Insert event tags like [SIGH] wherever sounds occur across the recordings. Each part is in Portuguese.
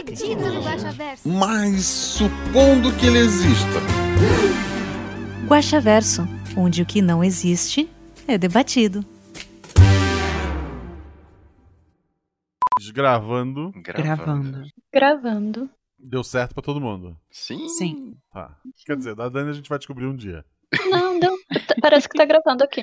acredito no Guaxaverso. Mas supondo que ele exista. Guaxaverso, onde o que não existe é debatido. Gravando, Gravando. Gravando. deu certo pra todo mundo. Sim. Sim. Tá. Quer dizer, da Dani a gente vai descobrir um dia. Não, deu. Parece que tá gravando aqui.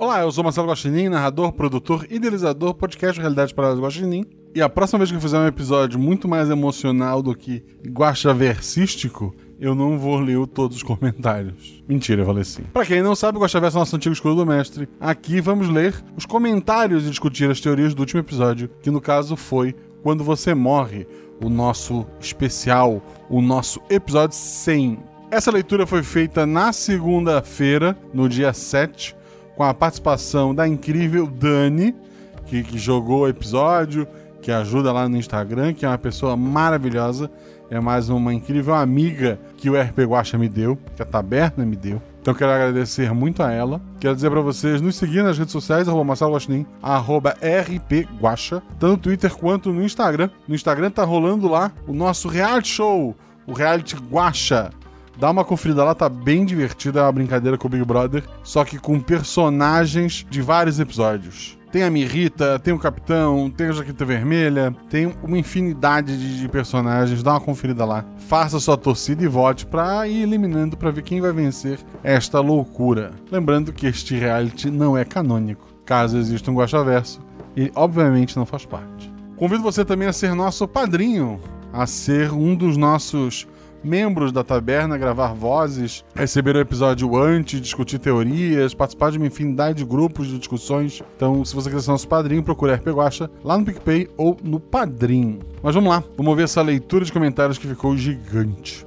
Olá, eu sou Marcelo Guaxinim, narrador, produtor, idealizador, podcast Realidade para Guaxinim. E a próxima vez que eu fizer um episódio muito mais emocional do que guaxaversistico, eu não vou ler todos os comentários. Mentira, eu falei sim. Pra quem não sabe, Guaxaverso é o nosso antigo escudo do mestre. Aqui vamos ler os comentários e discutir as teorias do último episódio, que no caso foi Quando Você Morre, o nosso especial, o nosso episódio 100. Essa leitura foi feita na segunda-feira, no dia 7, com a participação da incrível Dani, que, que jogou o episódio, que ajuda lá no Instagram, que é uma pessoa maravilhosa. É mais uma incrível amiga que o RP Guacha me deu, que a Taberna me deu. Então quero agradecer muito a ela. Quero dizer pra vocês nos seguir nas redes sociais, arroba Marcelo Guaxinim, arroba rpguacha, tanto no Twitter quanto no Instagram. No Instagram tá rolando lá o nosso reality show, o reality Guacha. Dá uma conferida lá, tá bem divertida, é uma brincadeira com o Big Brother, só que com personagens de vários episódios. Tem a Mirrita, tem o Capitão, tem a Jaqueta Vermelha, tem uma infinidade de, de personagens. Dá uma conferida lá. Faça sua torcida e vote pra ir eliminando pra ver quem vai vencer esta loucura. Lembrando que este reality não é canônico. Caso exista um Guaxaverso, ele obviamente não faz parte. Convido você também a ser nosso padrinho, a ser um dos nossos membros da taberna, gravar vozes, receber o episódio antes, discutir teorias, participar de uma infinidade de grupos de discussões. Então, se você quiser ser nosso padrinho, procure RP Guacha lá no PicPay ou no Padrim. Mas vamos lá, vamos ver essa leitura de comentários que ficou gigante.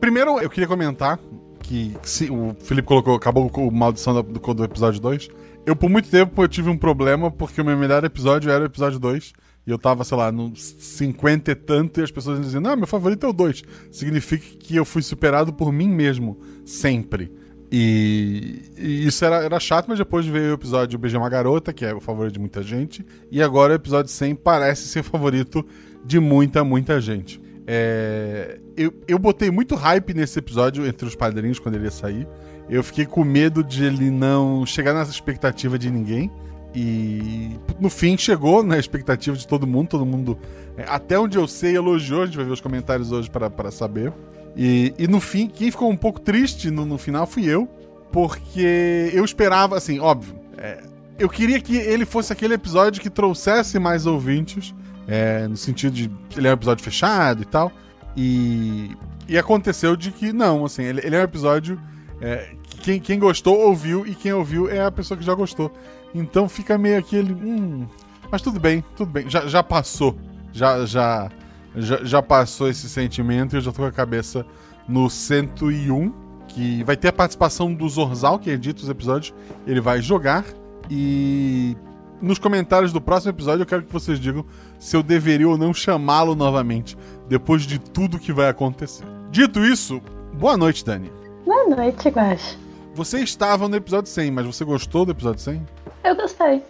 Primeiro, eu queria comentar que se, o Felipe colocou, acabou com maldição do, do episódio 2. Eu, por muito tempo, eu tive um problema porque o meu melhor episódio era o episódio 2. E eu tava, sei lá, no 50 e tanto, e as pessoas dizendo, ah, meu favorito é o 2. Significa que eu fui superado por mim mesmo, sempre. E, e isso era, era chato, mas depois veio o episódio Beijar uma Garota, que é o favorito de muita gente. E agora o episódio 100 parece ser o favorito de muita, muita gente. É, eu, eu botei muito hype nesse episódio entre os padrinhos quando ele ia sair. Eu fiquei com medo de ele não chegar nessa expectativa de ninguém. E no fim chegou na expectativa de todo mundo. Todo mundo, é, até onde eu sei, elogiou. A gente vai ver os comentários hoje para saber. E, e no fim, quem ficou um pouco triste no, no final fui eu. Porque eu esperava, assim, óbvio. é, eu queria que ele fosse aquele episódio que trouxesse mais ouvintes. é, no sentido de ele é um episódio fechado e tal. E, e aconteceu de que não, assim, ele, ele é um episódio é, que quem, quem gostou ouviu e quem ouviu é a pessoa que já gostou. Então fica meio aquele. Hum, mas tudo bem, tudo bem. Já, já passou. Já, já, já, já passou esse sentimento e eu já tô com a cabeça no 101. Que vai ter a participação do Zorzal, que edita os episódios. Ele vai jogar. E nos comentários do próximo episódio eu quero que vocês digam se eu deveria ou não chamá-lo novamente. Depois de tudo que vai acontecer. Dito isso, boa noite, Dani. Boa noite, Guaxa. Você estava no episódio 100, mas você gostou do episódio 100? Eu gostei.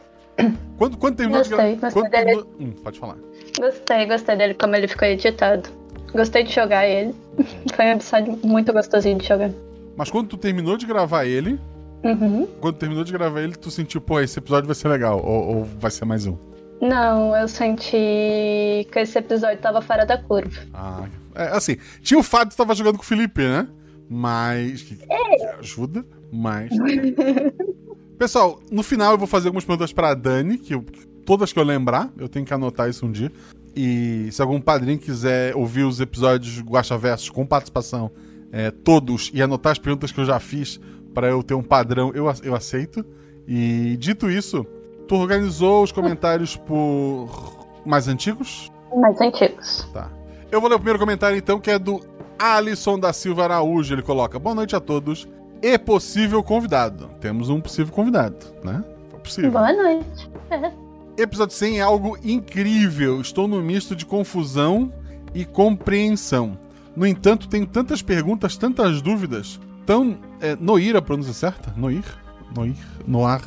Quando, quando terminou Gostei, de gostei quando dele. terminou- Hum, pode falar. Gostei, gostei dele, como ele ficou editado. Gostei de jogar ele. [LAUGHS] Foi um episódio muito gostosinho de jogar. Mas quando tu terminou de gravar ele, Uhum. quando terminou de gravar ele, tu sentiu, pô, esse episódio vai ser legal, ou, ou vai ser mais um. Não, eu senti que esse episódio tava fora da curva. Ah, é, assim, tinha o fato de tu tava jogando com o Felipe, né? Mas. Que ajuda, mas. [LAUGHS] Pessoal, no final eu vou fazer algumas perguntas pra Dani, que eu- todas que eu lembrar, eu tenho que anotar isso um dia. E se algum padrinho quiser ouvir os episódios Guacha Versus com participação, é, todos, e anotar as perguntas que eu já fiz pra eu ter um padrão, eu, eu aceito. E dito isso, tu organizou os comentários por mais antigos? Mais antigos. Tá. Eu vou ler o primeiro comentário então, que é do Alisson da Silva Araújo. Ele coloca: Boa noite a todos e possível convidado. Temos um possível convidado, né? Foi possível. Boa noite. É. Episódio 100 é algo incrível. Estou no misto de confusão e compreensão. No entanto, tenho tantas perguntas, tantas dúvidas. Tão. É, Noir a pronúncia certa? Noir? Noir? Noir?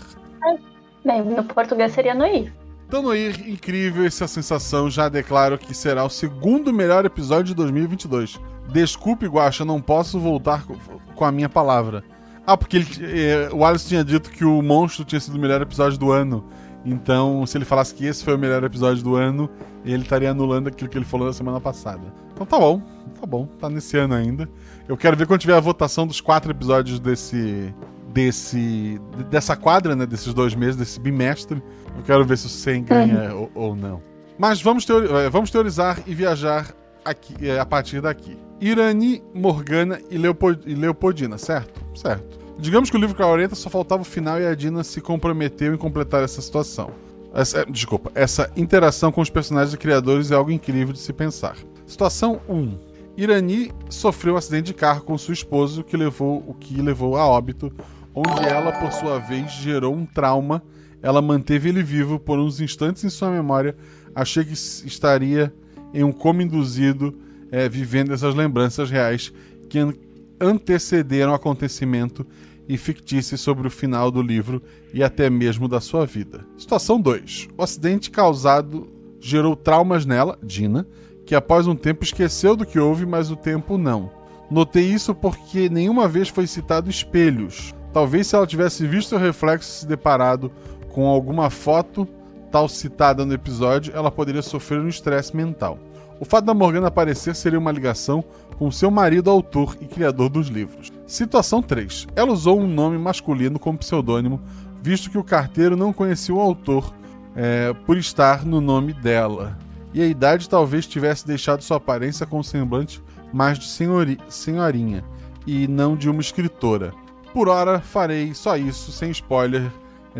Bem, no português seria Noir. Tão Noir, incrível essa sensação. Já declaro que será o segundo melhor episódio de 2022. Desculpe, Guaxa, não posso voltar co- com a minha palavra. Ah, porque ele, eh, o Alisson tinha dito que o Monstro tinha sido o melhor episódio do ano. Então, se ele falasse que esse foi o melhor episódio do ano, ele estaria anulando aquilo que ele falou na semana passada. Então tá bom, tá bom, tá nesse ano ainda. Eu quero ver quando tiver a votação dos quatro episódios desse. desse. dessa quadra, né? Desses dois meses, desse bimestre. Eu quero ver se o 100 ganha ou, ou não. Mas vamos, teori- eh, vamos teorizar e viajar aqui, eh, a partir daqui. Irani, Morgana e, Leopo- e Leopoldina, certo? Certo. Digamos que o livro com a Aureta só faltava o final e a Dina se comprometeu em completar essa situação. Essa, desculpa, essa interação com os personagens e criadores é algo incrível de se pensar. Situação 1. Irani sofreu um acidente de carro com seu esposo, que levou, o que levou a óbito, onde ela, por sua vez, gerou um trauma. Ela manteve ele vivo por uns instantes em sua memória. Achei que estaria em um coma induzido, eh, vivendo essas lembranças reais que an- antecederam o acontecimento e fictícias sobre o final do livro e até mesmo da sua vida. Situação 2. O acidente causado gerou traumas nela, Dina, que após um tempo esqueceu do que houve, mas o tempo não. Notei isso porque nenhuma vez foi citado espelhos. Talvez se ela tivesse visto o reflexo e se deparado com alguma foto tal citada no episódio, ela poderia sofrer um estresse mental. O fato da Morgana aparecer seria uma ligação com seu marido, autor e criador dos livros. Situação 3. Ela usou um nome masculino como pseudônimo, visto que o carteiro não conhecia o autor é, por estar no nome dela. E a idade talvez tivesse deixado sua aparência com semblante mais de senhori- senhorinha, e não de uma escritora. Por hora, farei só isso, sem spoiler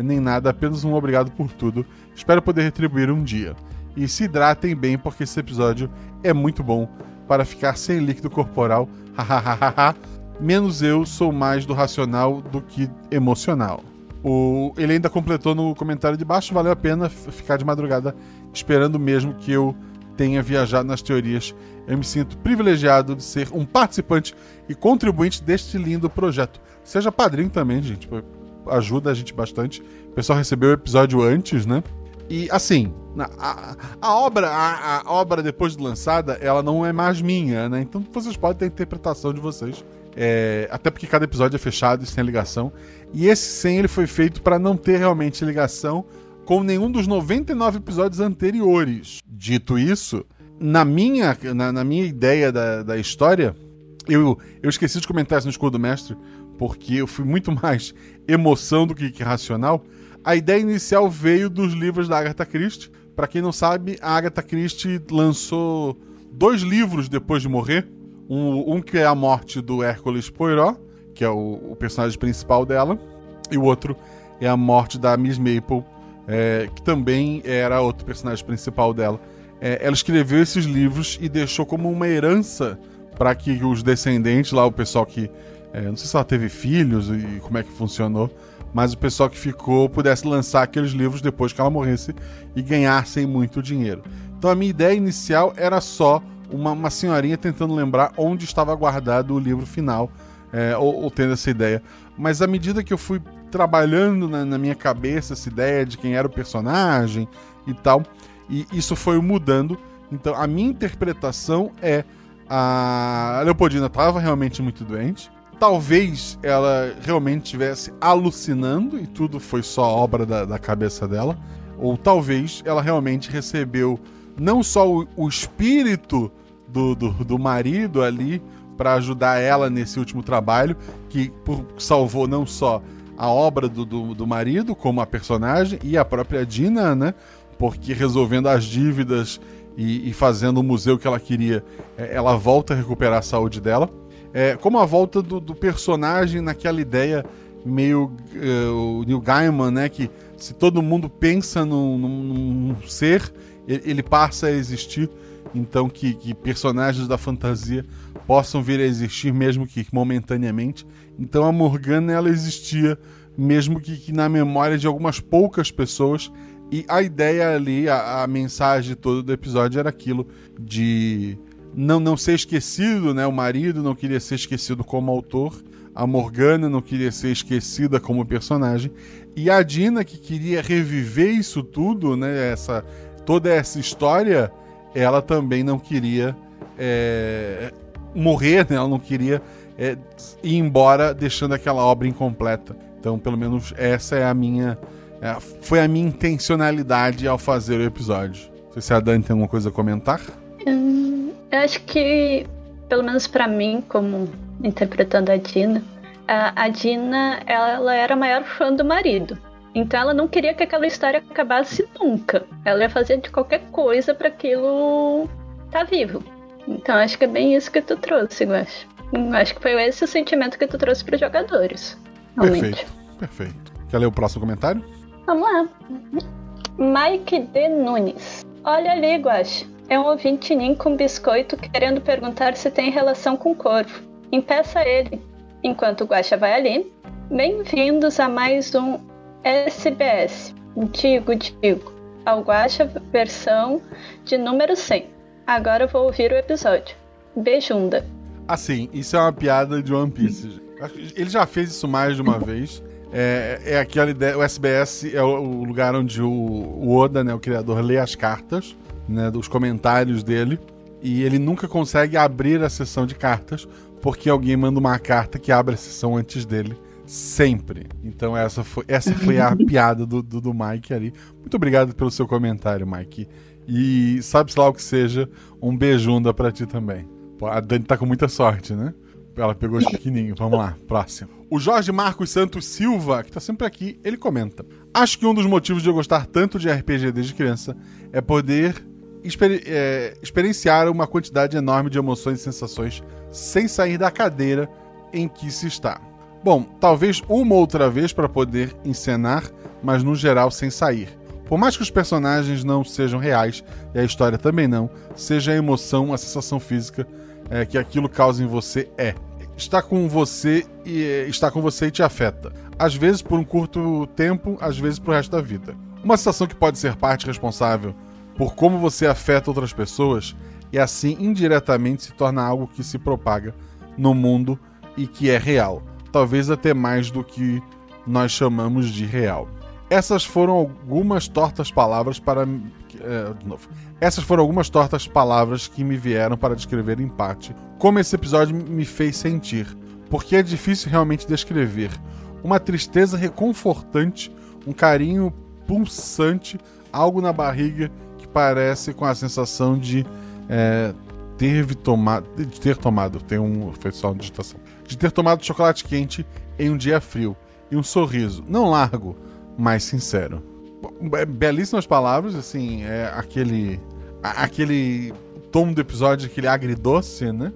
nem nada, apenas um obrigado por tudo. Espero poder retribuir um dia. E se hidratem bem, porque esse episódio é muito bom para ficar sem líquido corporal. [LAUGHS] Hahaha. Menos eu sou mais do racional do que emocional. O, ele ainda completou no comentário de baixo: valeu a pena ficar de madrugada esperando mesmo que eu tenha viajado nas teorias. Eu me sinto privilegiado de ser um participante e contribuinte deste lindo projeto. Seja padrinho também, gente. Ajuda a gente bastante. O pessoal recebeu o episódio antes, né? E assim, a, a obra, a, a obra depois de lançada, ela não é mais minha, né? Então vocês podem ter a interpretação de vocês. É, até porque cada episódio é fechado e sem ligação. E esse 100 ele foi feito para não ter realmente ligação com nenhum dos 99 episódios anteriores. Dito isso, na minha, na, na minha ideia da, da história, eu, eu esqueci de comentar isso no Escudo do Mestre, porque eu fui muito [LAUGHS] mais emoção do que, que racional. A ideia inicial veio dos livros da Agatha Christie. Para quem não sabe, a Agatha Christie lançou dois livros depois de morrer. Um, um que é a morte do Hércules Poirot, que é o, o personagem principal dela, e o outro é a morte da Miss Maple, é, que também era outro personagem principal dela. É, ela escreveu esses livros e deixou como uma herança para que os descendentes, lá o pessoal que. É, não sei se ela teve filhos e como é que funcionou, mas o pessoal que ficou pudesse lançar aqueles livros depois que ela morresse e ganhassem muito dinheiro. Então a minha ideia inicial era só uma, uma senhorinha tentando lembrar onde estava guardado o livro final, é, ou, ou tendo essa ideia. Mas à medida que eu fui trabalhando na, na minha cabeça essa ideia de quem era o personagem e tal, e isso foi mudando. Então a minha interpretação é a Leopoldina estava realmente muito doente. Talvez ela realmente estivesse alucinando e tudo foi só obra da, da cabeça dela. Ou talvez ela realmente recebeu não só o, o espírito do, do, do marido ali para ajudar ela nesse último trabalho, que por- salvou não só a obra do, do, do marido, como a personagem, e a própria Dina, né? Porque resolvendo as dívidas e, e fazendo o museu que ela queria, é, ela volta a recuperar a saúde dela. É, como a volta do, do personagem naquela ideia meio eh, o Neil Gaiman, né? Que se todo mundo pensa num, num- num ser, ele, ele passa a existir. então que, que personagens da fantasia possam vir a existir, mesmo que momentaneamente. Então a Morgana ela existia, mesmo que, que na memória de algumas poucas pessoas. E a ideia ali, a, a mensagem toda do episódio era aquilo de não, não ser esquecido, né? O marido não queria ser esquecido como autor, a Morgana não queria ser esquecida como personagem, e a Dina que queria reviver isso tudo, né? Essa, toda essa história, ela também não queria é, morrer, né? Ela não queria é, ir embora deixando aquela obra incompleta. Então, pelo menos essa é a minha. É, foi a minha intencionalidade ao fazer o episódio. Não sei se a Dani tem alguma coisa a comentar. Hum, eu acho que, pelo menos para mim, como interpretando a Dina, a, a Dina ela era a maior fã do marido. Então ela não queria que aquela história acabasse nunca. Ela ia fazer de qualquer coisa para aquilo estar tá vivo. Então acho que é bem isso que tu trouxe, eu acho. Que foi esse o sentimento que tu trouxe para os jogadores. Realmente. Perfeito, perfeito. Quer ler o próximo comentário? Vamos lá. Mike D. Nunes. Olha ali, Guache. É um ouvinte nin com biscoito querendo perguntar se tem relação com corvo. Impeça ele. Enquanto o Guacha vai ali. Bem-vindos a mais um SBS. Digo, digo. Ao Guacha versão de número 100. Agora eu vou ouvir o episódio. Beijunda. Assim, isso é uma piada de One Piece. Ele já fez isso mais de uma vez. É, é aquela ideia. O SBS é o lugar onde o, o Oda, né, o criador, lê as cartas, né, dos comentários dele. E ele nunca consegue abrir a sessão de cartas, porque alguém manda uma carta que abre a sessão antes dele. Sempre. Então essa foi, essa foi a [LAUGHS] piada do, do, do Mike ali. Muito obrigado pelo seu comentário, Mike. E sabe-se lá o que seja, um beijunda pra ti também. A Dani tá com muita sorte, né? Ela pegou os pequenininhos. Vamos lá, próximo. O Jorge Marcos Santos Silva, que tá sempre aqui, ele comenta: Acho que um dos motivos de eu gostar tanto de RPG desde criança é poder exper é, experienciar uma quantidade enorme de emoções e sensações sem sair da cadeira em que se está. Bom, talvez uma outra vez para poder encenar, mas no geral sem sair. Por mais que os personagens não sejam reais, e a história também não, seja a emoção, a sensação física é, que aquilo causa em você é. Está com você e é, está com você e te afeta. Às vezes por um curto tempo, às vezes pro resto da vida. Uma sensação que pode ser parte responsável por como você afeta outras pessoas e assim indiretamente se torna algo que se propaga no mundo e que é real. Talvez até mais do que nós chamamos de real. Essas foram algumas tortas palavras para. É, de novo. Essas foram algumas tortas palavras que me vieram para descrever em parte como esse episódio me fez sentir, porque é difícil realmente descrever. Uma tristeza reconfortante, um carinho pulsante, algo na barriga que parece com a sensação de é, ter tomado, de ter tomado, tem um foi só uma digitação, de ter tomado chocolate quente em um dia frio e um sorriso, não largo, mais sincero. É, belíssimas palavras, assim, é aquele. aquele tom do episódio, aquele agridoce, né?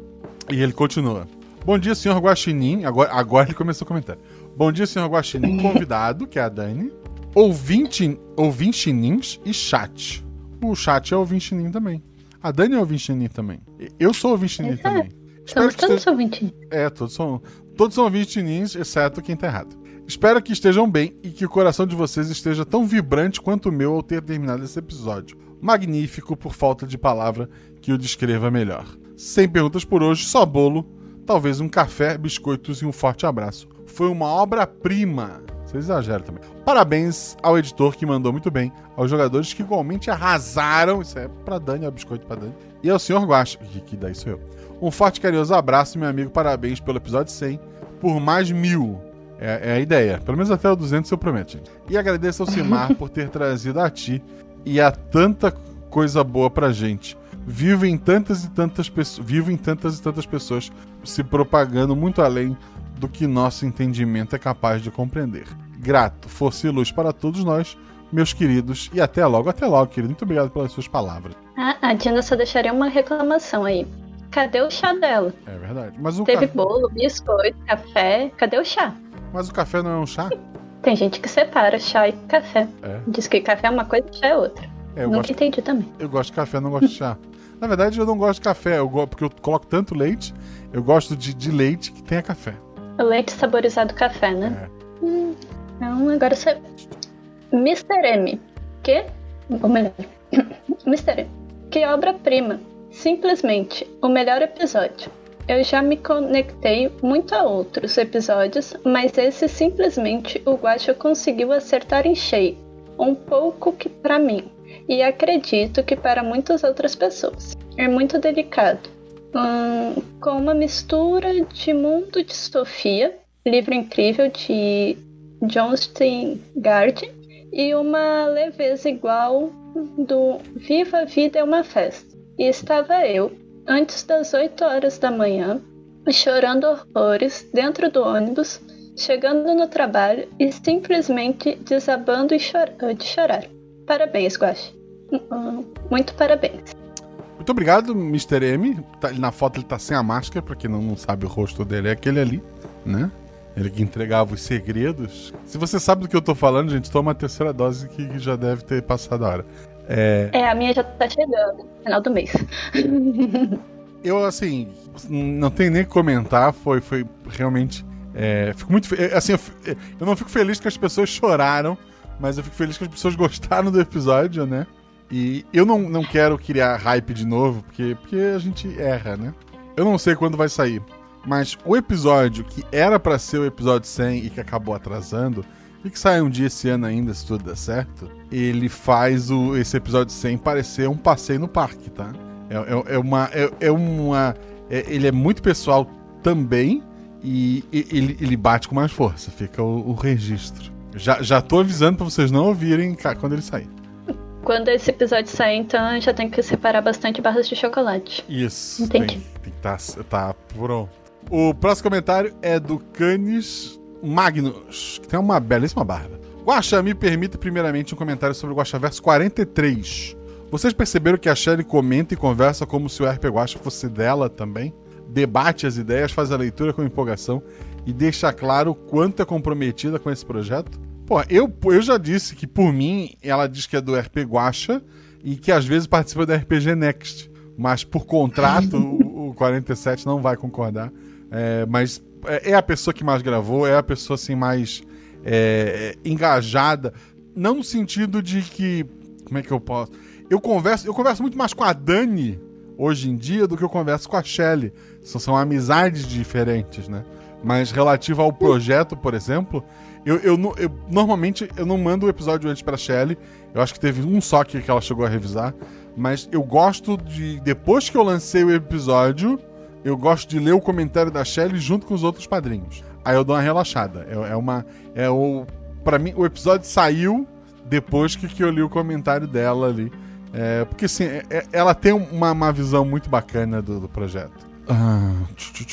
E ele continua. Bom dia, senhor Guaxinim. Agora, agora ele começou a comentar. Bom dia, senhor Guaxinim, convidado, que é a Dani. Ouvinte, ouvintinins e chat. O chat é ouvintinim também. A Dani é ouvintinim também. Eu sou ouvintinim também. Somos todos esteja... ouvintinins. É, todos são, todos são ouvintinins, exceto quem tá errado. Espero que estejam bem e que o coração de vocês esteja tão vibrante quanto o meu ao ter terminado esse episódio. Magnífico, por falta de palavra que o descreva melhor. Sem perguntas por hoje, só bolo, talvez um café, biscoitos e um forte abraço. Foi uma obra-prima. Vocês exageram também. Parabéns ao editor que mandou muito bem, aos jogadores que igualmente arrasaram. Isso é pra Dani, é biscoito pra Dani. E ao senhor Guacha, que, daí sou eu. Um forte carinhoso abraço, meu amigo. Parabéns pelo episódio 100. Por mais mil. É, é, a ideia. Pelo menos até o 200 eu prometo. E agradeço ao Simar [LAUGHS] por ter trazido a ti e a tanta coisa boa pra gente. Vivo em tantas e tantas pessoas, vivo em tantas e tantas pessoas se propagando muito além do que nosso entendimento é capaz de compreender. Grato, força e luz para todos nós, meus queridos, e até logo, até logo, querido. Muito obrigado pelas suas palavras. Ah, a Dina só deixaria uma reclamação aí. Cadê o chá dela? É verdade. Mas o Teve bolo, biscoito, café. Cadê o chá? Mas o café não é um chá? Tem gente que separa chá e café. É. Diz que café é uma coisa e chá é outra. É, eu Nunca gosto... entendi também. Eu gosto de café, não gosto de chá. Na verdade, eu não gosto de café, eu go- porque eu coloco tanto leite. Eu gosto de, de leite que tenha café. O leite saborizado café, né? Hum, então, agora você. Mr. M. Que? Ou melhor. [COUGHS] Mr. M. Que obra-prima. Simplesmente o melhor episódio. Eu já me conectei muito a outros episódios, mas esse simplesmente o Guacha conseguiu acertar em cheio. Um pouco que pra mim. E acredito que para muitas outras pessoas. É muito delicado. Hum, com uma mistura de Mundo de Sofia, livro incrível de John Steingard, e uma leveza igual do Viva a Vida é uma Festa. E estava eu, antes das 8 horas da manhã, chorando horrores dentro do ônibus, chegando no trabalho e simplesmente desabando e chor- de chorar. Parabéns, Guache. Hum, Muito parabéns. Muito obrigado, Mr. M. Tá- na foto ele tá sem a máscara, pra quem não, sabe o rosto dele, é aquele ali, né? Ele que entregava os segredos. Se você sabe do que eu tô falando, gente, toma a terceira dose que já deve ter passado a hora. É, É, a minha já tá chegando, final do mês. [LAUGHS] eu, assim, não tenho nem o que comentar, foi, foi realmente. é, fico muito. é, Assim, eu, fi- eu não fico feliz que as pessoas choraram, mas eu fico feliz que as pessoas [LAUGHS] gostaram do episódio, né? E eu não, não quero criar hype de novo, porque, porque a gente erra, né? Eu não sei quando vai sair, mas o episódio que era pra ser o episódio 100 e que acabou atrasando, e que sai um dia esse ano ainda, se tudo der certo, ele faz o, esse episódio 100 parecer um passeio no parque, tá? É, é- é uma. É, é uma é- ele é muito pessoal também e, ele, ele bate com mais força, fica o, o registro. Já, já tô avisando pra vocês não ouvirem quando ele sair. Quando esse episódio sair, então já tem que separar bastante barras de chocolate. Isso. Tem, Entendi. tem que tá, tá pronto. O próximo comentário é do Canis Magnus, que tem uma belíssima barba. Guaxa, me permita primeiramente um comentário sobre o Guaxaverso 43. Vocês perceberam que a Shelly comenta e conversa como se o RP Guaxa fosse dela também? Debate as ideias, faz a leitura com empolgação e deixa claro o quanto é comprometida com esse projeto? Pô, eu, eu já disse que por mim ela diz que é do RP Guaxa e que às vezes participa do RPG Next. Mas por contrato, [LAUGHS] o, o 47 não vai concordar. É, mas é, é a pessoa que mais gravou, é a pessoa assim mais é, é, engajada. Não no sentido de que. Como é que eu posso? Eu converso, eu converso muito mais com a Dani hoje em dia do que eu converso com a Shelly. São, são amizades diferentes, né? Mas relativo ao projeto, por exemplo, eu, eu, eu- normalmente eu não mando o episódio antes pra Shelly. Eu acho que teve um só que que ela chegou a revisar. Mas eu gosto de. Depois que eu lancei o episódio, eu gosto de ler o comentário da Shelly junto com os outros padrinhos. Aí eu dou uma relaxada. É, é uma. É o. Pra mim, o episódio saiu depois que, que eu li o comentário dela ali. É, porque assim, é- é- ela tem uma, uma visão muito bacana do, do projeto. Ah,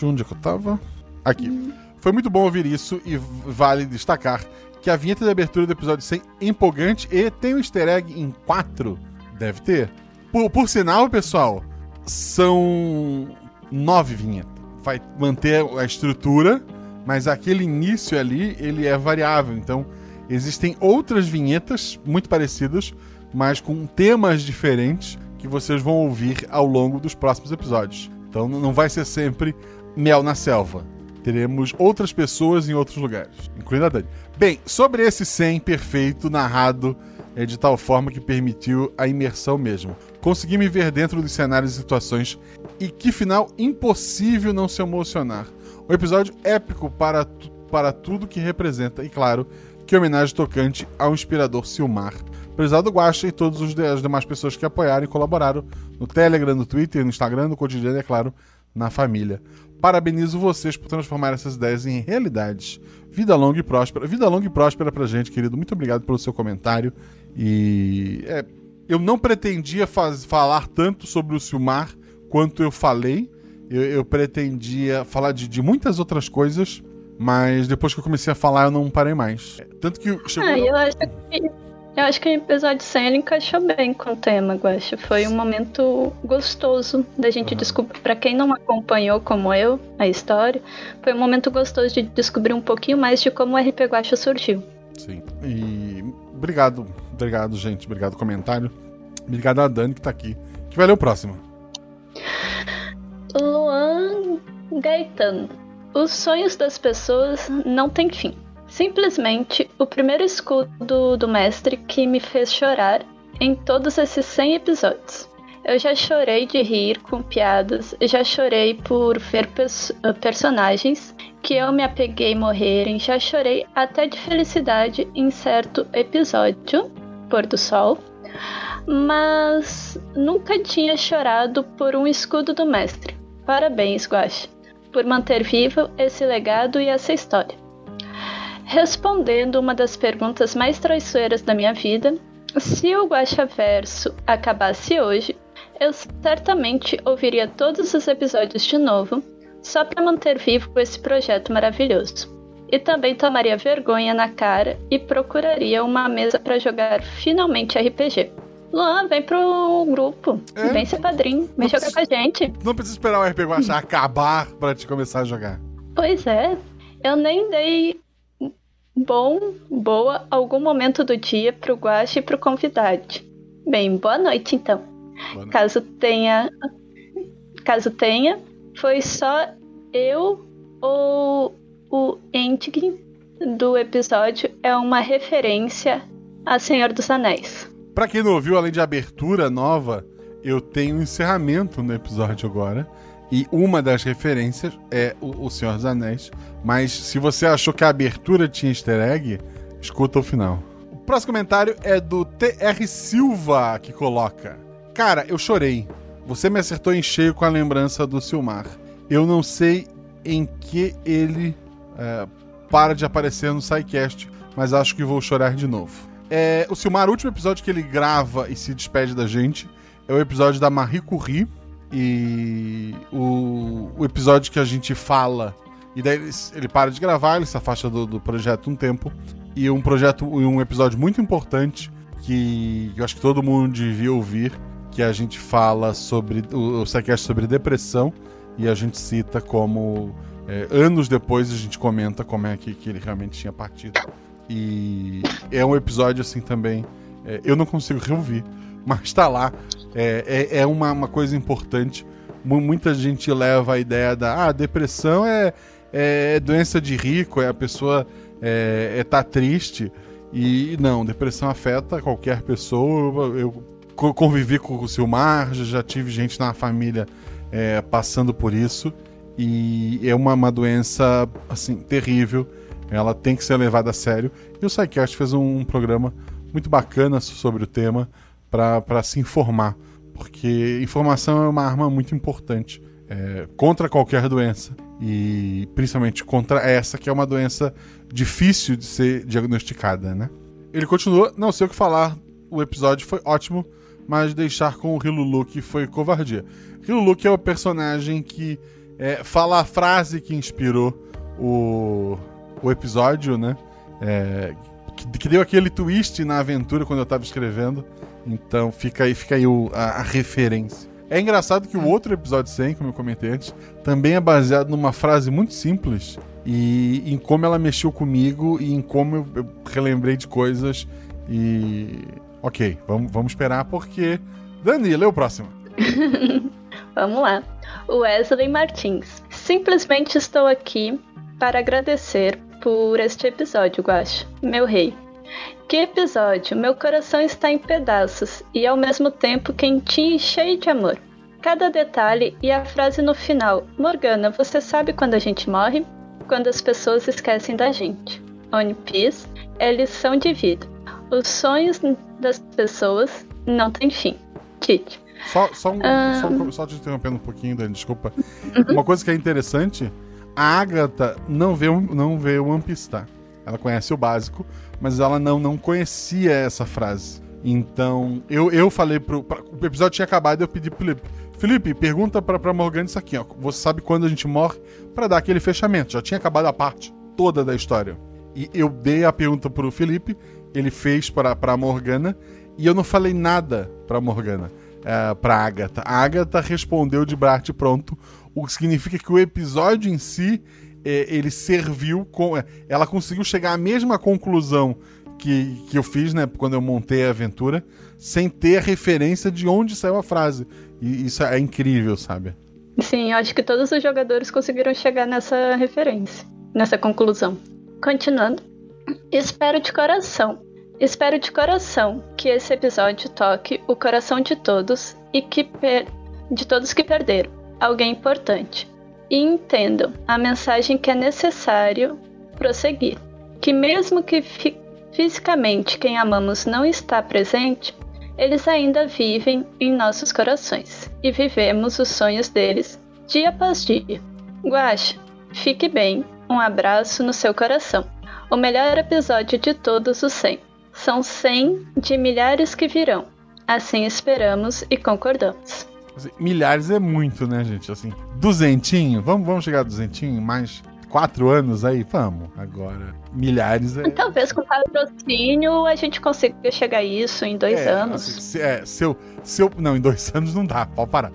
onde é que eu tava? Aqui. Foi muito bom ouvir isso e vale destacar que a vinheta de abertura do episódio 100 é empolgante e tem um easter egg em 4. Deve ter. Por, por sinal, pessoal, são nove vinhetas. Vai manter a estrutura, mas aquele início ali, ele é variável. Então, existem outras vinhetas muito parecidas, mas com temas diferentes que vocês vão ouvir ao longo dos próximos episódios. Então, não vai ser sempre mel na selva. Teremos outras pessoas em outros lugares, incluindo a Dani. Bem, sobre esse 100 perfeito, narrado é de tal forma que permitiu a imersão mesmo. Consegui me ver dentro dos cenários e situações e que final impossível não se emocionar. Um episódio épico para, tu- para tudo que representa e, claro, que homenagem tocante ao inspirador Silmar. Prezado Guaxa e todas os as demais pessoas que apoiaram e colaboraram no Telegram, no Twitter, no Instagram, no cotidiano é claro, na família. Parabenizo vocês por transformar essas ideias em realidades. Vida longa e próspera. Vida longa e próspera pra gente, querido. Muito obrigado pelo seu comentário. E é, eu não pretendia faz- falar tanto sobre o Silmar quanto eu falei. Eu, eu pretendia falar de, de muitas outras coisas, mas depois que eu comecei a falar, eu não parei mais. Tanto que chegou. Ah, eu acho que. Eu acho que o episódio 100 ele encaixou bem com o tema, Guaxa. Foi um momento gostoso da gente uhum. descobrir. Para quem não acompanhou, como eu, a história, foi um momento gostoso de descobrir um pouquinho mais de como o RP Guaxa surgiu. Sim. E obrigado, obrigado, gente. Obrigado, comentário. Obrigado a Dani que tá aqui. Que vai ler o próximo. Luan Gaetano. Os sonhos das pessoas não têm fim. Simplesmente o primeiro escudo do mestre que me fez chorar em todos esses 100 episódios. Eu já chorei de rir com piadas, já chorei por ver pers personagens que eu me apeguei morrerem, já chorei até de felicidade em certo episódio, Pôr do Sol, mas nunca tinha chorado por um escudo do mestre. Parabéns, Guache, por manter vivo esse legado e essa história. Respondendo uma das perguntas mais traiçoeiras da minha vida, se o Guacha Verso acabasse hoje, eu certamente ouviria todos os episódios de novo, só para manter vivo esse projeto maravilhoso. E também tomaria vergonha na cara e procuraria uma mesa para jogar finalmente RPG. Luan, vem pro grupo. É? Vem ser padrinho. Vem jogar com a gente. Não precisa esperar o RPG Guacha acabar para te começar a jogar. Pois é. Eu nem dei bom, boa, algum momento do dia pro Guache e pro convidado. Bem, boa noite então. Boa noite. Caso tenha. Caso tenha, foi só eu ou o ending do episódio é uma referência a Senhor dos Anéis. Para quem não ouviu, além de abertura nova, eu tenho um encerramento no episódio agora. E uma das referências é o, o Senhor dos Anéis. Mas se você achou que a abertura tinha easter egg, escuta o final. O próximo comentário é do TR Silva, que coloca: Cara, eu chorei. Você me acertou em cheio com a lembrança do Silmar. Eu não sei em que ele é, para de aparecer no SciCast, mas acho que vou chorar de novo. É, o Silmar, o último episódio que ele grava e se despede da gente é o episódio da Marie Curie e o, o episódio que a gente fala. E daí ele, ele para de gravar, ele se afasta do, do projeto um tempo. E um projeto, um episódio muito importante que eu acho que todo mundo devia ouvir, que a gente fala sobre o, o sobre depressão e a gente cita como é, anos depois a gente comenta como é que, que ele realmente tinha partido. E é um episódio assim também. É, eu não consigo reouvir, [LAUGHS] mas tá lá. É, é, é uma, uma, coisa importante. Muita gente leva a ideia da ah, depressão é, é doença de rico, é a pessoa é, é tá triste. E não, depressão afeta qualquer pessoa. Eu convivi com o Silmar, já tive gente na família é, passando por isso. E é uma, uma doença assim terrível. Ela tem que ser levada a sério. E o SciCast fez um, um programa muito bacana sobre o tema para se informar, porque informação é uma arma muito importante é, contra qualquer doença e principalmente contra essa que é uma doença difícil de ser diagnosticada, né? Ele continua, não sei o que falar, o episódio foi ótimo, mas deixar com o Hilulu que foi covardia. Hilulu que é o personagem que é, fala a frase que inspirou o, o episódio, né? É, que, que, deu aquele twist na aventura quando eu tava escrevendo. Então fica aí, fica aí o, a, a, referência. É engraçado que o outro episódio 100, como eu comentei antes, também é baseado numa frase muito simples e em como ela mexeu comigo e em como eu, eu relembrei de coisas. E. Ok, vamos, vamos esperar porque. Dani, lê o próximo. [LAUGHS] vamos lá. Wesley Martins. Simplesmente estou aqui para agradecer por este episódio, Guacha, meu rei. Que episódio! Meu coração está em pedaços e ao mesmo tempo quentinho e cheio de amor. Cada detalhe e a frase no final: Morgana, você sabe quando a gente morre? Quando as pessoas esquecem da gente. One Piece é lição de vida. Os sonhos das pessoas não têm fim. Tite. Só, só, um, só, só, te interrompendo um pouquinho, Dani, desculpa. Uhum. Uma coisa que é interessante: a Agatha não vê, não vê o One Piece, tá? Ela conhece o básico, mas ela não, não conhecia essa frase. Então, eu, eu falei pro. Pra, o episódio tinha acabado e eu pedi pro Felipe. Felipe, pergunta pra, pra Morgana isso aqui, ó. Você sabe quando a gente morre? para dar aquele fechamento. Já tinha acabado a parte toda da história. E eu dei a pergunta pro Felipe, ele fez pra, pra Morgana, e eu não falei nada pra Morgana, é, pra Agatha. A Agatha respondeu de bate pronto, o que significa que o episódio em si ele serviu com. É, ela conseguiu chegar à mesma conclusão que, que eu fiz, né, quando eu montei a aventura, sem ter a referência de onde saiu a frase. E isso é incrível, sabe? Sim, acho que todos os jogadores conseguiram chegar nessa referência, nessa conclusão. Continuando. Espero de coração. Espero de coração que esse episódio toque o coração de todos e que de todos que perderam alguém importante. E entendam a mensagem que é necessário prosseguir. Que mesmo que fi... fisicamente quem amamos não está presente, eles ainda vivem em nossos corações e vivemos os sonhos deles dia após dia. Guaxa, fique bem, um abraço no seu coração. O melhor episódio de todos os 100. São 100 de milhares que virão. Assim esperamos e concordamos. Assim, milhares é muito, né, gente? Assim, duzentinho, vamos, vamos chegar a duzentinho, mais quatro anos aí, vamos. Agora, milhares é. Talvez com patrocínio a gente consiga chegar a isso em dois é, anos. Assim, se, é, se eu, se eu, não, em dois [LAUGHS] anos não dá, pode parar.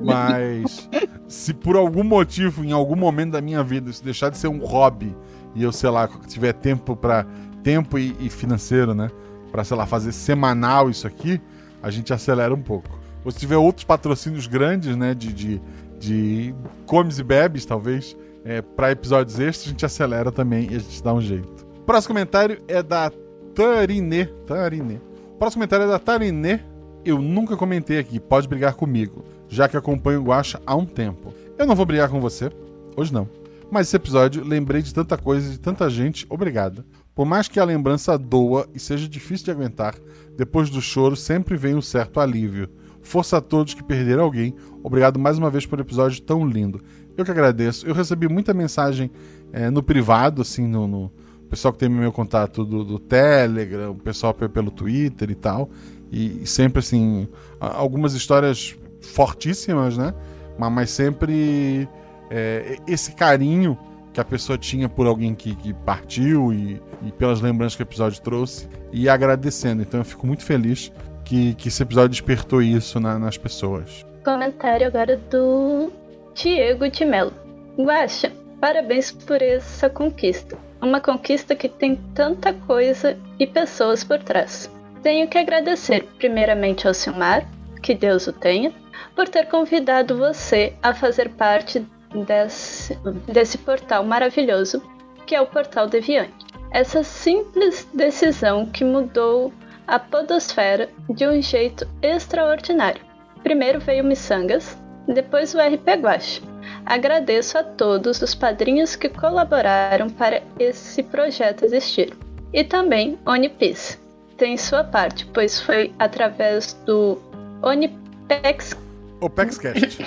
Mas se por algum motivo, em algum momento da minha vida, isso deixar de ser um hobby e eu, sei lá, tiver tempo para tempo e, e, financeiro, né, para sei lá fazer semanal isso aqui, a gente acelera um pouco. Ou se tiver outros patrocínios grandes, né, de, de, de comes e bebes, talvez, é, para episódios extras, a gente acelera também e a gente dá um jeito. O próximo comentário é da Tarine. Tarine. O próximo comentário é da Tarine. Eu nunca comentei aqui, pode brigar comigo, já que acompanho o Guacha há um tempo. Eu não vou brigar com você, hoje não. Mas esse episódio lembrei de tanta coisa e de tanta gente, obrigado. Por mais que a lembrança doa e seja difícil de aguentar, depois do choro sempre vem um certo alívio. Força a todos que perderam alguém. Obrigado mais uma vez por um episódio tão lindo. Eu que agradeço. Eu recebi muita mensagem é, no privado, assim, no, no, pessoal que tem meu contato do, do Telegram, o pessoal pelo Twitter e tal. E, e, sempre, assim, algumas histórias fortíssimas, né? Mas, mas sempre é, esse carinho que a pessoa tinha por alguém que, que partiu e, e, pelas lembranças que o episódio trouxe e agradecendo. Então eu fico muito feliz que, que esse episódio despertou isso na, nas pessoas. Comentário agora do Diego de Mello. Guaxa, parabéns por essa conquista. Uma conquista que tem tanta coisa e pessoas por trás. Tenho que agradecer primeiramente ao Silmar, que Deus o tenha, por ter convidado você a fazer parte desse, desse portal maravilhoso que é o Portal Deviante. Essa simples decisão que mudou a podosfera de um jeito extraordinário. Primeiro veio Missangas, depois o RP Guache. Agradeço a todos os padrinhos que colaboraram para esse projeto existir. E também Onipice. Tem sua parte, pois foi através do Onipex... OpexCast.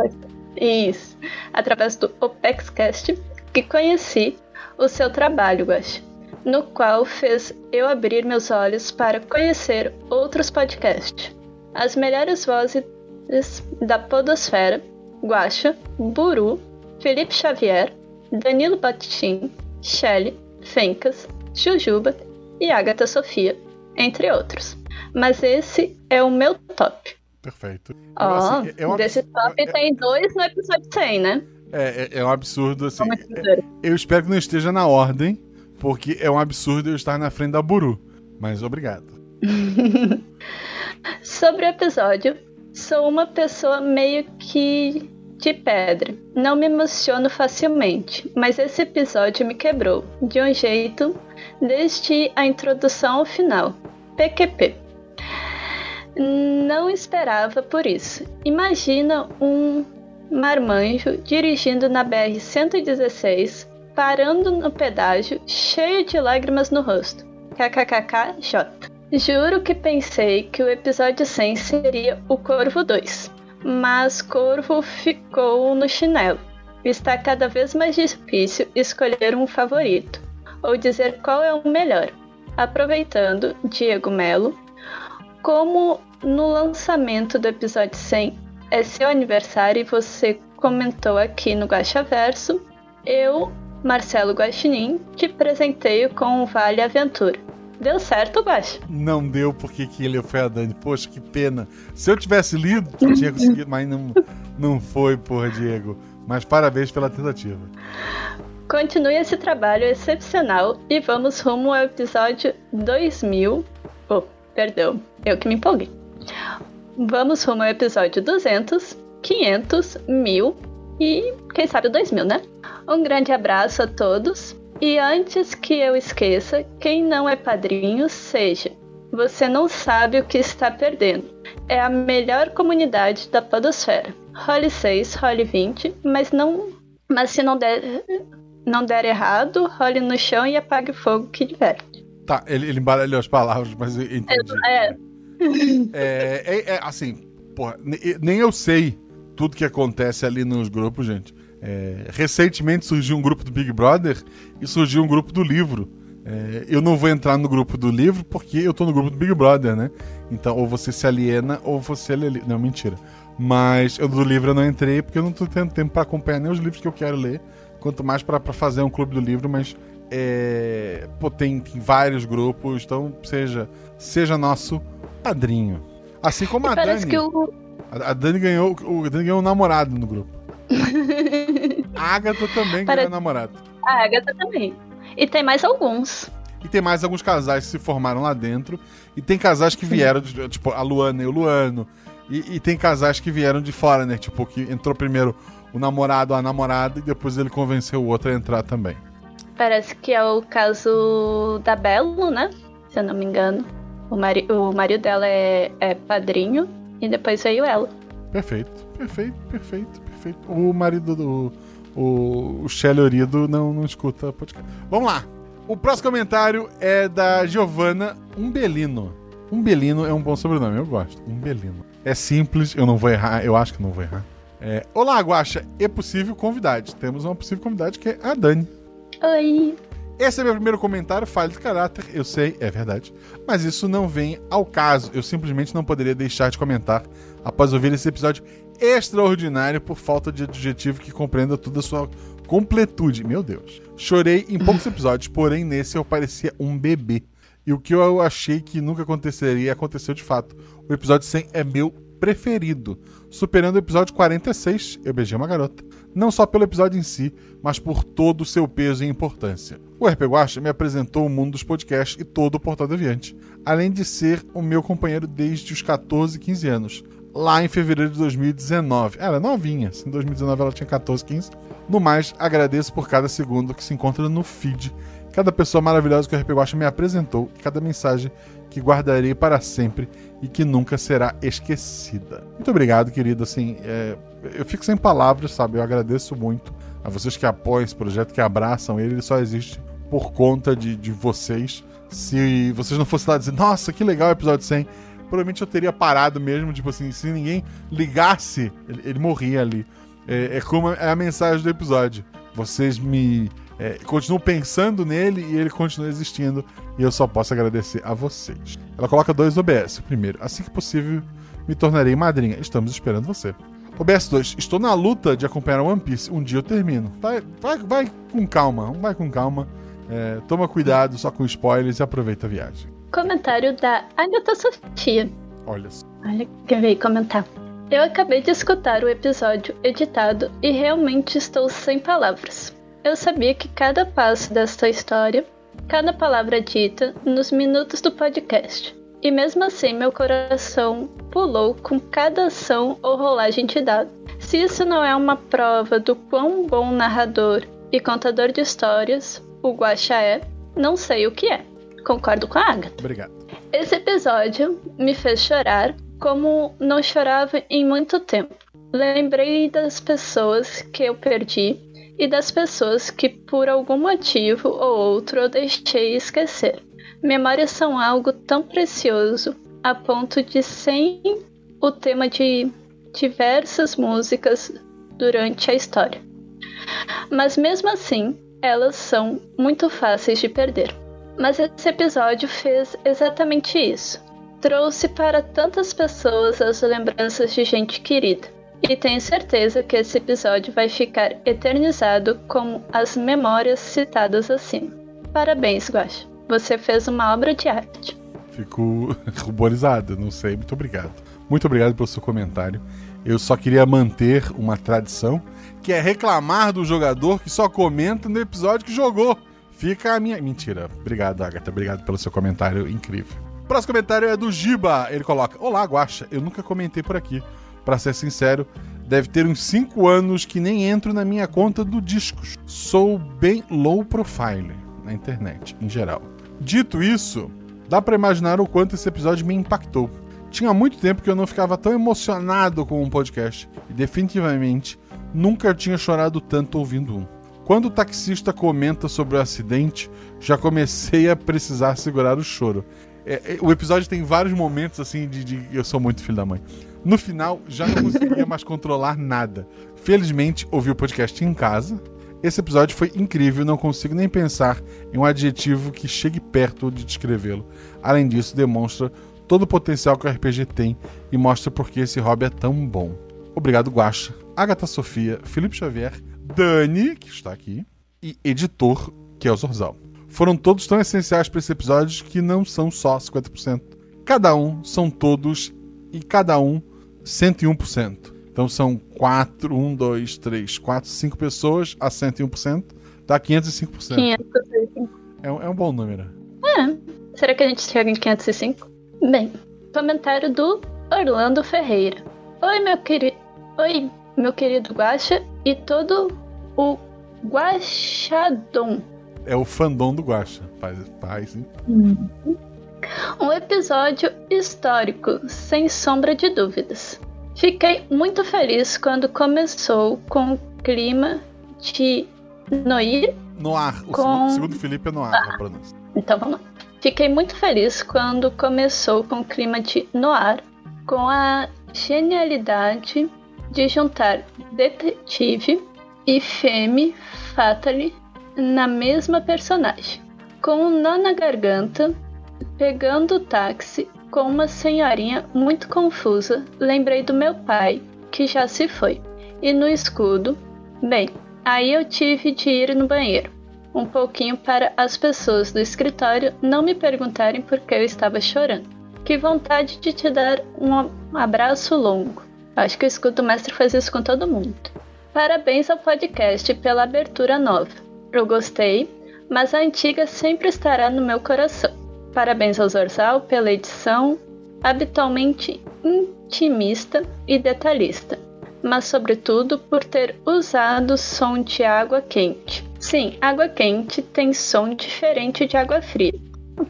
[LAUGHS] Isso. Através do OpexCast que conheci o seu trabalho, Guache, no qual fez eu abrir meus olhos para conhecer outros podcasts. As melhores vozes da Podosfera, Guacha, Buru, Felipe Xavier, Danilo Batin, Shelley, Fencas, Jujuba e Agatha Sofia, entre outros. Mas esse é o meu top. Perfeito. Ó, oh, assim, é um desse top é, tem dois no episódio 100, né? É, é, é um absurdo, assim. É, eu espero que não esteja na ordem, porque é um absurdo eu estar na frente da Buru. Mas obrigado. [LAUGHS] Sobre o episódio, Sou uma pessoa meio que de pedra. Não me emociono facilmente, mas esse episódio me quebrou de um jeito desde a introdução ao final. PQP. Não esperava por isso. Imagina um marmanjo dirigindo na BR 116, parando no pedágio, cheio de lágrimas no rosto. KKKKJ. Juro que pensei que o episódio 100 seria o Corvo 2, mas Corvo ficou no chinelo. Está cada vez mais difícil escolher um favorito, ou dizer qual é o melhor. Aproveitando, Diego Melo, como no lançamento do episódio 100 é seu aniversário e você comentou aqui no Guaxa Verso, eu, Marcelo Guaxinim, te presenteio com o Vale Aventura. Deu certo, Guax? Não deu porque quem leu foi a Dani. Poxa, que pena. Se eu tivesse lido, eu tinha conseguido, mas não, não foi, porra, Diego. Mas parabéns pela tentativa. Continue esse trabalho excepcional e vamos rumo ao episódio 2000. Oh, perdão, eu que me empolguei. Vamos rumo ao episódio 200 500, 1000 e quem sabe 2000, né? Um grande abraço a todos. E antes que eu esqueça, quem não é padrinho, seja. Você não sabe o que está perdendo. É a melhor comunidade da Podosfera. Role 6, role 20, mas não. Mas se não der, não der errado, role no chão e apague o fogo que diverte. Tá, ele, ele embaralhou as palavras, mas eu entendi. É, É, é, é, assim, porra, ne- nem eu sei tudo que acontece ali nos grupos, gente. É, recentemente surgiu um grupo do Big Brother e surgiu um grupo do livro. É, eu não vou entrar no grupo do livro porque eu tô no grupo do Big Brother, né? Então, ou você se aliena ou você lê. Não, mentira. Mas eu do livro eu não entrei porque eu não tô tendo tempo pra acompanhar nem os livros que eu quero ler, quanto mais pra pra fazer um clube do livro, mas é, pô, tem, tem vários grupos, então seja, seja nosso padrinho. Assim como a parece Dani. que o. A a Dani ganhou, o Dani ganhou um namorado no grupo. [LAUGHS] A Agatha também Parece- ganhou um namorado. A Agatha também. E tem mais alguns. E tem mais alguns casais que se formaram lá dentro. E tem casais que vieram, de, tipo, a Luana e o Luano. E, e tem casais que vieram de fora, né? Tipo, que entrou primeiro o namorado ou a namorada e depois ele convenceu o outro a entrar também. Parece que é o caso da Belo, né? Se eu não me engano. O, mari o marido dela é, é padrinho e depois veio ela. Perfeito, perfeito, perfeito, perfeito. O marido do. O, o Orido não, não escuta podcast. Vamos lá. O próximo comentário é da Giovanna Umbelino. Umbelino é um bom sobrenome, eu gosto. Umbelino. É simples, eu não vou errar, eu acho que não vou errar. É, Olá, Guaxa, é possível convidade. Temos uma possível convidade que é a Dani. Oi! Esse é meu primeiro comentário, falha de caráter, eu sei, é verdade. Mas isso não vem ao caso. Eu simplesmente não poderia deixar de comentar após ouvir esse episódio extraordinário por falta de adjetivo que compreenda toda a sua completude. Meu Deus. Chorei em poucos [LAUGHS] episódios, porém nesse eu parecia um bebê. E o que eu achei que nunca aconteceria aconteceu de fato. O episódio 100 é meu preferido, superando o episódio 46, Eu Beijei uma Garota. Não só pelo episódio em si, mas por todo o seu peso e importância. O RP Guacha me apresentou o mundo dos podcasts e todo o Portal Deviante, além de ser o meu companheiro desde os 14, 15 anos, lá em fevereiro de 2019. Ela é novinha, em 2019 ela tinha 14, 15. No mais, agradeço por cada segundo que se encontra no feed, cada pessoa maravilhosa que o RP Guacha me apresentou e cada mensagem que guardarei para sempre e que nunca será esquecida. Muito obrigado, querido. Assim, é, eu fico sem palavras, sabe? Eu agradeço muito a vocês que apoiam esse projeto, que abraçam ele. Ele só existe por conta de, de vocês. Se vocês não fossem lá dizer, nossa, que legal o episódio 100, provavelmente eu teria parado mesmo. Tipo assim, se ninguém ligasse, ele, ele morria ali. É, é como é a mensagem do episódio. Vocês me é, continuam pensando nele e ele continua existindo. E eu só posso agradecer a vocês. Ela coloca dois OBS. Primeiro, assim que possível, me tornarei madrinha. Estamos esperando você. OBS 2, estou na luta de acompanhar One Piece. Um dia eu termino. Vai, vai, vai com calma, vai com calma. É, toma cuidado só com spoilers e aproveita a viagem. Comentário da Agatha Sofia. Olha só. Olha quem veio comentar. Eu acabei de escutar o episódio editado e realmente estou sem palavras. Eu sabia que cada passo desta história, cada palavra dita nos minutos do podcast. E mesmo assim, meu coração pulou com cada ação ou rolagem de dado. Se isso não é uma prova do quão bom narrador e contador de histórias o Guaxa é, não sei o que é. Concordo com a Agatha. Obrigado. Esse episódio me fez chorar como não chorava em muito tempo. Lembrei das pessoas que eu perdi e das pessoas que por algum motivo ou outro eu deixei esquecer. Memórias são algo tão precioso a ponto de sem o tema de diversas músicas durante a história. Mas mesmo assim, elas são muito fáceis de perder. Mas esse episódio fez exatamente isso. Trouxe para tantas pessoas as lembranças de gente querida. E tenho certeza que esse episódio vai ficar eternizado como as memórias citadas acima. Parabéns, Guaxa. Você fez uma obra de arte. Fico [LAUGHS] ruborizado, não sei. Muito obrigado. Muito obrigado pelo seu comentário. Eu só queria manter uma tradição, que é reclamar do jogador que só comenta no episódio que jogou. Fica a minha. Mentira. Obrigado, Agatha. Obrigado pelo seu comentário incrível. Próximo comentário é do Giba. Ele coloca: Olá, Guaxa. Eu nunca comentei por aqui. Pra ser sincero, deve ter uns 5 anos que nem entro na minha conta do Discos. Sou bem low profile na internet, em geral. Dito isso, dá pra imaginar o quanto esse episódio me impactou. Tinha muito tempo que eu não ficava tão emocionado com um podcast e definitivamente nunca tinha chorado tanto ouvindo um. Quando o taxista comenta sobre o acidente, já comecei a precisar segurar o choro. É, é, o episódio tem vários momentos assim de, de, Eu sou muito filho da mãe. No final, já não conseguia mais controlar nada. Felizmente, ouvi o podcast em casa. Esse episódio foi incrível, não consigo nem pensar em um adjetivo que chegue perto de descrevê-lo. Além disso, demonstra todo o potencial que o RPG tem e mostra por que esse hobby é tão bom. Obrigado, Guaxa, Agatha Sofia, Felipe Xavier, Dani, que está aqui, e editor, que é o Zorzal. Foram todos tão essenciais para esse episódio que não são só 50%. Cada um são todos e cada um 101%. Então são 4, 1, 2, 3, 4, 5 pessoas a 101%, dá 505%. 505. É, um- é um bom número. É. Será que a gente chega em 505? Bem, comentário do Orlando Ferreira. Oi, meu querido. Oi, meu querido Guaxa e todo o Guaxadon. É o fandom do Guaxa. Faz, faz, hein? Um episódio histórico, sem sombra de dúvidas. Fiquei muito feliz quando começou com o clima de Noir No ar. O Com- segundo, o Felipe é no ar, a pronúncia. Então vamos lá. Fiquei muito feliz quando começou com o clima de noir, com a genialidade de juntar detetive e femme fatale na mesma personagem. Com um nó na garganta, pegando o táxi com uma senhorinha muito confusa, lembrei do meu pai, que já se foi. E no escudo, bem, aí eu tive de ir no banheiro um pouquinho para as pessoas do escritório não me perguntarem por que eu estava chorando. Que vontade de te dar um abraço longo. Acho que o escudo mestre faz isso com todo mundo. Parabéns ao podcast pela abertura nova. Eu gostei, mas a antiga sempre estará no meu coração. Parabéns ao Zorzal pela edição, habitualmente intimista e detalhista, mas sobretudo por ter usado som de água quente. Sim, água quente tem som diferente de água fria.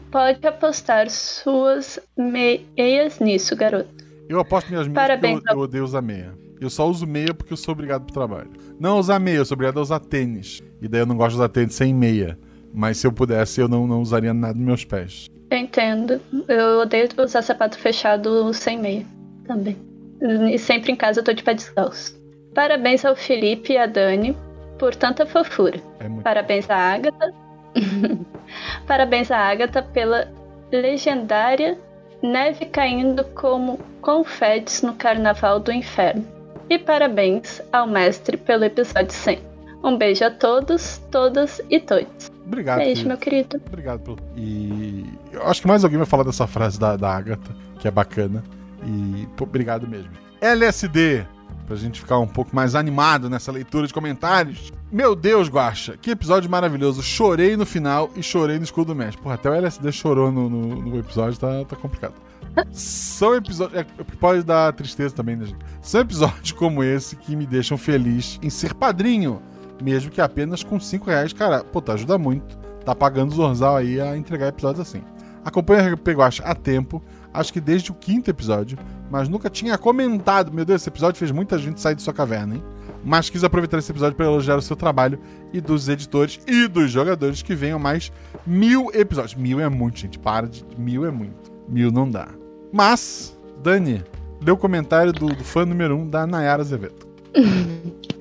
Pode apostar suas meias nisso, garoto. Eu aposto minhas meias Parabéns, porque eu, eu odeio usar meia. Eu só uso meia porque eu sou obrigado pro trabalho. Não usar meia, eu sou obrigado a usar tênis. E daí eu não gosto de usar tênis sem meia. Mas se eu pudesse, eu não, não usaria nada nos meus pés. Eu entendo. Eu odeio usar sapato fechado sem meia também. E sempre em casa eu tô de pé descalço. Parabéns ao Felipe e à Dani por tanta fofura. É. Parabéns à Agatha. [LAUGHS] Parabéns à Agatha pela legendária neve caindo como confetes no Carnaval do Inferno. E parabéns ao mestre pelo episódio 100. Um beijo a todos, todas e todos. Obrigado. Beijo, querido. meu querido. Obrigado pelo. E eu acho que mais alguém vai falar dessa frase da, da Agatha, que é bacana. E pô, obrigado mesmo. LSD, pra gente ficar um pouco mais animado nessa leitura de comentários. Meu Deus, Guaxa, que episódio maravilhoso. Chorei no final e chorei no escudo do mestre. Porra, até o LSD chorou no, no, no episódio, tá, tá complicado. São episódios. É, pode dar tristeza também, né, gente? São episódios como esse que me deixam feliz em ser padrinho. Mesmo que apenas com 5 reais, cara, pô, tá, ajuda muito. Tá pagando o Zorzal aí a entregar episódios assim. Acompanha o Peguacha há tempo, acho que desde o quinto episódio, mas nunca tinha comentado. Meu Deus, esse episódio fez muita gente sair de sua caverna, hein? Mas quis aproveitar esse episódio para elogiar o seu trabalho e dos editores e dos jogadores que venham mais mil episódios. Mil é muito, gente. Para de. Mil é muito. Mil não dá. Mas, Dani, lê o comentário do, do fã número um da Nayara Azevedo. [LAUGHS]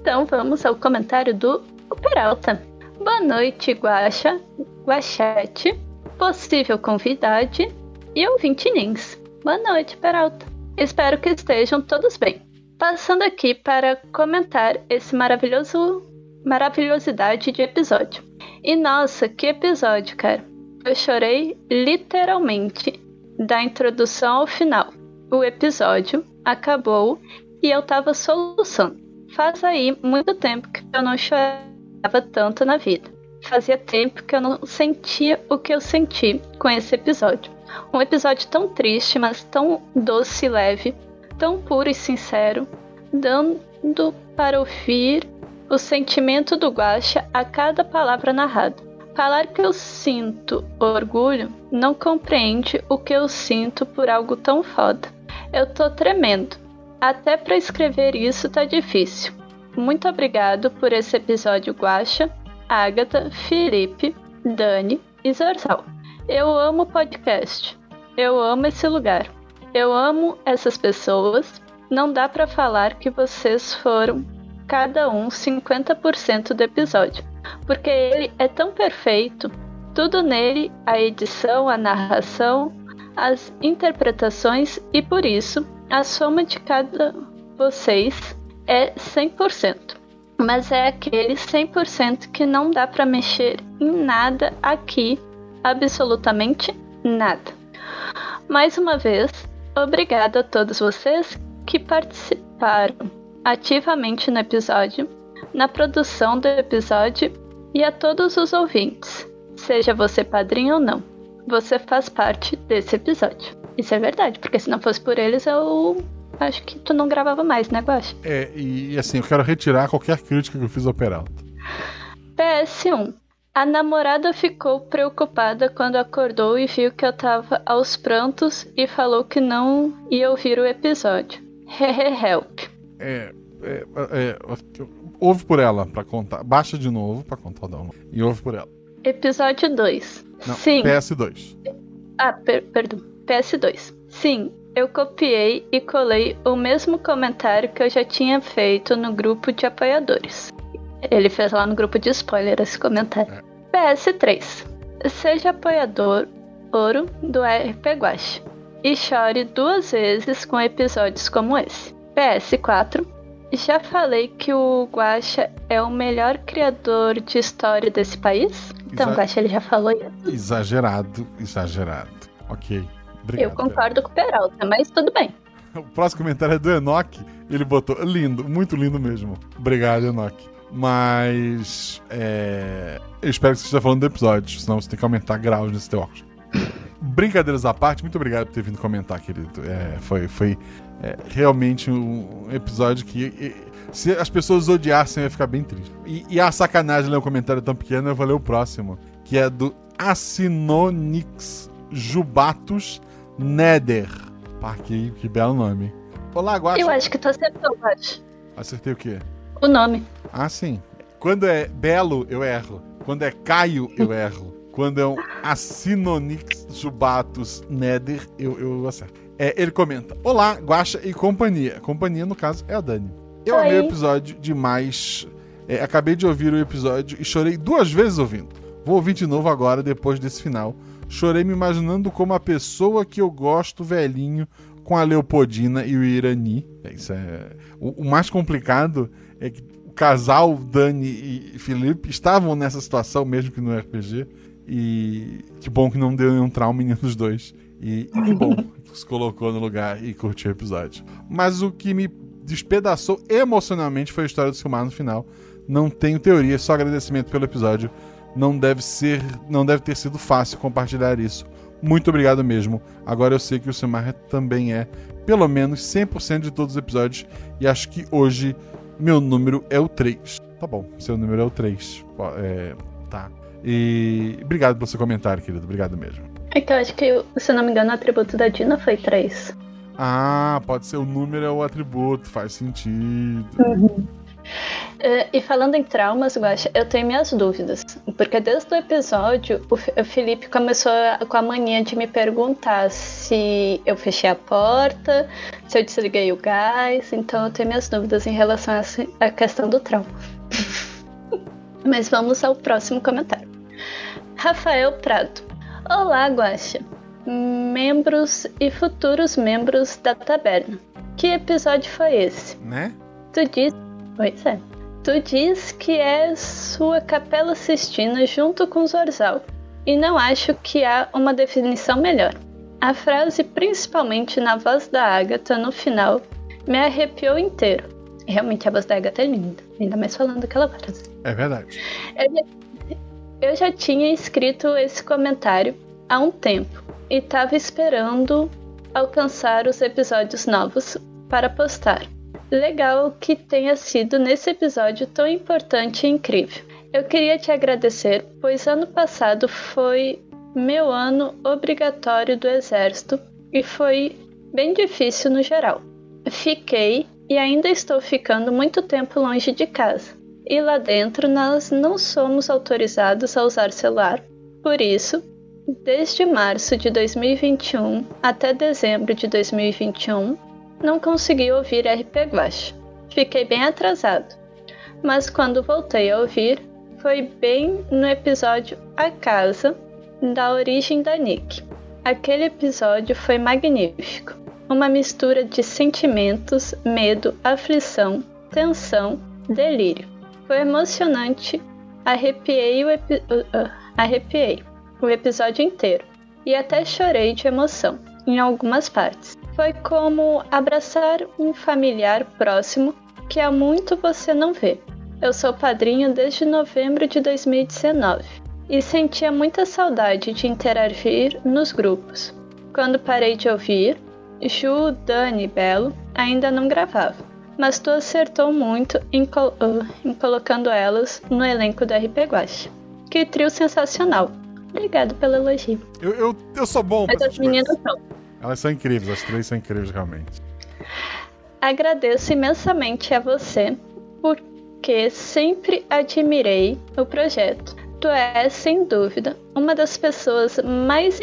Então vamos ao comentário do Peralta. Boa noite, Guaxa, Guachete, possível convidade e ouvinte Nins. Boa noite, Peralta. Espero que estejam todos bem. Passando aqui para comentar esse maravilhoso maravilhosidade de episódio. E nossa, que episódio, cara. Eu chorei literalmente da introdução ao final. O episódio acabou e eu tava soluçando. Faz aí muito tempo que eu não chorava tanto na vida. Fazia tempo que eu não sentia o que eu senti com esse episódio. Um episódio tão triste, mas tão doce e leve. tão puro e sincero, dando para ouvir o sentimento do Guaxa a cada palavra narrada. Falar que eu sinto orgulho não compreende o que eu sinto por algo tão foda. Eu tô tremendo. Até para escrever isso tá difícil. Muito obrigado por esse episódio, Guaxa, Agatha, Felipe, Dani e Zorzal. Eu amo podcast. Eu amo esse lugar. Eu amo essas pessoas. Não dá para falar que vocês foram cada um 50% do episódio, porque ele é tão perfeito. Tudo nele, a edição, a narração, as interpretações e por isso a soma de cada vocês é 100%. Mas é aquele 100% que não dá para mexer em nada aqui, absolutamente nada. Mais uma vez, obrigado a todos vocês que participaram ativamente no episódio, na produção do episódio e a todos os ouvintes, seja você padrinho ou não. Você faz parte desse episódio. Isso é verdade, porque se não fosse por eles, eu acho que tu não gravava mais, né, Guaxa? É, e assim, eu quero retirar qualquer crítica que eu fiz ao Peralta. PS1. A namorada ficou preocupada quando acordou e viu que eu tava aos prantos e falou que não ia ouvir o episódio. Hehe, [LAUGHS] help. É, é, é, ouve por ela pra contar. Baixa de novo pra contar o download. E ouve por ela. Episódio 2. Não, Sim. PS2. Ah, per perdão. PS2. Sim, eu copiei e colei o mesmo comentário que eu já tinha feito no grupo de apoiadores. Ele fez lá no grupo de spoiler esse comentário. PS3. Seja apoiador ouro do RP Guache e chore duas vezes com episódios como esse. PS4. Já falei que o Guacha é o melhor criador de história desse país? Então, Exa- Guacha, ele já falou isso. Exagerado, exagerado. Ok. Obrigado. Eu concordo com o Peralta, mas tudo bem. [LAUGHS] O próximo comentário é do Enoch. Ele botou lindo, muito lindo mesmo. Obrigado, Enoch. Mas. É... Eu espero que você esteja falando do episódio, senão você tem que aumentar graus nesse teu óculos. Brincadeiras à parte, muito obrigado por ter vindo comentar, querido. É, foi foi é, realmente um episódio que. se as pessoas odiassem, eu ia ficar bem triste. E, e a sacanagem ler um comentário tão pequeno, eu vou ler o próximo, que é do Assinonix Jubatus Neder. Pá, que, que belo nome. Olá, Guaxa. Eu acho que tu acertou, Guacha. Acertei o quê? O nome. Ah, sim. Quando é belo, eu erro. Quando é Caio, eu [LAUGHS] erro. Quando é um Assinonix Jubatus Neder, eu, eu acerto. É, ele comenta: Olá, Guaxa e companhia. Companhia, no caso, é a Dani. Eu Oi. amei o episódio demais. É, acabei de ouvir o episódio e chorei duas vezes ouvindo. Vou ouvir de novo agora, depois desse final. Chorei me imaginando como a pessoa que eu gosto, velhinho, com a Leopoldina e o Irani. É, Isso é... O, o mais complicado é que o casal Dani e Felipe estavam nessa situação, mesmo que no RPG. E que bom que não deu nenhum trauma em nenhum dos dois. E, e que bom [LAUGHS] que se colocou no lugar e curtiu o episódio. Mas o que me despedaçou emocionalmente foi a história do Silmar no final. Não tenho teoria, só agradecimento pelo episódio. Não deve ser, não deve ter sido fácil compartilhar isso. Muito obrigado mesmo. Agora eu sei que o Silmar também é, pelo menos 100% de todos os episódios. E acho que hoje meu número é o 3. Tá bom, seu número é o 3. Ó, É, tá. E obrigado pelo seu comentário, querido. Obrigado mesmo. É que eu acho que, se eu não me engano, o atributo da Dina foi 3. Ah, pode ser o número é o atributo, faz sentido. É, e falando em traumas, Guaxa, eu tenho minhas dúvidas. Porque desde o episódio, o Felipe começou a- com a mania de me perguntar se eu fechei a porta, se eu desliguei o gás. Então eu tenho minhas dúvidas em relação à questão do trauma. [LAUGHS] Mas vamos ao próximo comentário. Rafael Prado. Olá, Guaxa. Membros e futuros membros da taberna. Que episódio foi esse? Né? Tu diz. Pois é. Tu diz que é sua capela Sistina junto com Zorzal. E não acho que há uma definição melhor. A frase, principalmente na voz da Agatha no final, me arrepiou inteiro. Realmente a voz da Agatha é linda, ainda mais falando aquela frase. É verdade. Eu já, eu já tinha escrito esse comentário há um tempo e estava esperando alcançar os episódios novos para postar. Legal que tenha sido nesse episódio tão importante e incrível. Eu queria te agradecer, pois ano passado foi meu ano obrigatório do Exército e foi bem difícil no geral. Fiquei e ainda estou ficando muito tempo longe de casa. E lá dentro nós não somos autorizados a usar celular. Por isso, desde março de 2021 até dezembro de 2021, não consegui ouvir RP Guacha. Fiquei bem atrasado. Mas quando voltei a ouvir, foi bem no episódio A Casa da origem da Nick. Aquele episódio foi magnífico. Uma mistura de sentimentos, medo, aflição, tensão, delírio. Foi emocionante. Arrepiei o, epi uh, arrepiei o episódio inteiro e até chorei de emoção em algumas partes. Foi como abraçar um familiar próximo que há muito você não vê. Eu sou padrinho desde novembro de 2019 e sentia muita saudade de interagir nos grupos. Quando parei de ouvir, Ju, Dani e Belo ainda não gravavam, mas tu acertou muito em, col uh, em colocando elas no elenco do RP Guache. Que trio sensacional! Obrigado pelo elogio. Eu, eu, eu sou bom Mas as meninas são. Elas são incríveis, as três são incríveis realmente. Agradeço imensamente a você porque sempre admirei o projeto. Tu és, sem dúvida, uma das pessoas mais,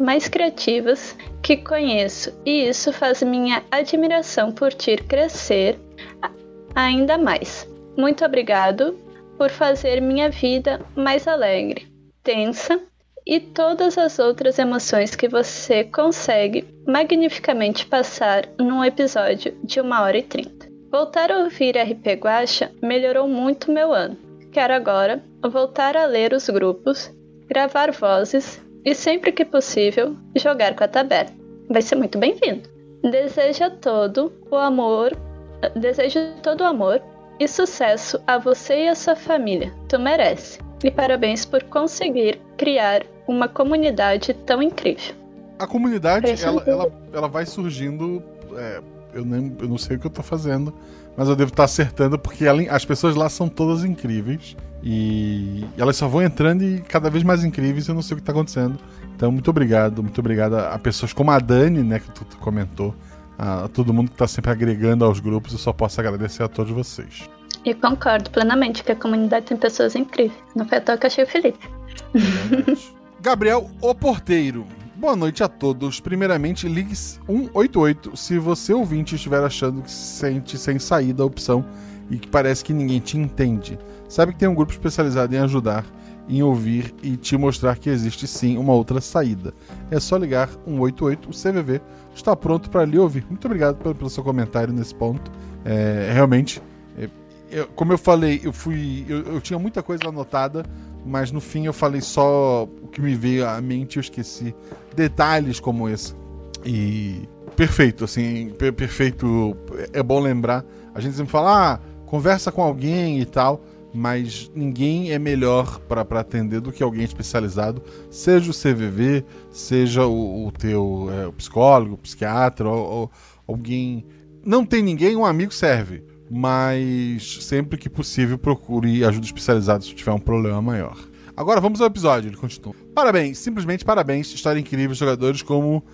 mais criativas que conheço, e isso faz minha admiração por ti crescer ainda mais. Muito obrigado por fazer minha vida mais alegre, tensa e todas as outras emoções que você consegue magnificamente passar num episódio de 1 hora e 30. Voltar a ouvir RP Guacha melhorou muito meu ano. Quero agora voltar a ler os grupos, gravar vozes e, sempre que possível, jogar com a taberna. Vai ser muito bem-vindo. Desejo todo o amor, desejo todo o amor e sucesso a você e a sua família. Tu merece. E parabéns por conseguir criar uma comunidade tão incrível. A comunidade, ela, ela, ela vai surgindo. É, eu, nem, eu não sei o que eu tô fazendo, mas eu devo estar acertando, porque ela, as pessoas lá são todas incríveis. E elas só vão entrando e cada vez mais incríveis, eu não sei o que está acontecendo. Então, muito obrigado, muito obrigado a pessoas como a Dani, né, que tu, tu comentou, a, todo mundo que está sempre agregando aos grupos, eu só posso agradecer a todos vocês. E concordo plenamente que a comunidade tem pessoas incríveis. Não foi à toa que achei o Felipe. [LAUGHS] Gabriel, o porteiro. Boa noite a todos. Primeiramente, ligue 188 se você ouvinte estiver achando que se sente sem saída a opção e que parece que ninguém te entende. Sabe que tem um grupo especializado em ajudar, em ouvir e te mostrar que existe sim uma outra saída. É só ligar 188, o CVV está pronto para lhe ouvir. Muito obrigado pelo, pelo seu comentário nesse ponto. É, realmente, é, eu, como eu falei, eu fui, eu, eu tinha muita coisa anotada mas no fim eu falei só o que me veio à mente e eu esqueci. Detalhes como esse. E perfeito, assim, per perfeito. É bom lembrar. A gente sempre fala, ah, conversa com alguém e tal, mas ninguém é melhor para atender do que alguém especializado, seja o CVV, seja o, o teu é, o psicólogo, o psiquiatra, ou, ou alguém. Não tem ninguém, um amigo serve mas sempre que possível procure ajuda especializada se tiver um problema maior. Agora vamos ao episódio, ele continua. Parabéns, simplesmente parabéns, história incrível, jogadores como.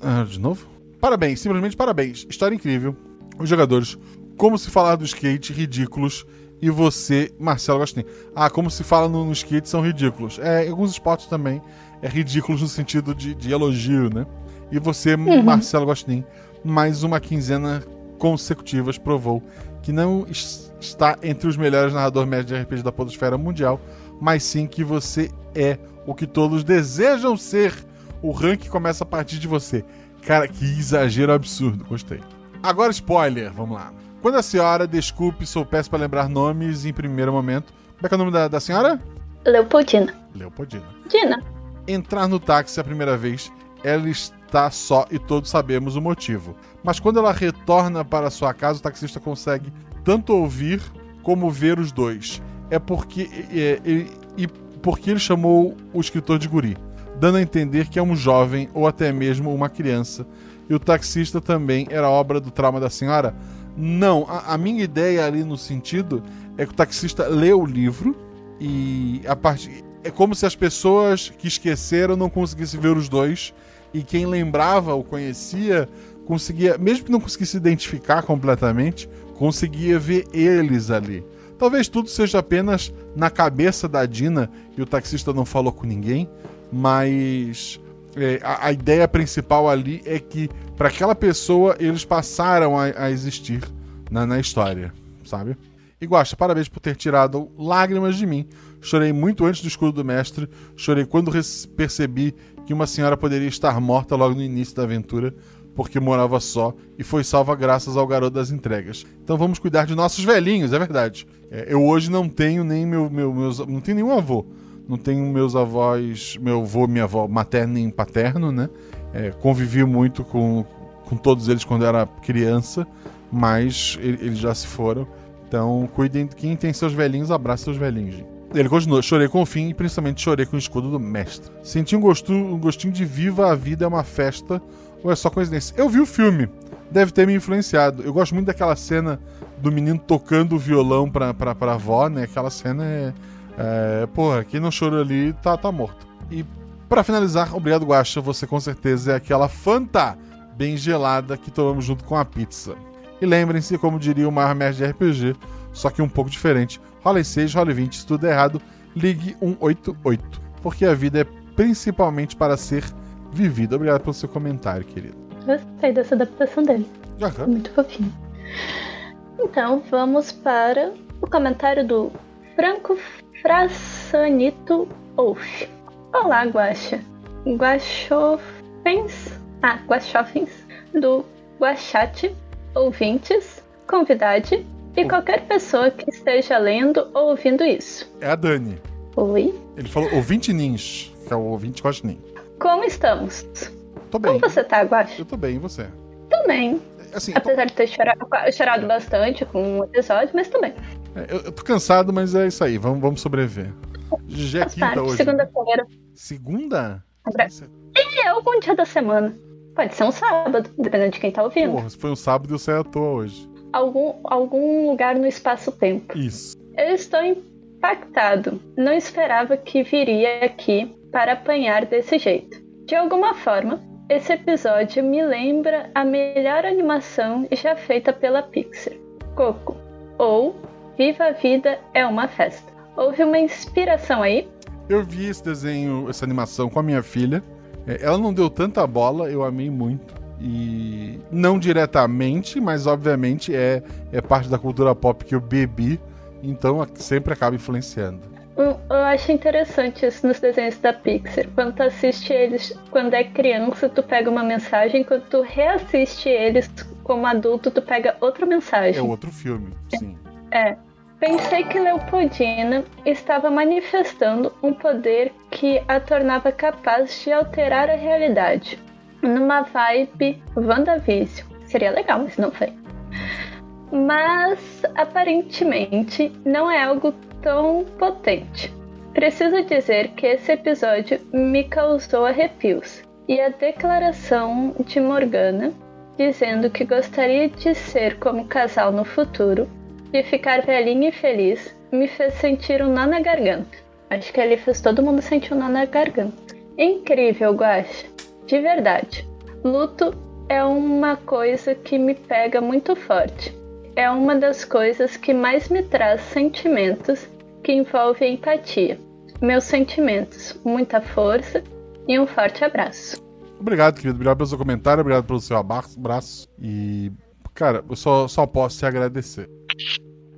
Ah, de novo? Parabéns, simplesmente parabéns, história incrível. Os jogadores, como se falar do skate, ridículos. E você, Marcelo Gostin. Ah, como se fala no, no skate, são ridículos. É, alguns esportes também é ridículos no sentido de, de elogio, né? E você, uhum. Marcelo Gostin, mais uma quinzena consecutivas provou que não está entre os melhores narradores médios de RPG da Podosfera Mundial, mas sim que você é o que todos desejam ser. O ranking começa a partir de você. Cara, que exagero absurdo. Gostei. Agora, spoiler, vamos lá. Quando a senhora, desculpe, sou péssimo para lembrar nomes em primeiro momento. Como é que é o nome da, da senhora? Leopoldina. Leopoldina. Dina. Entrar no táxi a primeira vez, ela está só e todos sabemos o motivo. Mas quando ela retorna para sua casa, o taxista consegue tanto ouvir como ver os dois. É porque é, é, e porque ele chamou o escritor de guri, dando a entender que é um jovem ou até mesmo uma criança e o taxista também era obra do trauma da senhora? Não, a, a minha ideia ali no sentido é que o taxista lê o livro e a parte é como se as pessoas que esqueceram não conseguissem ver os dois e quem lembrava ou conhecia conseguia, mesmo que não conseguisse identificar completamente, conseguia ver eles ali. Talvez tudo seja apenas na cabeça da Dina e o taxista não falou com ninguém, mas é, a, a, ideia principal ali é que para aquela pessoa eles passaram a, a existir na, na, história, sabe? E Guaxa, parabéns por ter tirado lágrimas de mim. Chorei muito antes do escudo do mestre, chorei quando percebi que uma senhora poderia estar morta logo no início da aventura, porque morava só e foi salva graças ao garoto das entregas. Então vamos cuidar de nossos velhinhos, é verdade. É, eu hoje não tenho nem meu, meu, meus. Não tenho nenhum avô. Não tenho meus avós, meu avô, minha avó materno nem paterno, né? É, convivi muito com, com todos eles quando era criança, mas eles já se foram. Então, cuidem, quem tem seus velhinhos, abraça seus velhinhos. Ele continuou, chorei com o fim e principalmente chorei com o escudo do mestre. Senti um, gosto, um gostinho de viva a vida é uma festa ou é só coincidência? Eu vi o filme, deve ter me influenciado. Eu gosto muito daquela cena do menino tocando o violão pra, pra, pra avó, né? Aquela cena é, é. Porra, quem não chorou ali tá, tá morto. E para finalizar, obrigado, Guacha. Você com certeza é aquela Fanta bem gelada que tomamos junto com a pizza. E lembrem-se, como diria o Mar de RPG, só que um pouco diferente. Role 6, role 20, se tudo é errado, ligue 188. Porque a vida é principalmente para ser vivida. Obrigado pelo seu comentário, querido. Gostei dessa adaptação dele. Uhum. Muito fofinho. Então, vamos para o comentário do Franco Frassanito Wolf. Olá, Guaxa. Guaxofens. Ah, Guaxofens. Do Guaxate. Ouvintes. Convidade. E qualquer pessoa que esteja lendo ou ouvindo isso. É a Dani. Oi. Ele falou ouvinte Nins, que é o ouvinte Guaxinim. Como estamos? Tô bem. Como você tá, Guaxa? Eu tô bem, e você? Também. Assim, Apesar tô... de ter chorado, chorado bastante com o episódio, mas também. É, eu, eu tô cansado, mas é isso aí. Vamos, vamos sobreviver. Já é quinta hoje. Segunda-feira. Segunda? É algum dia da semana. Pode ser um sábado, dependendo de quem tá ouvindo. Porra, se foi um sábado, eu saí à toa hoje algum, algum lugar no espaço-tempo. Isso. Eu estou impactado. Não esperava que viria aqui para apanhar desse jeito. De alguma forma, esse episódio me lembra a melhor animação já feita pela Pixar, Coco, ou Viva a Vida é uma Festa. Houve uma inspiração aí? Eu vi esse desenho, essa animação com a minha filha. É, ela não deu tanta bola, eu amei muito. E não diretamente, mas obviamente é, é parte da cultura pop que eu bebi, então sempre acaba influenciando. Eu acho interessante isso nos desenhos da Pixar. Quando tu assiste eles quando é criança, tu pega uma mensagem, quando tu reassiste eles como adulto, tu pega outra mensagem. É outro filme, sim. É. Pensei que Leopoldina estava manifestando um poder que a tornava capaz de alterar a realidade numa vibe WandaVision. Seria legal, mas não foi. Mas aparentemente não é algo tão potente. Preciso dizer que esse episódio me causou arrepios. E a declaração de Morgana dizendo que gostaria de ser como casal no futuro, de ficar velhinha e feliz, me fez sentir um nó na garganta. Acho que ali fez todo mundo sentir um nó na garganta. Incrível, Guacha de verdade. Luto é uma coisa que me pega muito forte. É uma das coisas que mais me traz sentimentos que envolve empatia. Meus sentimentos, muita força e um forte abraço. Obrigado, querido. Obrigado pelo seu comentário, obrigado pelo seu abraço. E, cara, eu só, só posso te agradecer.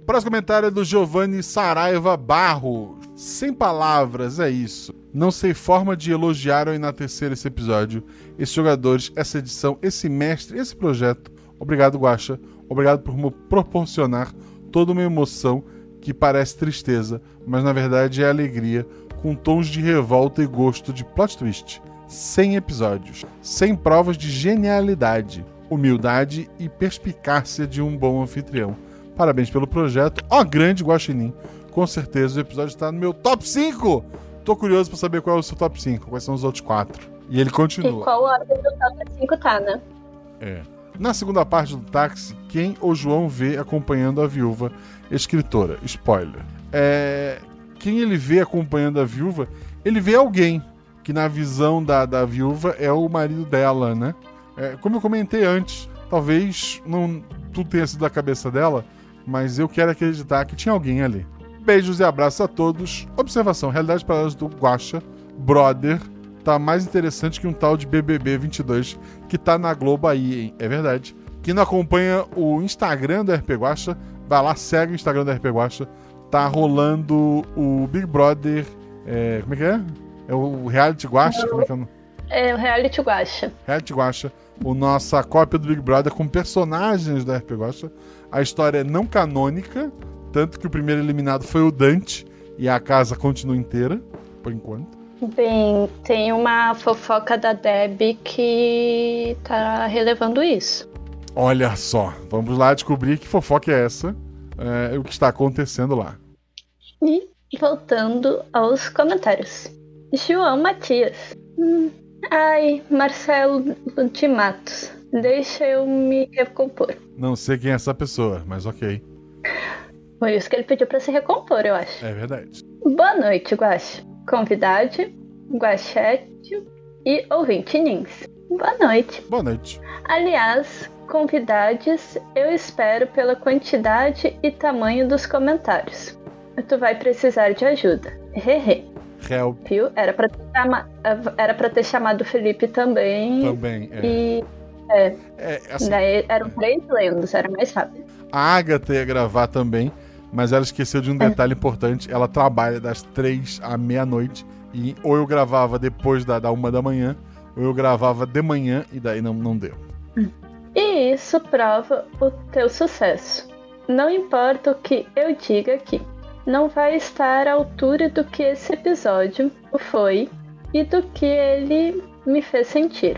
Próximo comentário é do Giovanni Saraiva Barro. Sem palavras, é isso. Não sei forma de elogiar ou enaltecer esse episódio, esses jogadores, essa edição, esse mestre, esse projeto. Obrigado, Guacha. Obrigado por me proporcionar toda uma emoção que parece tristeza, mas na verdade é alegria, com tons de revolta e gosto de plot twist. Sem episódios, sem provas de genialidade, humildade e perspicácia de um bom anfitrião. Parabéns pelo projeto. Ó, oh, grande Guaxinim. Com certeza o episódio está no meu top 5. Tô curioso para saber qual é o seu top 5, quais são os outros quatro. E ele continua. E qual ordem do top 5 tá, né? É. Na segunda parte do táxi, quem o João vê acompanhando a viúva escritora? Spoiler. É, quem ele vê acompanhando a viúva, ele vê alguém que na visão da, da viúva é o marido dela, né? É, como eu comentei antes, talvez não tudo tenha sido da cabeça dela, mas eu quero acreditar que tinha alguém ali. Beijos e abraços a todos. Observação: realidade para elas do Guacha, brother, tá mais interessante que um tal de BBB 22 que tá na Globo aí, hein? É verdade. Quem não acompanha o Instagram do RP Guacha, vai lá, segue o Instagram do RP Guacha. Tá rolando o Big Brother. é, como é que é? É o Reality Guacha? Como é que é? É o reality guacha. Reality Guacha, o nossa cópia do Big Brother com personagens do RP Guacha. A história é não canônica, tanto que o primeiro eliminado foi o Dante e a casa continua inteira, por enquanto. Bem, tem uma fofoca da Deb que tá relevando isso. Olha só, vamos lá descobrir que fofoca é essa, é, o que está acontecendo lá. E voltando aos comentários. João Matias. Hum, ai, Marcelo de Matos. Deixa eu me recompor. Não sei quem é essa pessoa, mas ok. Foi isso que ele pediu pra se recompor, eu acho. É verdade. Boa noite, Guache. Convidade, Guachete e ouvinte Nins. Boa noite. Boa noite. Aliás, convidades, eu espero pela quantidade e tamanho dos comentários. Tu vai precisar de ajuda. Hehe. Help Viu? Era pra ter, chama... Era pra ter chamado o Felipe também. também. É. E é, É, assim, daí eram três lendas, era mais rápido. a Agatha ia gravar também, mas ela esqueceu de um detalhe importante. Ela trabalha das três à meia-noite. E ou eu gravava depois da, da uma da manhã, ou eu gravava de manhã, e daí não, não deu. E isso prova o teu sucesso. Não importa o que eu diga aqui, não vai estar à altura do que esse episódio foi e do que ele me fez sentir.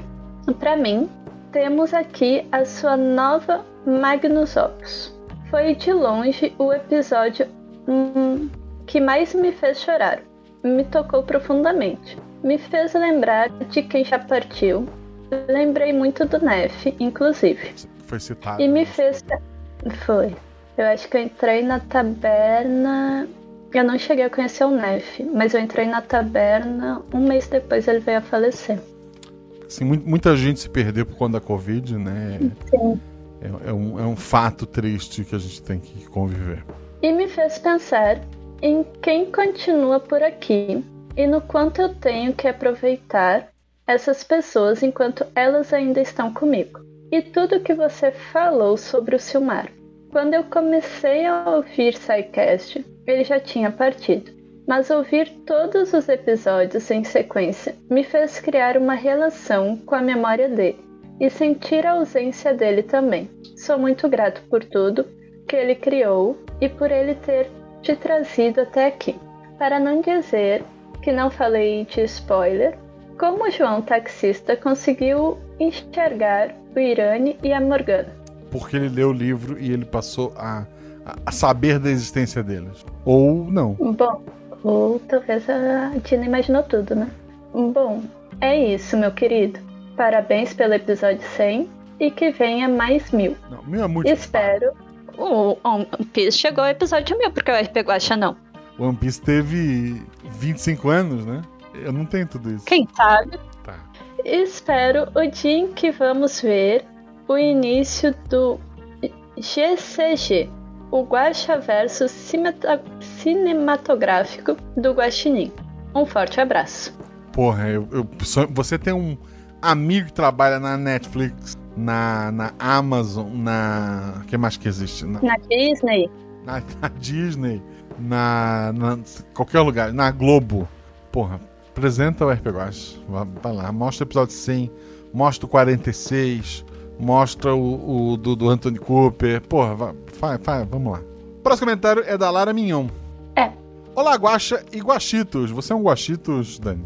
Para mim, temos aqui a sua nova Magnus Opus. Foi de longe o episódio hum, que mais me fez chorar. Me tocou profundamente. Me fez lembrar de quem já partiu. Lembrei muito do Nef, inclusive. Foi citado. E me fez. Foi. Eu acho que eu entrei na taberna. Eu não cheguei a conhecer o Nef, mas eu entrei na taberna um mês depois ele veio a falecer. Assim, mu- muita gente se perdeu por conta da Covid, né? Sim. É, é um, é um fato triste que a gente tem que conviver. E me fez pensar em quem continua por aqui e no quanto eu tenho que aproveitar essas pessoas enquanto elas ainda estão comigo. E tudo que você falou sobre o Silmar. Quando eu comecei a ouvir SciCast, ele já tinha partido. Mas ouvir todos os episódios em sequência me fez criar uma relação com a memória dele e sentir a ausência dele também. Sou muito grato por tudo que ele criou e por ele ter te trazido até aqui. Para não dizer que não falei de spoiler, como o João taxista conseguiu enxergar o Irane e a Morgana? Porque ele leu o livro e ele passou a, a- a saber da existência deles. Ou não. Bom, ou talvez a Tina imaginou tudo, né? Bom, é isso, meu querido. Parabéns pelo episódio 100 e que venha mais mil. Não, meu é muito. Espero. O One Piece chegou ao episódio mil, porque o RP Guacha não. One Piece teve 25 anos, né? Eu não tenho tudo isso. Quem sabe? Tá. Espero o dia em que vamos ver o início do GCG, o Guacha Verso Cinematográfico do Guaxinim. Um forte abraço. Porra, eu, eu você tem um amigo que trabalha na Netflix, na, na Amazon, na. O que mais que existe? Na, Na Disney, na- na Disney, na, na- qualquer lugar, na Globo. Porra, apresenta o Watch. Vai, vai lá, mostra o episódio 100, mostra o 46, mostra o, o do, do Anthony Cooper. Porra, vai, vai, vai, vamos lá. Próximo comentário é da Lara Mignon. É. Olá, Guaxa e Guaxitos. Você é um Guaxitos, Dani?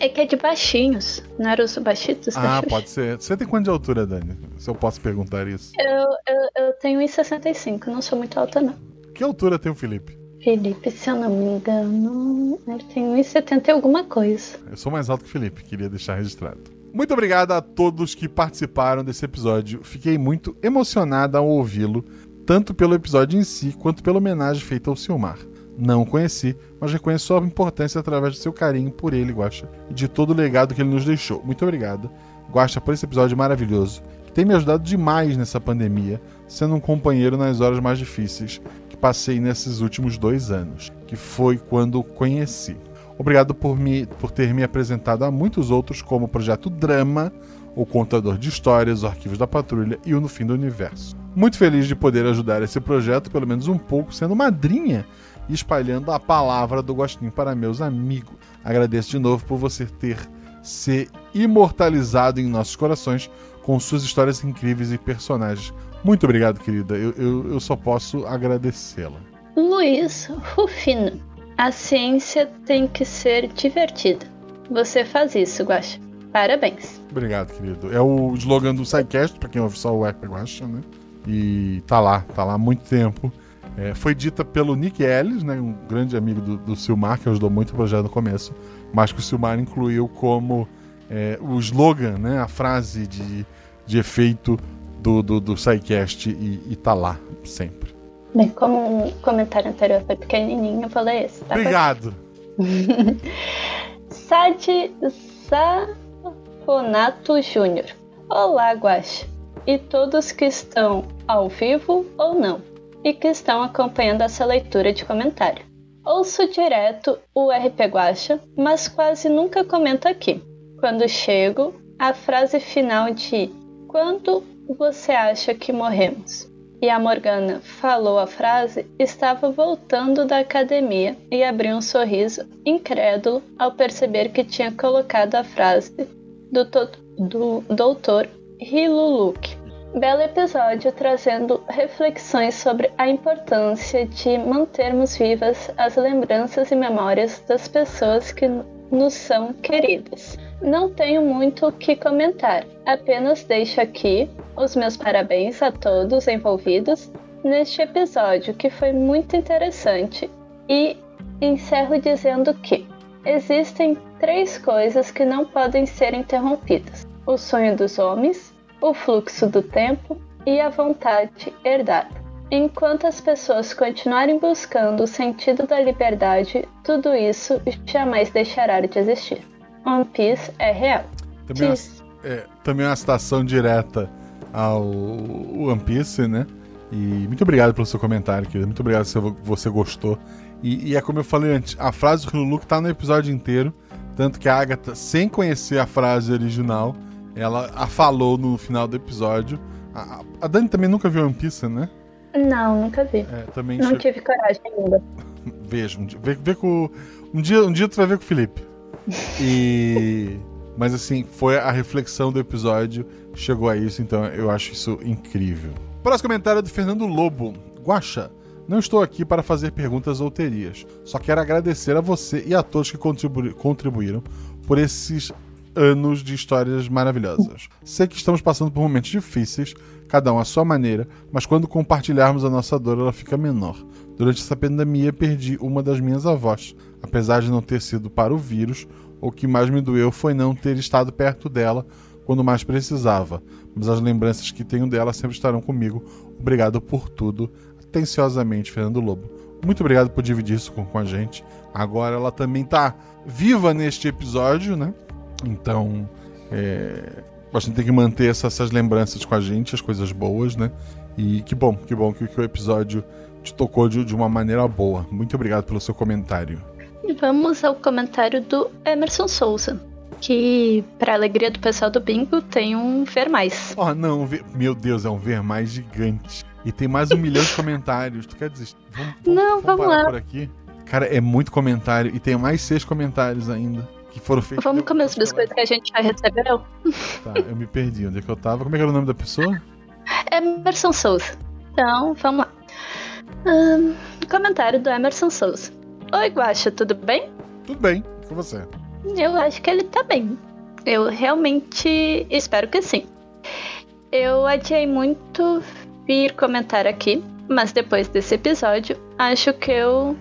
É que é de baixinhos, não era os baixinhos? Ah, Xuxa? pode ser. Você tem quanto de altura, Dani? Se eu posso perguntar isso. Eu, eu, eu tenho 1,65, não sou muito alta, não. Que altura tem o Felipe? Felipe, se eu não me engano, ele tem 1,70 e alguma coisa. Eu sou mais alto que o Felipe, queria deixar registrado. Muito obrigado a todos que participaram desse episódio. Fiquei muito emocionada ao ouvi-lo, tanto pelo episódio em si quanto pela homenagem feita ao Silmar. Não o conheci, mas reconheço sua importância através do seu carinho por ele, Guaxa, e de todo o legado que ele nos deixou. Muito obrigado, Guaxa, por esse episódio maravilhoso, que tem me ajudado demais nessa pandemia, sendo um companheiro nas horas mais difíceis que passei nesses últimos dois anos, que foi quando conheci. Obrigado por, me, por ter me apresentado a muitos outros, como o Projeto Drama, o Contador de Histórias, os Arquivos da Patrulha e o No Fim do Universo. Muito feliz de poder ajudar esse projeto, pelo menos um pouco, sendo madrinha e espalhando a palavra do Gostinho para meus amigos. Agradeço de novo por você ter se imortalizado em nossos corações com suas histórias incríveis e personagens. Muito obrigado, querida. Eu, eu, eu só posso agradecê-la. Luiz Rufino. A ciência tem que ser divertida. Você faz isso, Guaxa. Parabéns. Obrigado, querido. É o slogan do SciCast, para quem ouve só o App Guaxa, né? E tá lá, tá lá há muito tempo. É, foi dita pelo Nick Ellis, né, um grande amigo do, do Silmar, que ajudou muito o projeto no começo, mas que o Silmar incluiu como é, o slogan, né, a frase de, de efeito do, do, do SciCast e, e tá lá sempre. Bem, como o comentário anterior foi pequenininho, eu falei esse. Tá Obrigado. [LAUGHS] Sade Safonato Júnior. Olá, Guaxa. E todos que estão ao vivo ou não e que estão acompanhando essa leitura de comentário. Ouço direto o RP Guacha, mas quase nunca comento aqui. Quando chego, a frase final de Quando você acha que morremos? E a Morgana falou a frase, estava voltando da academia e abriu um sorriso incrédulo ao perceber que tinha colocado a frase do, do doutor Hiluluk Belo episódio trazendo reflexões sobre a importância de mantermos vivas as lembranças e memórias das pessoas que nos são queridas. Não tenho muito o que comentar, apenas deixo aqui os meus parabéns a todos envolvidos neste episódio que foi muito interessante e encerro dizendo que existem três coisas que não podem ser interrompidas: o sonho dos homens, o fluxo do tempo e a vontade herdada. Enquanto as pessoas continuarem buscando o sentido da liberdade, tudo isso jamais deixará de existir. One Piece é real. Também, Diz... é, é, também é uma citação direta ao One Piece, né? E muito obrigado pelo seu comentário, querido. Muito obrigado se você gostou. E, e é como eu falei antes, a frase do Luke tá no episódio inteiro. Tanto que a Agatha, sem conhecer a frase original, ela a falou no final do episódio. A, a Dani também nunca viu One Piece, né? Não, nunca vi. É, também não che... tive coragem ainda. [LAUGHS] Veja, um dia, vê, vê com, um, dia, um dia tu vai ver com o Felipe. [LAUGHS] E. Mas assim, foi a reflexão do episódio, chegou a isso, então eu acho isso incrível. Próximo comentário é do Fernando Lobo. Guaxa, não estou aqui para fazer perguntas ou terias. Só quero agradecer a você e a todos que contribu contribuíram por esses anos de histórias maravilhosas. Sei que estamos passando por momentos difíceis, cada um à sua maneira, mas quando compartilharmos a nossa dor, ela fica menor. Durante essa pandemia, perdi uma das minhas avós. Apesar de não ter sido para o vírus, o que mais me doeu foi não ter estado perto dela quando mais precisava. Mas as lembranças que tenho dela sempre estarão comigo. Obrigado por tudo. Atenciosamente, Fernando Lobo. Muito obrigado por dividir isso com, com a gente. Agora ela também está viva neste episódio, né? Então, é, a gente tem que manter essa, essas lembranças com a gente, as coisas boas, né? E que bom, que bom que, que o episódio te tocou de, de uma maneira boa. Muito obrigado pelo seu comentário. E vamos ao comentário do Emerson Souza. Que, para alegria do pessoal do Bingo, tem um ver mais. Oh, não, ver... meu Deus, é um ver mais gigante. E tem mais um milhão de comentários. Tu quer dizer? Vamos, vamos, não, vamos, vamos lá. por aqui. Cara, é muito comentário. E tem mais seis comentários ainda que foram feitos. Vamos comer os biscoitos que a gente já recebeu? Tá, eu me perdi. Onde é que eu tava? Como é que era o nome da pessoa? [LAUGHS] Emerson Souza. Então, vamos lá. Um, comentário do Emerson Souza. Oi, Guacha, tudo bem? Tudo bem, com você. Eu acho que ele tá bem. Eu realmente espero que sim. Eu adiei muito vir comentar aqui, mas depois desse episódio, acho que eu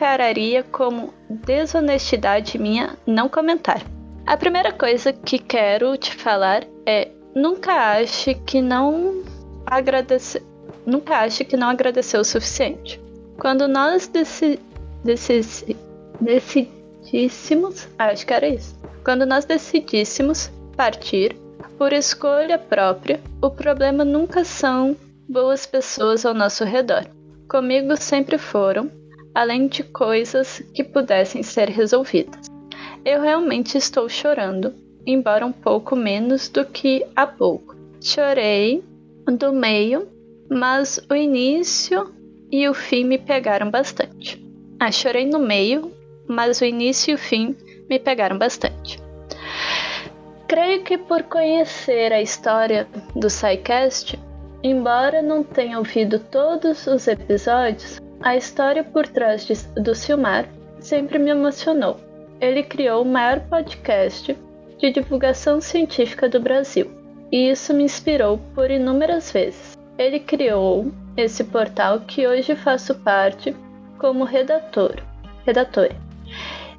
encararia como desonestidade minha não comentar. A primeira coisa que quero te falar é nunca ache que não agradecer, nunca ache que não agradeceu o suficiente. Quando nós deci, deci, decidíssemos, acho que era isso. Quando nós decidíssemos partir por escolha própria, o problema nunca são boas pessoas ao nosso redor. Comigo sempre foram, além de coisas que pudessem ser resolvidas. Eu realmente estou chorando, embora um pouco menos do que há pouco. Chorei do meio, mas o início e o fim me pegaram bastante. Ah, chorei no meio, mas o início e o fim me pegaram bastante. Creio que por conhecer a história do SciCast, embora não tenha ouvido todos os episódios, a história por trás de, do Silmar sempre me emocionou. Ele criou o maior podcast de divulgação científica do Brasil, e isso me inspirou por inúmeras vezes. Ele criou esse portal que hoje faço parte como redator. Redator.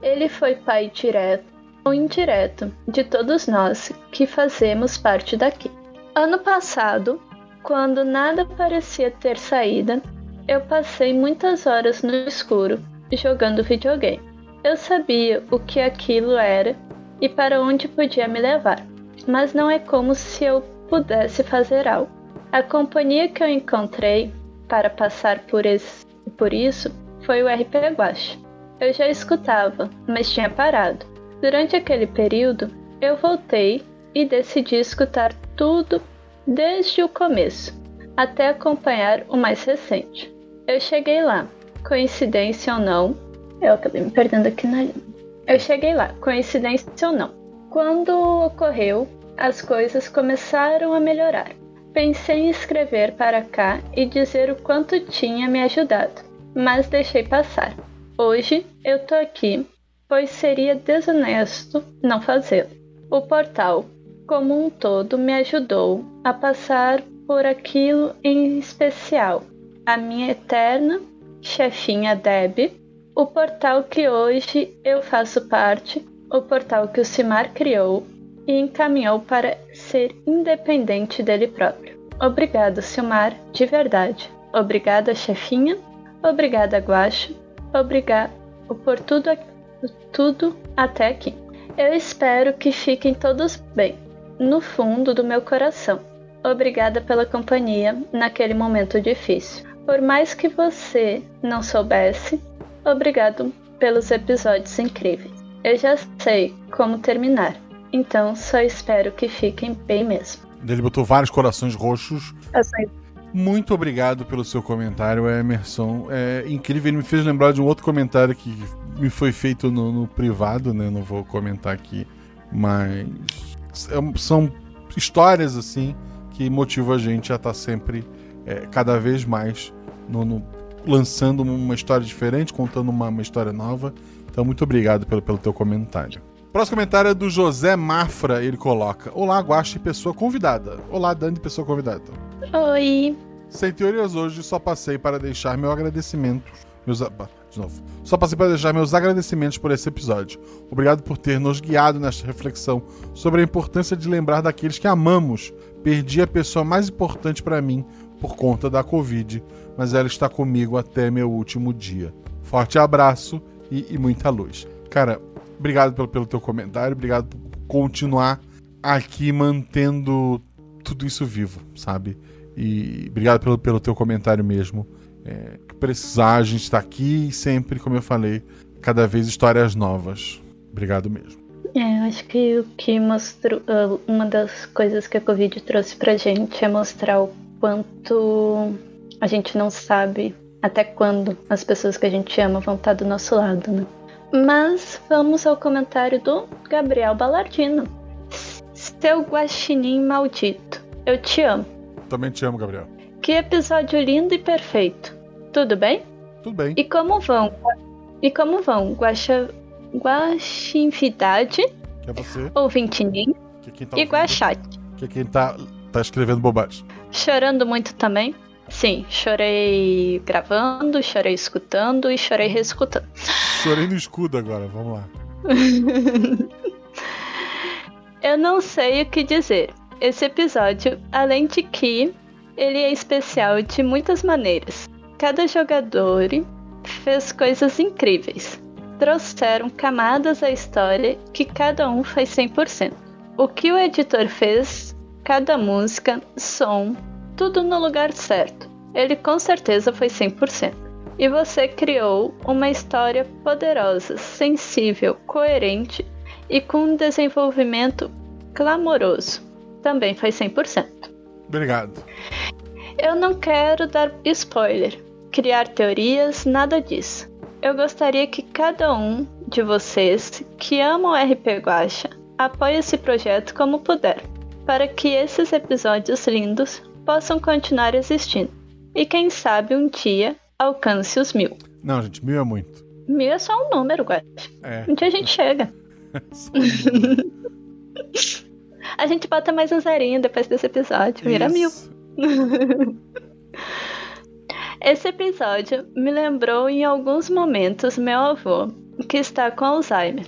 Ele foi pai direto ou indireto de todos nós que fazemos parte daqui. Ano passado, quando nada parecia ter saída, eu passei muitas horas no escuro jogando videogame. Eu sabia o que aquilo era e para onde podia me levar, mas não é como se eu pudesse fazer algo. A companhia que eu encontrei para passar por, esse, por isso foi o RP Guache. Eu já escutava, mas tinha parado. Durante aquele período, eu voltei e decidi escutar tudo desde o começo, até acompanhar o mais recente. Eu cheguei lá, coincidência ou não, eu acabei me perdendo aqui na linha. Eu cheguei lá, coincidência ou não. Quando ocorreu, as coisas começaram a melhorar. Pensei em escrever para cá e dizer o quanto tinha me ajudado, mas deixei passar. Hoje eu tô aqui, pois seria desonesto não fazê-lo. O portal, como um todo, me ajudou a passar por aquilo em especial a minha eterna chefinha Deb, o portal que hoje eu faço parte, o portal que o Simar criou e encaminhou para ser independente dele próprio. Obrigado, Silmar, de verdade. Obrigada, chefinha. Obrigada, Guacho. Obrigado por tudo, tudo até aqui. Eu espero que fiquem todos bem, no fundo do meu coração. Obrigada pela companhia naquele momento difícil. Por mais que você não soubesse, obrigado pelos episódios incríveis. Eu já sei como terminar, então só espero que fiquem bem mesmo. Ele botou vários corações roxos. Muito obrigado pelo seu comentário, Emerson. É incrível, ele me fez lembrar de um outro comentário que me foi feito no, no privado, né? Não vou comentar aqui, mas é são histórias assim que motivam a gente a estar sempre é, cada vez mais no, no, lançando uma história diferente, contando uma, uma, história nova. Então, muito obrigado pelo, pelo teu comentário. Próximo comentário é do José Mafra. Ele coloca: Olá, Guache, pessoa convidada. Olá, Dani, pessoa convidada. Oi. Sem teorias hoje, só passei para deixar meu agradecimento. Meus, de novo. Só passei para deixar meus agradecimentos por esse episódio. Obrigado por ter nos guiado nesta reflexão sobre a importância de lembrar daqueles que amamos. Perdi a pessoa mais importante para mim por conta da Covid, mas ela está comigo até meu último dia. Forte abraço e, e muita luz. Cara, obrigado pelo, pelo teu comentário, obrigado por continuar aqui mantendo tudo isso vivo, sabe? E obrigado pelo, pelo teu comentário mesmo. É, que precisar, a gente está aqui e sempre, como eu falei, cada vez histórias novas. Obrigado mesmo. É, acho que o que mostrou. Ah, uma das coisas que a Covid trouxe pra gente é mostrar o quanto a gente não sabe até quando as pessoas que a gente ama vão estar do nosso lado, né? Mas vamos ao comentário do Gabriel Balardino. Seu guaxinim maldito, eu te amo. Também te amo, Gabriel. Que episódio lindo e perfeito. Tudo bem? Tudo bem. E como vão? E como vão? Guaxa... Guaxinvidade? Que é você. Ouvintinim? Que é tá e Guaxate. Que é quem tá, tá escrevendo bobagem. Chorando muito também? Sim, chorei gravando, chorei escutando e chorei reescutando. Chorei no escudo agora, vamos lá. [LAUGHS] Eu não sei o que dizer. Esse episódio, além de que ele é especial de muitas maneiras. Cada jogador fez coisas incríveis. Trouxeram camadas à história que cada um faz 100%. O que o editor fez, cada música, som, tudo no lugar certo. Ele com certeza foi 100%. E você criou uma história poderosa, sensível, coerente e com um desenvolvimento clamoroso. Também foi 100%. Obrigado. Eu não quero dar spoiler, criar teorias, nada disso. Eu gostaria que cada um de vocês que amam RP Guacha apoie esse projeto como puder, para que esses episódios lindos possam continuar existindo. E quem sabe um dia alcance os mil. Não, gente, mil é muito. Mil é só um número, Guacha. É. Um dia a gente chega. [LAUGHS] [LAUGHS] A gente bota mais um zerinho depois desse episódio, vira mil. [LAUGHS] Esse episódio me lembrou em alguns momentos meu avô, que está com Alzheimer,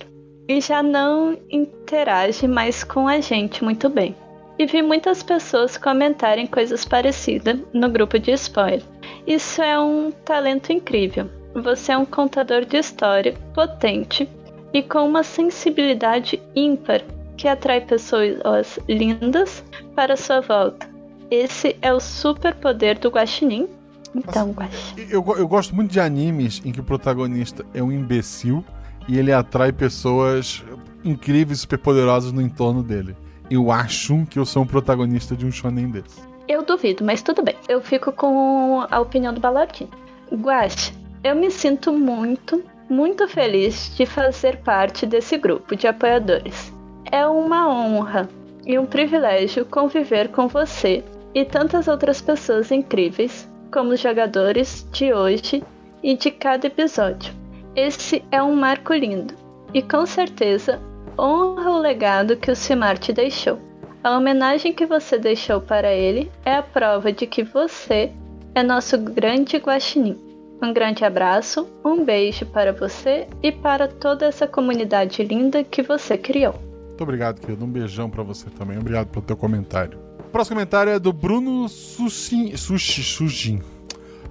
e já não interage mais com a gente muito bem. E vi muitas pessoas comentarem coisas parecidas no grupo de spoiler. Isso é um talento incrível. Você é um contador de história potente e com uma sensibilidade ímpar que atrai pessoas lindas para sua volta. Esse é o superpoder do Guaxinim. Então, Guax. Eu, go- eu gosto muito de animes em que o protagonista é um imbecil e ele atrai pessoas incríveis superpoderosas no entorno dele. Eu acho que eu sou um protagonista de um shonen desse. Eu duvido, mas tudo bem. Eu fico com a opinião do Baladinho. Guax, eu me sinto muito, muito feliz de fazer parte desse grupo de apoiadores. É uma honra e um privilégio conviver com você e tantas outras pessoas incríveis, como jogadores de hoje e de cada episódio. Esse é um marco lindo e com certeza honra o legado que o Simar te deixou. A homenagem que você deixou para ele é a prova de que você é nosso grande guaxinim. Um grande abraço, um beijo para você e para toda essa comunidade linda que você criou. Muito obrigado, querido. Um beijão pra você também. Obrigado pelo teu comentário. Próximo comentário é do Bruno Sushin. Sushi, Sujin.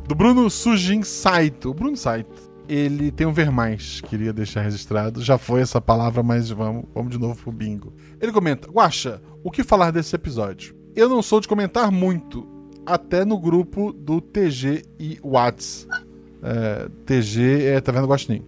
Do Bruno Sujin Saito. O Bruno Saito. Ele tem um ver mais, queria deixar registrado. Já foi essa palavra, mas vamos, vamos de novo pro bingo. Ele comenta: Guaxa, o que falar desse episódio? Eu não sou de comentar muito, até no grupo do TG e Whats. É, TG é Tá Vendo Guaxinim.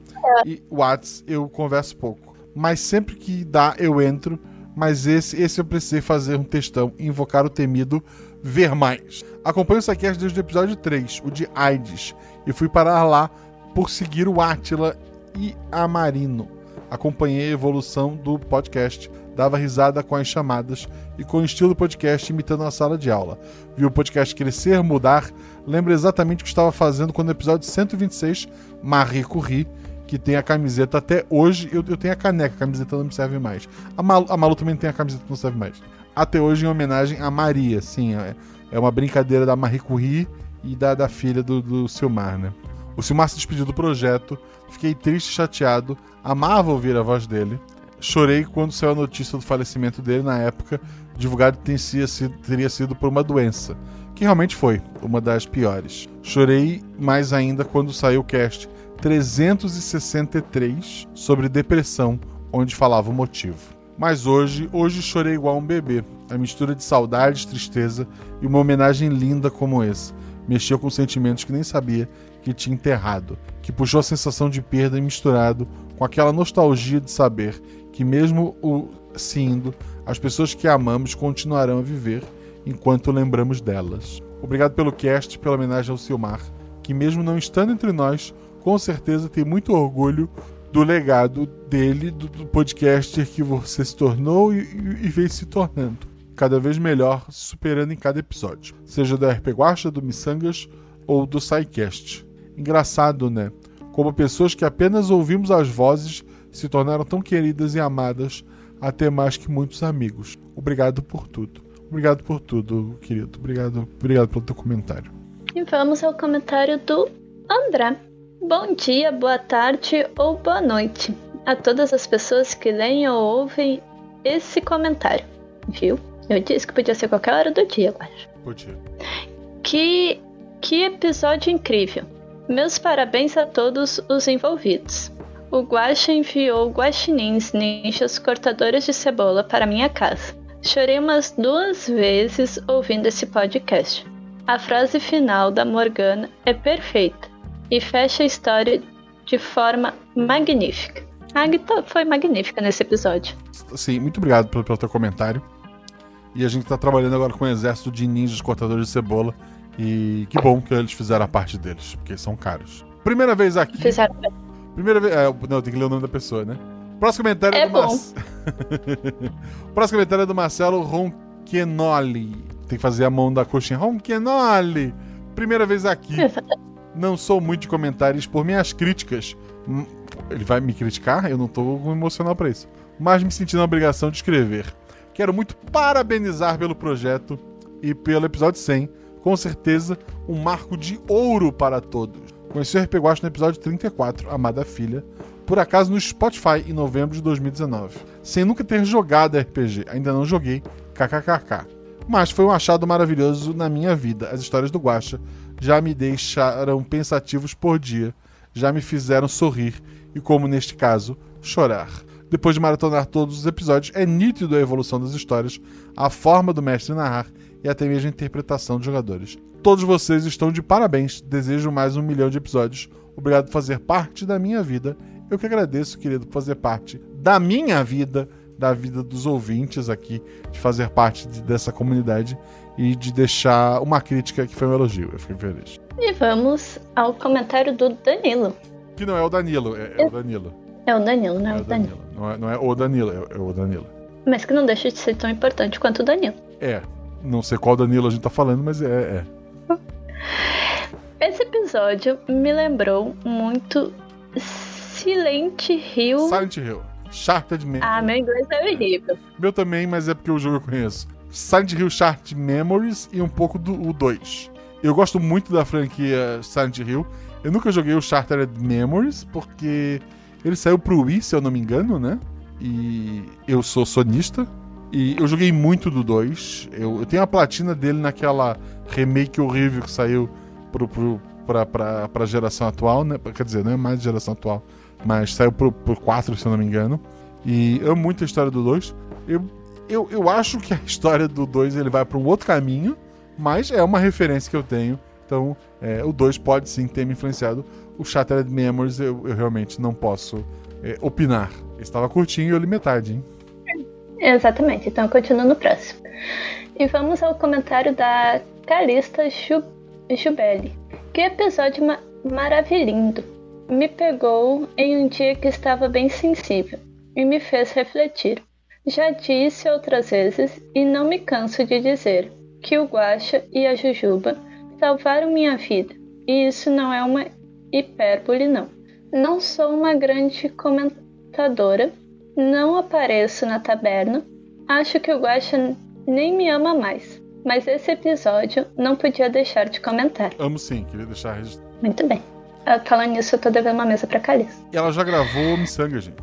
E Whats eu converso pouco. Mas sempre que dá, eu entro. Mas esse, esse eu precisei fazer um textão e invocar o temido Ver Mais. Acompanho o Saquest desde o episódio 3, o de AIDS, e fui parar lá por seguir o Átila e a Marino. Acompanhei a evolução do podcast, dava risada com as chamadas e com o estilo do podcast imitando a sala de aula. Vi o podcast crescer, mudar. Lembro exatamente o que estava fazendo quando no episódio 126, Marie Curie, que tem a camiseta até hoje. Eu, eu tenho a caneca, a camiseta não me serve mais. A Malu, a Malu também tem a camiseta não serve mais. Até hoje em homenagem a Maria, sim. É, é uma brincadeira da Marie Curie e da, da filha do, do Silmar, né? O Silmar se despediu do projeto, fiquei triste e chateado, amava ouvir a voz dele. Chorei quando saiu a notícia do falecimento dele na época, divulgado que teria sido por uma doença, que realmente foi, uma das piores. Chorei mais ainda quando saiu o cast 363 sobre depressão, onde falava o motivo. Mas hoje, hoje chorei igual um bebê. A mistura de saudades, tristeza e uma homenagem linda como essa. Mexeu com sentimentos que nem sabia que tinha enterrado, que puxou a sensação de perda e misturado com aquela nostalgia de saber que mesmo o se indo, as pessoas que amamos continuarão a viver enquanto lembramos delas. Obrigado pelo cast, pela homenagem ao Silmar, que mesmo não estando entre nós, com certeza tem muito orgulho do legado dele, do, do podcaster que você se tornou e, e, e vem se tornando. Cada vez melhor, superando em cada episódio. Seja do RP Guacha, do Missangas ou do SciCast. Engraçado, né? Como pessoas que apenas ouvimos as vozes se tornaram tão queridas e amadas até mais que muitos amigos. Obrigado por tudo. Obrigado por tudo, querido. Obrigado, obrigado pelo teu comentário. E vamos ao comentário do André. Bom dia, boa tarde ou boa noite a todas as pessoas que leem ou ouvem esse comentário, viu? Eu disse que podia ser qualquer hora do dia, Guaxa. Podia. Que, que episódio incrível. Meus parabéns a todos os envolvidos. O Guaxa enviou guaxinins ninjas cortadores de cebola para minha casa. Chorei umas duas vezes ouvindo esse podcast. A frase final da Morgana é perfeita e fecha a história de forma magnífica. A Agatha foi magnífica nesse episódio. Sim, muito obrigado pelo, pelo teu comentário. E a gente tá trabalhando agora com um exército de ninjas cortadores de cebola. E que bom que eles fizeram a parte deles, porque são caros. Primeira vez aqui. Fizeram. Primeira vez. É, não, tem que ler o nome da pessoa, né? Próximo comentário é, É do. Marcelo. Próximo comentário é do Marcelo [LAUGHS] Ronquenoli. Tem que fazer a mão da coxinha. Ronquenoli! Primeira vez aqui. Não sou muito de comentários por minhas críticas. Hum, Ele vai me criticar? Eu não tô emocional pra isso. Mas me senti na obrigação de escrever. Quero muito parabenizar pelo projeto e pelo episódio 100. Com certeza, um marco de ouro para todos. Conheci o RP Guacho no episódio 34, Amada Filha, por acaso no Spotify em novembro de 2019. Sem nunca ter jogado RPG, ainda não joguei, kkkk. Mas foi um achado maravilhoso na minha vida. As histórias do Guacha já me deixaram pensativos por dia, já me fizeram sorrir e, como neste caso, chorar. Depois de maratonar todos os episódios, é nítido a evolução das histórias, a forma do mestre narrar e até mesmo a interpretação dos jogadores. Todos vocês estão de parabéns. Desejo mais um milhão de episódios. Obrigado por fazer parte da minha vida. Eu que agradeço, querido, por fazer parte da minha vida, da vida dos ouvintes aqui, de fazer parte de- dessa comunidade e de deixar uma crítica que foi um elogio. Eu fiquei feliz. E vamos ao comentário do Danilo. Que não é o Danilo, é, é o Danilo. É o Danilo, não É é o Danilo. Danilo. Não é, não é o Danilo, é, é o Danilo. Mas que não deixa de ser tão importante quanto o Danilo. É. Não sei qual Danilo a gente tá falando, mas é. é. Esse episódio me lembrou muito Silent Hill. Silent Hill. Shattered Memories. Ah, meu inglês é horrível. Meu também, mas é porque o jogo eu conheço. Silent Hill Shattered Memories e um pouco do 2. Eu gosto muito da franquia Silent Hill. Eu nunca joguei o Shattered Memories, porque ele saiu pro Wii, se eu não me engano, né? E eu sou sonista. E eu joguei muito do 2. Eu, eu tenho a platina dele naquela remake horrível que saiu pro, pro, pra, pra, pra geração atual, né? Quer dizer, não é mais geração atual, mas saiu pro, pro 4, se eu não me engano. E amo muito a história do 2. Eu, eu, eu acho que a história do 2 ele vai pra um outro caminho, mas é uma referência que eu tenho. Então, é, o 2 pode sim ter me influenciado. O Shattered Memories eu, eu realmente não posso é, opinar. Estava curtinho e eu li metade, hein? Exatamente, então eu continuo no próximo. E vamos ao comentário da Calista Ju Jubeli. Que episódio ma maravilhoso! Me pegou em um dia que estava bem sensível e me fez refletir. Já disse outras vezes e não me canso de dizer que o Guaxa e a Jujuba salvaram minha vida, e isso não é uma hipérbole, não. Não sou uma grande comentadora, não apareço na taberna, acho que o Guaxa nem me ama mais, mas esse episódio não podia deixar de comentar. Amo sim, queria deixar registrado. Muito bem. Ah, Falando nisso, eu tô devendo uma mesa pra Calista. E ela já gravou Missanga, gente.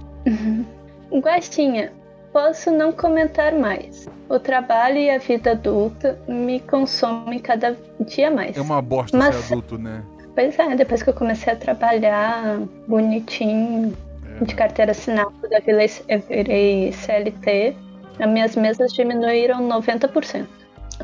Guaxinha, posso não comentar mais. O trabalho e a vida adulta me consomem cada dia mais. É uma bosta Mas- ser adulto, né? Pois é, depois que eu comecei a trabalhar bonitinho, É, de carteira assinada, eu virei, CLT, as minhas mesas diminuíram 90%.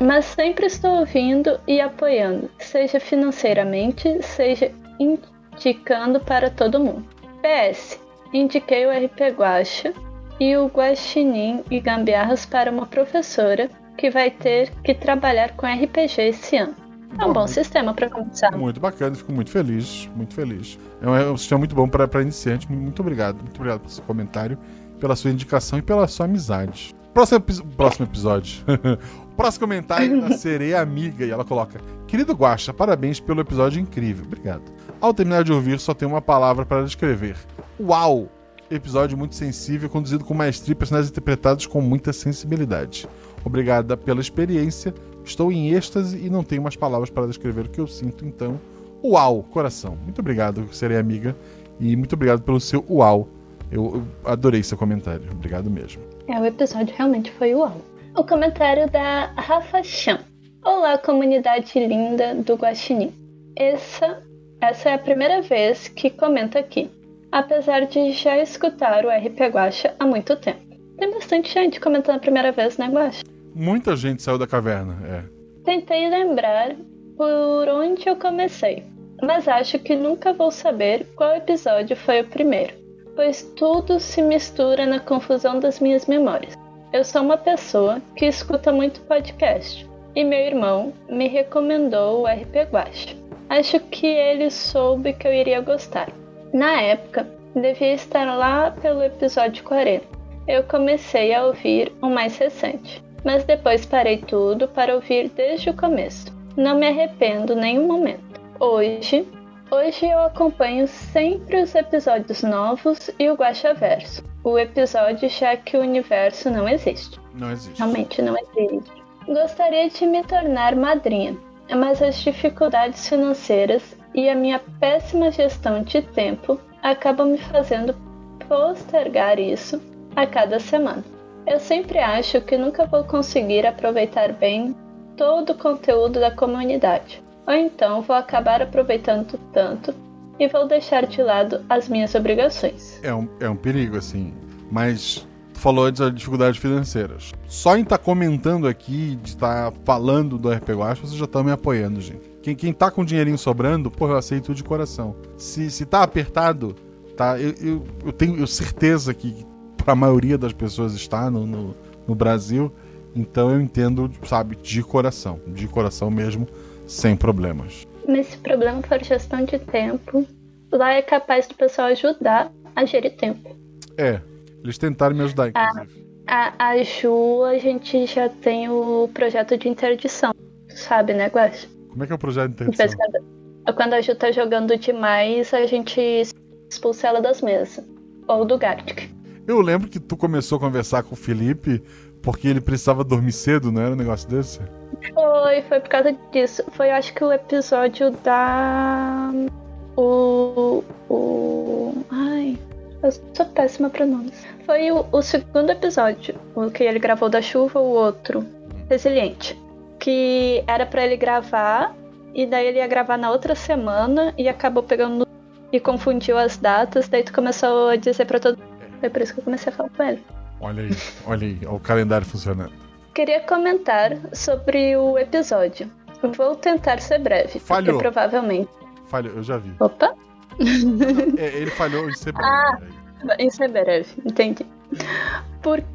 Mas sempre estou ouvindo e apoiando, seja financeiramente, seja indicando para todo mundo. PS, indiquei o RP Guacha e o Guaxinim e Gambiarras para uma professora que vai ter que trabalhar com RPG esse ano. É um bom sistema para começar. Muito bacana, fico muito feliz, muito feliz. É um, é um sistema muito bom para iniciante. Muito obrigado, muito obrigado pelo seu comentário, pela sua indicação e pela sua amizade. Próximo, próximo episódio. [LAUGHS] Próximo comentário da [LAUGHS] Sereia Amiga e ela coloca: Querido Guaxa, parabéns pelo episódio incrível. Obrigado. Ao terminar de ouvir, só tenho uma palavra para descrever. Uau! Episódio muito sensível, conduzido com maestria e personagens interpretados com muita sensibilidade. Obrigada pela experiência. Estou em êxtase e não tenho mais palavras para descrever o que eu sinto, então. Uau, coração. Muito obrigado, serei amiga. E muito obrigado pelo seu uau Eu, adorei seu comentário. Obrigado mesmo. É, o episódio realmente foi uau. O comentário da Rafa Chan. Olá, comunidade linda do Guaxinim. Essa, essa é a primeira vez que comento aqui, apesar de já escutar o RP Guaxa há muito tempo. Tem bastante gente comentando a primeira vez, né, Guaxa? Muita gente saiu da caverna, é. Tentei lembrar por onde eu comecei, mas acho que nunca vou saber qual episódio foi o primeiro, pois tudo se mistura na confusão das minhas memórias. Eu sou uma pessoa que escuta muito podcast e meu irmão me recomendou o RP Guacha. Acho que ele soube que eu iria gostar. Na época, devia estar lá pelo episódio 40. Eu comecei a ouvir o mais recente, mas depois parei tudo para ouvir desde o começo. Não me arrependo nenhum momento. Hoje, hoje eu acompanho sempre os episódios novos e o Guacha Verso. O episódio já que o universo não existe. Não existe. Realmente não existe. Gostaria de me tornar madrinha, mas as dificuldades financeiras e a minha péssima gestão de tempo acabam me fazendo postergar isso a cada semana. Eu sempre acho que nunca vou conseguir aproveitar bem todo o conteúdo da comunidade, ou então vou acabar aproveitando tanto e vou deixar de lado as minhas obrigações. É um, é um perigo, assim. Mas tu falou antes das dificuldades financeiras. Só em estar tá comentando aqui, de estar tá falando do RP Guacha, vocês já estão me apoiando, gente. Quem, quem tá com dinheirinho sobrando, pô, eu aceito de coração. Se, se tá apertado, tá? Eu, eu, eu tenho certeza que para a maioria das pessoas está no, no, no Brasil. Então eu entendo, sabe, de coração. De coração mesmo, sem problemas. Mas se problema for gestão de tempo, lá é capaz do pessoal ajudar a gerir tempo. É, eles tentaram me ajudar, inclusive. A, a, a Ju, a gente já tem o projeto de interdição, sabe, né, Guax? Como é que é o projeto de interdição? Quando, quando a Ju tá jogando demais, a gente expulsa ela das mesas. Ou do Gartic. Eu lembro que tu começou a conversar com o Felipe porque ele precisava dormir cedo, não era um negócio desse? Foi, foi por causa disso. Foi acho que o episódio da. O. O. Ai. Eu sou péssima pra nomes. Foi o, o, segundo episódio, o que ele gravou da chuva, o outro, Resiliente. Que era para ele gravar, e daí ele ia gravar na outra semana e acabou pegando e confundiu as datas, daí tu começou a dizer pra todo mundo foi por isso que eu comecei a falar com ele. Olha aí, olha aí, olha o calendário funcionando. Queria comentar sobre o episódio. Vou tentar ser breve, Falhou. porque provavelmente. Falhou, eu já vi. Opa! é, ele falhou em ser breve. Ah, em ser breve, entendi. Porque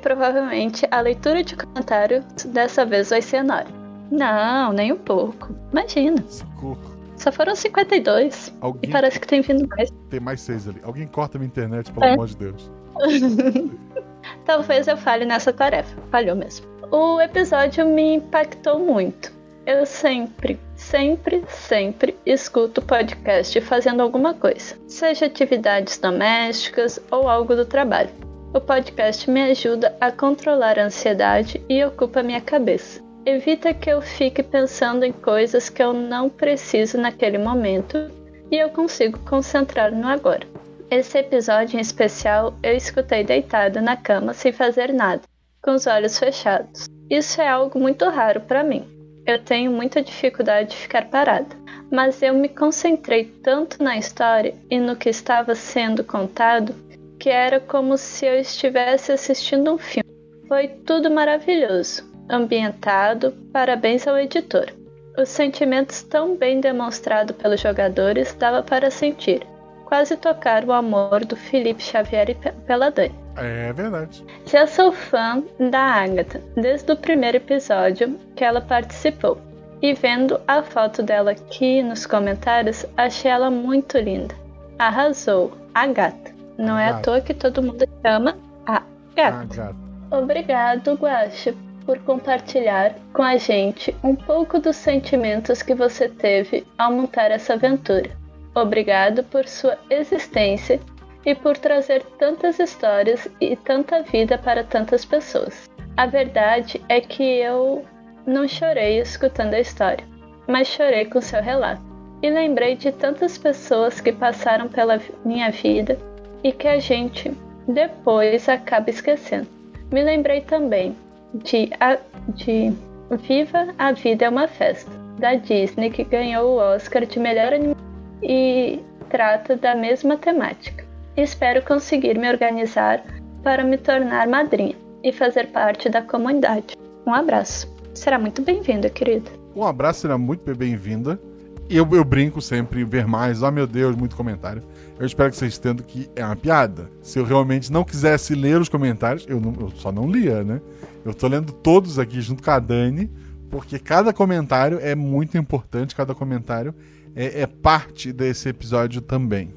provavelmente a leitura de comentário dessa vez vai ser enorme. Não, nem um pouco. Imagina. Socorro. Só foram 52. Alguém... E parece que tem vindo mais. Tem mais seis ali. Alguém corta minha internet, pelo é. amor de Deus. [LAUGHS] Talvez eu falhe nessa tarefa. Falhou mesmo. O episódio me impactou muito. Eu sempre, sempre, sempre escuto podcast fazendo alguma coisa, seja atividades domésticas ou algo do trabalho. O podcast me ajuda a controlar a ansiedade e ocupa minha cabeça evita que eu fique pensando em coisas que eu não preciso naquele momento e eu consigo concentrar no agora. Esse episódio em especial eu escutei deitado na cama sem fazer nada, com os olhos fechados. Isso é algo muito raro para mim. Eu tenho muita dificuldade de ficar parada, mas eu me concentrei tanto na história e no que estava sendo contado que era como se eu estivesse assistindo um filme. Foi tudo maravilhoso ambientado, parabéns ao editor. Os sentimentos tão bem demonstrados pelos jogadores dava para sentir, quase tocar o amor do Felipe Xavier pela Dani. É verdade. Já sou fã da Agatha desde o primeiro episódio que ela participou. E vendo a foto dela aqui nos comentários, achei ela muito linda. Arrasou, a gata. Não é à toa que todo mundo chama a gata. A gata. Obrigado, Guacha, por compartilhar com a gente um pouco dos sentimentos que você teve ao montar essa aventura. Obrigado por sua existência e por trazer tantas histórias e tanta vida para tantas pessoas. A verdade é que eu não chorei escutando a história, mas chorei com seu relato. E lembrei de tantas pessoas que passaram pela minha vida e que a gente depois acaba esquecendo. Me lembrei também de, a, de Viva a Vida é uma Festa, da Disney, que ganhou o Oscar de melhor animação e trata da mesma temática. Espero conseguir me organizar para me tornar madrinha e fazer parte da comunidade. Um abraço. Será muito bem-vinda, querida. Um abraço, será muito bem-vinda. Eu, eu brinco sempre em ver mais. Oh, meu Deus, muito comentário. Eu espero que vocês entendam que é uma piada. Se eu realmente não quisesse ler os comentários, eu, não, eu só não lia, né? Eu tô lendo todos aqui junto com a Dani, porque cada comentário é muito importante, cada comentário é, é parte desse episódio também.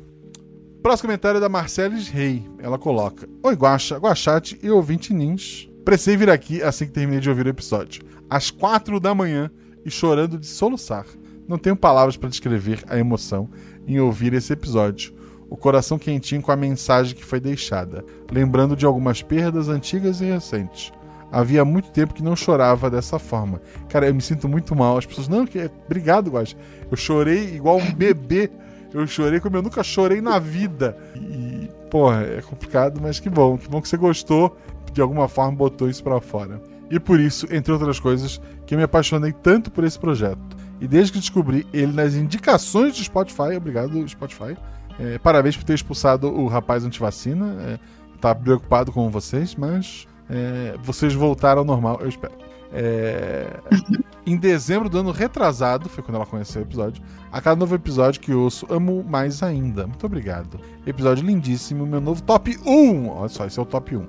Próximo comentário é da Marceles Rei. Ela coloca: Oi, Guaxa, Guaxate e ouvinte Nins. Precisei vir aqui assim que terminei de ouvir o episódio. Às quatro da manhã e chorando de soluçar. Não tenho palavras para descrever a emoção em ouvir esse episódio. O coração quentinho com a mensagem que foi deixada, lembrando de algumas perdas antigas e recentes. Havia muito tempo que não chorava dessa forma. Cara, eu me sinto muito mal. As pessoas, não, que é... obrigado, Guaxa. Eu chorei igual um bebê. Eu chorei como eu nunca chorei na vida. E, porra, é complicado, mas que bom. Que bom que você gostou. De alguma forma botou isso para fora. E por isso, entre outras coisas, que eu me apaixonei tanto por esse projeto. E desde que descobri ele nas indicações do Spotify, obrigado, Spotify. É, parabéns por ter expulsado o rapaz antivacina. É, tá preocupado com vocês, mas é, vocês voltaram ao normal, eu espero. É, [LAUGHS] em dezembro do ano retrasado, foi quando ela conheceu o episódio. A cada novo episódio que ouço, amo mais ainda. Muito obrigado. Episódio lindíssimo, meu novo top 1. Olha só, esse é o top 1. Uhum.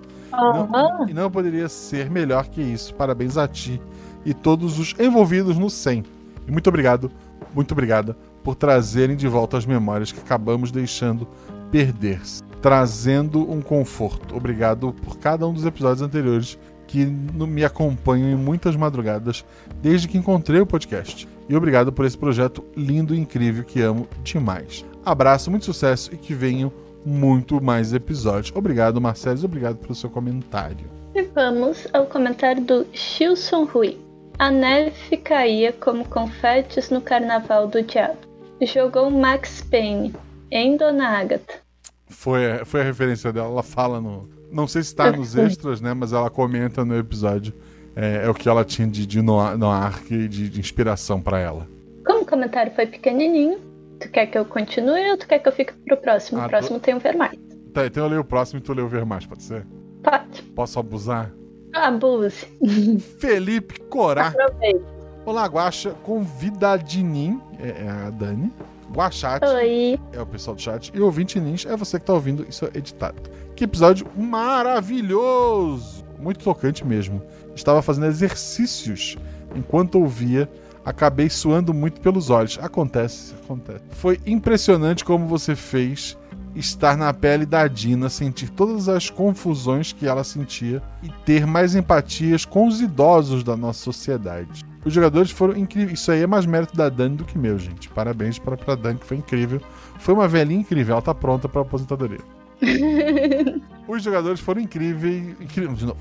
Não, e não poderia ser melhor que isso. Parabéns a ti e todos os envolvidos no 100. E muito obrigado, muito obrigada por trazerem de volta as memórias que acabamos deixando perder-se trazendo um conforto. Obrigado por cada um dos episódios anteriores que me acompanham em muitas madrugadas desde que encontrei o podcast. E obrigado por esse projeto lindo e incrível que amo demais. Abraço, muito sucesso e que venham muito mais episódios. Obrigado, Marcelo, obrigado pelo seu comentário. E vamos ao comentário do Shilson Rui. A neve caía como confetes no carnaval do diabo. Jogou Max Payne em Dona Agatha foi, foi a referência dela. Ela fala no. Não sei se tá nos [LAUGHS] extras, né? Mas ela comenta no episódio. É, é o que ela tinha de, de noir, noir de, de inspiração para ela. Como o comentário foi pequenininho, tu quer que eu continue ou tu quer que eu fique pro próximo? Ah, o próximo tô... tem um ver mais. Tá, então eu leio o próximo e tu lê o ver mais, pode ser? Pode. Posso abusar? Abuse. [LAUGHS] Felipe Corá. Aproveite. Olá, Guaxa. Convidadinim, é, é a Dani. Guachate Oi. é o pessoal do chat. E ouvinte Ninja é você que tá ouvindo isso editado. Que episódio maravilhoso! Muito tocante mesmo. Estava fazendo exercícios enquanto ouvia. Acabei suando muito pelos olhos. Acontece, acontece. Foi impressionante como você fez estar na pele da Dina, sentir todas as confusões que ela sentia e ter mais empatias com os idosos da nossa sociedade. Os jogadores foram incríveis. Isso aí é mais mérito da Dani do que meu, gente. Parabéns para a Dani, que foi incrível. Foi uma velhinha incrível, ela tá pronta para aposentadoria. [LAUGHS] Os jogadores foram incríveis.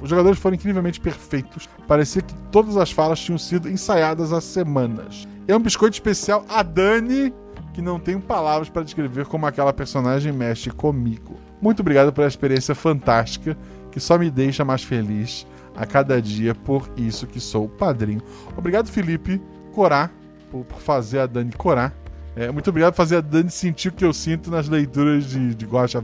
Os jogadores foram incrivelmente perfeitos. Parecia que todas as falas tinham sido ensaiadas há semanas. É um biscoito especial a Dani, que não tenho palavras para descrever como aquela personagem mexe comigo. Muito obrigado pela experiência fantástica, que só me deixa mais feliz a cada dia, por isso que sou padrinho. Obrigado, Felipe Corá, por, fazer a Dani corar. É, muito obrigado por fazer a Dani sentir o que eu sinto nas leituras de, de Guacha.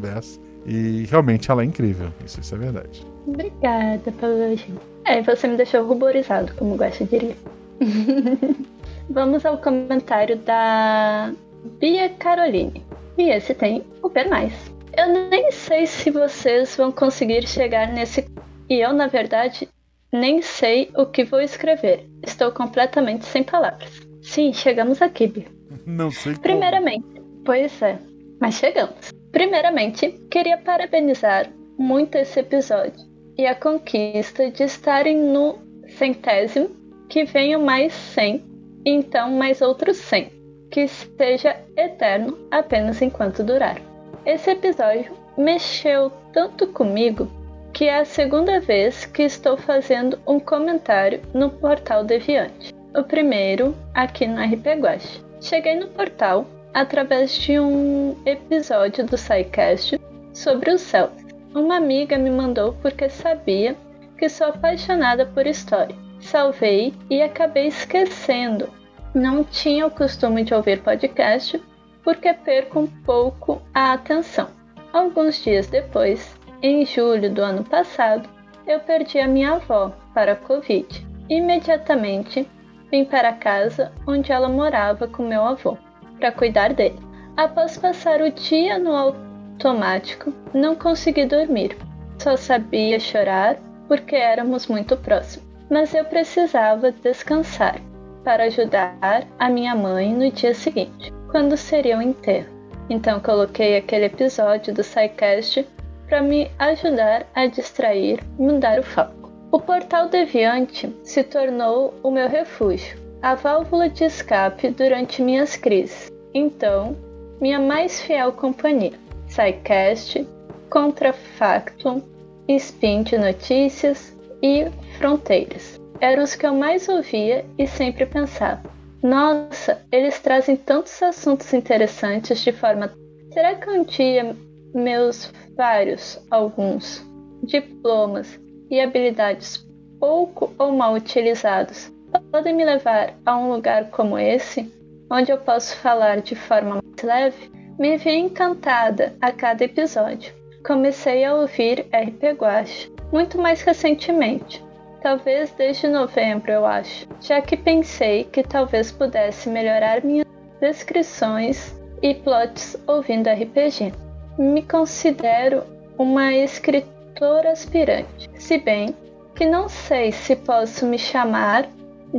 E realmente ela é incrível, isso, isso é verdade. Obrigada pelo elogio. É, você me deixou ruborizado, como o Guacha diria. [LAUGHS] Vamos ao comentário da Bia Caroline. E esse tem o Per Mais. Eu nem sei se vocês vão conseguir chegar nesse e eu, na verdade, nem sei o que vou escrever. Estou completamente sem palavras. Sim, chegamos aqui, Bia. Não sei como. Primeiramente, pois é, mas chegamos. Primeiramente, queria parabenizar muito esse episódio e a conquista de estarem no centésimo, que venham mais 100, e então mais outros 100, que seja eterno apenas enquanto durar. Esse episódio mexeu tanto comigo que é a segunda vez que estou fazendo um comentário no portal Deviante. O primeiro aqui no RP Guache. Cheguei no portal através de um episódio do SciCast sobre o céu. Uma amiga me mandou porque sabia que sou apaixonada por história. Salvei e acabei esquecendo. Não tinha o costume de ouvir podcast porque perco um pouco a atenção. Alguns dias depois, em julho do ano passado, eu perdi a minha avó para a Covid. Imediatamente vim para a casa onde ela morava com meu avô, para cuidar dele. Após passar o dia no automático, não consegui dormir. Só sabia chorar porque éramos muito próximos. Mas eu precisava descansar para ajudar a minha mãe no dia seguinte, quando seria o enterro. Então coloquei aquele episódio do SciCast para me ajudar a distrair e mudar o foco. O portal Deviante se tornou o meu refúgio, a válvula de escape durante minhas crises. Então, minha mais fiel companhia, SciCast, Contrafactum, Spin de Notícias e Fronteiras. Eram os que eu mais ouvia e sempre pensava. Nossa, eles trazem tantos assuntos interessantes de forma. Será que um dia meus vários, alguns, diplomas e habilidades pouco ou mal utilizados podem me levar a um lugar como esse, onde eu posso falar de forma mais leve? Me vi encantada a cada episódio. Comecei a ouvir RP Guache muito mais recentemente, talvez desde novembro, eu acho, já que pensei que talvez pudesse melhorar minhas descrições e plots ouvindo RPG. Me considero uma escritora aspirante, se bem que não sei se posso me chamar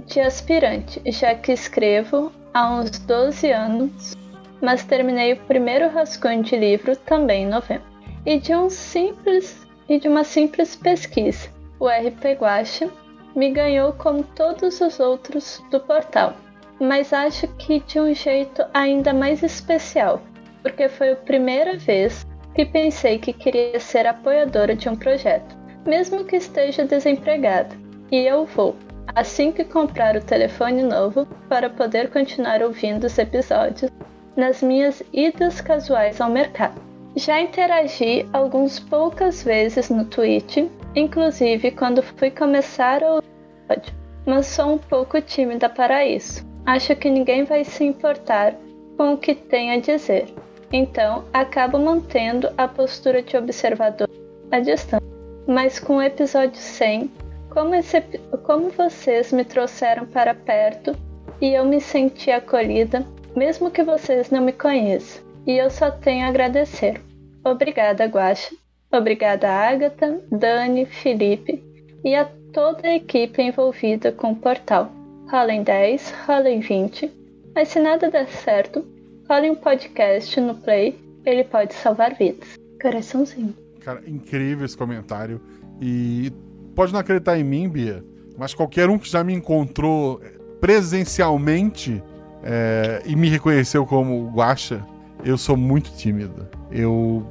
de aspirante, já que escrevo há uns 12 anos, mas terminei o primeiro rascunho de livro também em novembro. E de um simples e de uma simples pesquisa, o RP Guacha me ganhou como todos os outros do portal, mas acho que de um jeito ainda mais especial, porque foi a primeira vez que pensei que queria ser apoiadora de um projeto, mesmo que esteja desempregada. E eu vou, assim que comprar o telefone novo, para poder continuar ouvindo os episódios nas minhas idas casuais ao mercado. Já interagi algumas poucas vezes no Twitch, inclusive quando fui começar o episódio, mas sou um pouco tímida para isso. Acho que ninguém vai se importar com o que tenho a dizer. Então, acabo mantendo a postura de observador à distância. Mas com o episódio 100, como, esse, como vocês me trouxeram para perto e eu me senti acolhida, mesmo que vocês não me conheçam, e eu só tenho a agradecer. Obrigada, Guaxa. Obrigada, Agatha, Dani, Felipe e a toda a equipe envolvida com o portal. Rolem 10, rolem 20, mas se nada der certo, rolem um podcast no Play, ele pode salvar vidas. Coraçãozinho. Cara, incrível esse comentário. E pode não acreditar em mim, Bia, mas qualquer um que já me encontrou presencialmente é, e me reconheceu como Guaxa, eu sou muito tímido. Eu.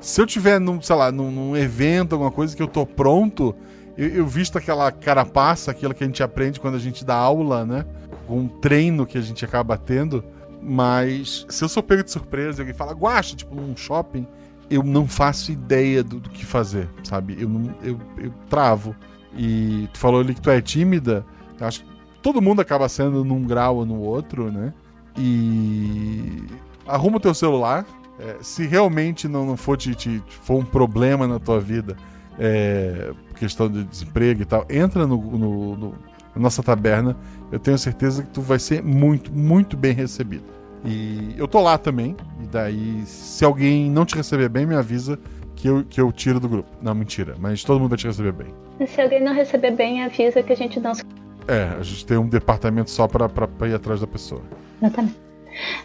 Se eu tiver, num, sei lá, num, num evento, alguma coisa que eu tô pronto, eu, eu, visto aquela carapaça, aquilo que a gente aprende quando a gente dá aula, né? Com um treino que a gente acaba tendo. Mas se eu sou pego de surpresa e alguém fala, guacha, tipo, num shopping, eu não faço ideia do, do que fazer, sabe? Eu, não, eu, eu travo. E tu falou ali que tu é tímida, eu acho que todo mundo acaba sendo num grau ou no outro, né? E arruma o teu celular. É, se realmente não, não for, te, te, for um problema na tua vida, é, questão de desemprego e tal, entra no, no, no, na nossa taberna. Eu tenho certeza que tu vai ser muito, muito bem recebido. E eu tô lá também. E daí, se alguém não te receber bem, me avisa que eu, que eu tiro do grupo. Não, mentira. Mas todo mundo vai te receber bem. E se alguém não receber bem, avisa que a gente não. É, a gente tem um departamento só pra, pra, pra ir atrás da pessoa. Exatamente.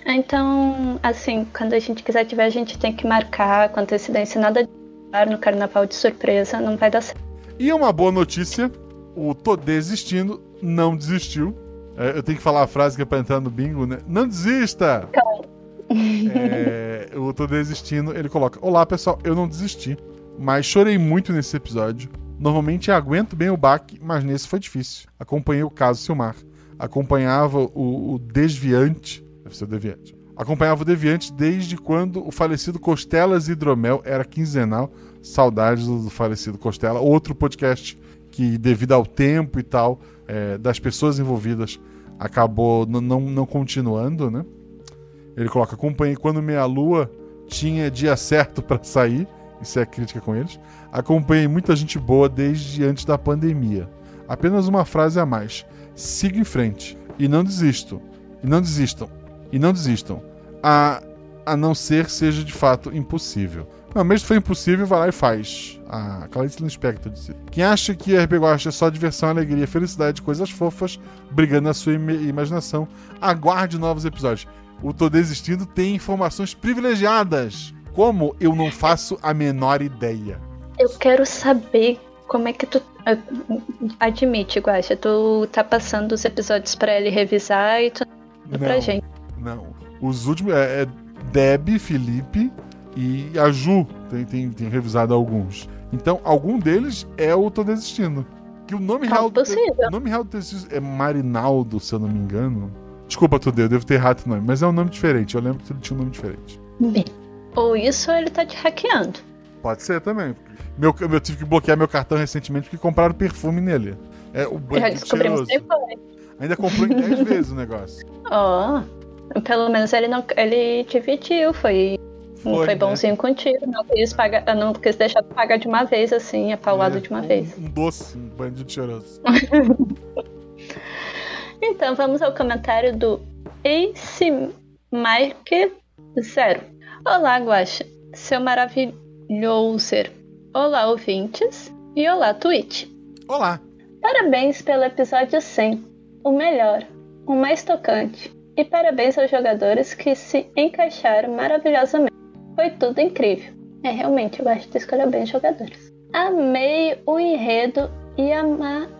Então, assim, quando a gente quiser tiver, a gente tem que marcar com antecedência. Nada de no carnaval de surpresa, não vai dar certo. E uma boa notícia: o Tô Desistindo não desistiu. É, eu tenho que falar a frase que é pra entrar no bingo, né? Não desista! é, o Tô Desistindo, ele coloca: Olá pessoal, eu não desisti, mas chorei muito nesse episódio. Normalmente aguento bem o baque, mas nesse foi difícil. Acompanhei o caso Silmar. Acompanhava o, o Desviante. Deve ser o Deviante. Acompanhava o Deviante desde quando o falecido Costelas Hidromel era quinzenal. Saudades do falecido Costela. Outro podcast que, devido ao tempo e tal, é, das pessoas envolvidas, acabou não, não continuando, né? Ele coloca: acompanhei quando Meia Lua tinha dia certo para sair. Isso é crítica com eles. Acompanhei muita gente boa desde antes da pandemia. Apenas uma frase a mais. Siga em frente. E não desistam. E não desistam. E não desistam. A, a não ser seja de fato impossível. Não, mesmo que for impossível, vai lá e faz. A Clarice Lispector disse. Quem acha que RPG Watch é só diversão, alegria, felicidade, coisas fofas, brigando na sua im imaginação, aguarde novos episódios. O Tô Desistindo tem informações privilegiadas. Como eu não faço a menor ideia. Eu quero saber como é que tu. Admite, Guaxa, tu tá passando os episódios para ele revisar e tu não pra gente. Não. Os últimos. É, é Deb, Felipe e a Ju tem, tem, tem, revisado alguns. Então, algum deles é o Tô Desistindo. Que o nome, real do, o nome real do é Marinaldo, se eu não me engano. Desculpa, Tudeu, eu devo ter errado o nome, mas é um nome diferente. Eu lembro que ele tinha um nome diferente. Bem, ou isso ou ele tá te hackeando. Pode ser também. Meu, eu tive que bloquear meu cartão recentemente porque compraram perfume nele. É o Já descobrimos. Ainda comprou em 10 [LAUGHS] vezes o negócio. Ó, oh, pelo menos ele não ele dividiu, foi foi, foi bonzinho né? contigo, não quis, pagar, não quis deixar de pagar de uma vez, assim, apaulado é, de uma um, vez. Um doce, um bandido cheiroso. [LAUGHS] então, vamos ao comentário do Ace Mike Zero. Olá, Guaxa, seu maravilhoso. Olá, ouvintes. E olá, Twitch. Olá. Parabéns pelo episódio 100. O melhor, o mais tocante. E parabéns aos jogadores que se encaixaram maravilhosamente. Foi tudo incrível. É, realmente, eu acho que escolheu bem os jogadores. Amei o enredo e a,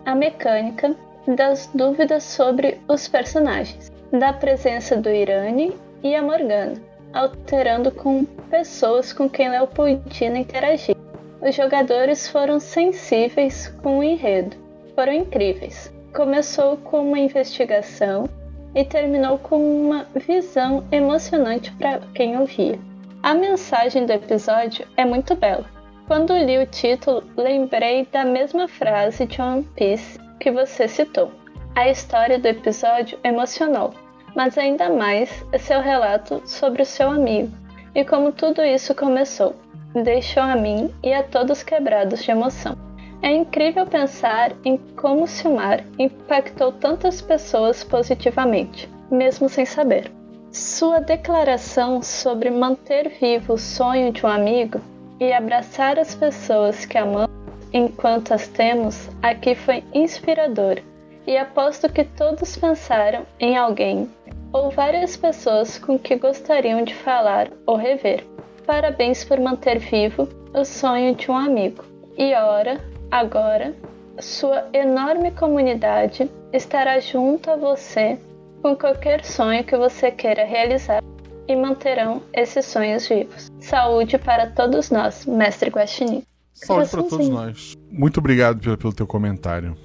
a mecânica das dúvidas sobre os personagens, da presença do Irani e a Morgana, alterando com pessoas com quem Leopoldina interagia. Os jogadores foram sensíveis com o enredo, foram incríveis. Começou com uma investigação e terminou com uma visão emocionante para quem ouvia. A mensagem do episódio é muito bela. Quando li o título, lembrei da mesma frase de One Piece que você citou. A história do episódio emocionou, mas ainda mais seu relato sobre o seu amigo e como tudo isso começou. Deixou a mim e a todos quebrados de emoção. É incrível pensar em como Silmar impactou tantas pessoas positivamente, mesmo sem saber. Sua declaração sobre manter vivo o sonho de um amigo e abraçar as pessoas que amamos enquanto as temos aqui foi inspirador e aposto que todos pensaram em alguém ou várias pessoas com que gostariam de falar ou rever. Parabéns por manter vivo o sonho de um amigo. E ora, agora, sua enorme comunidade estará junto a você com qualquer sonho que você queira realizar e manterão esses sonhos vivos. Saúde para todos nós, Mestre Guaxinim. Saúde para todos nós. Muito obrigado pelo, pelo teu comentário.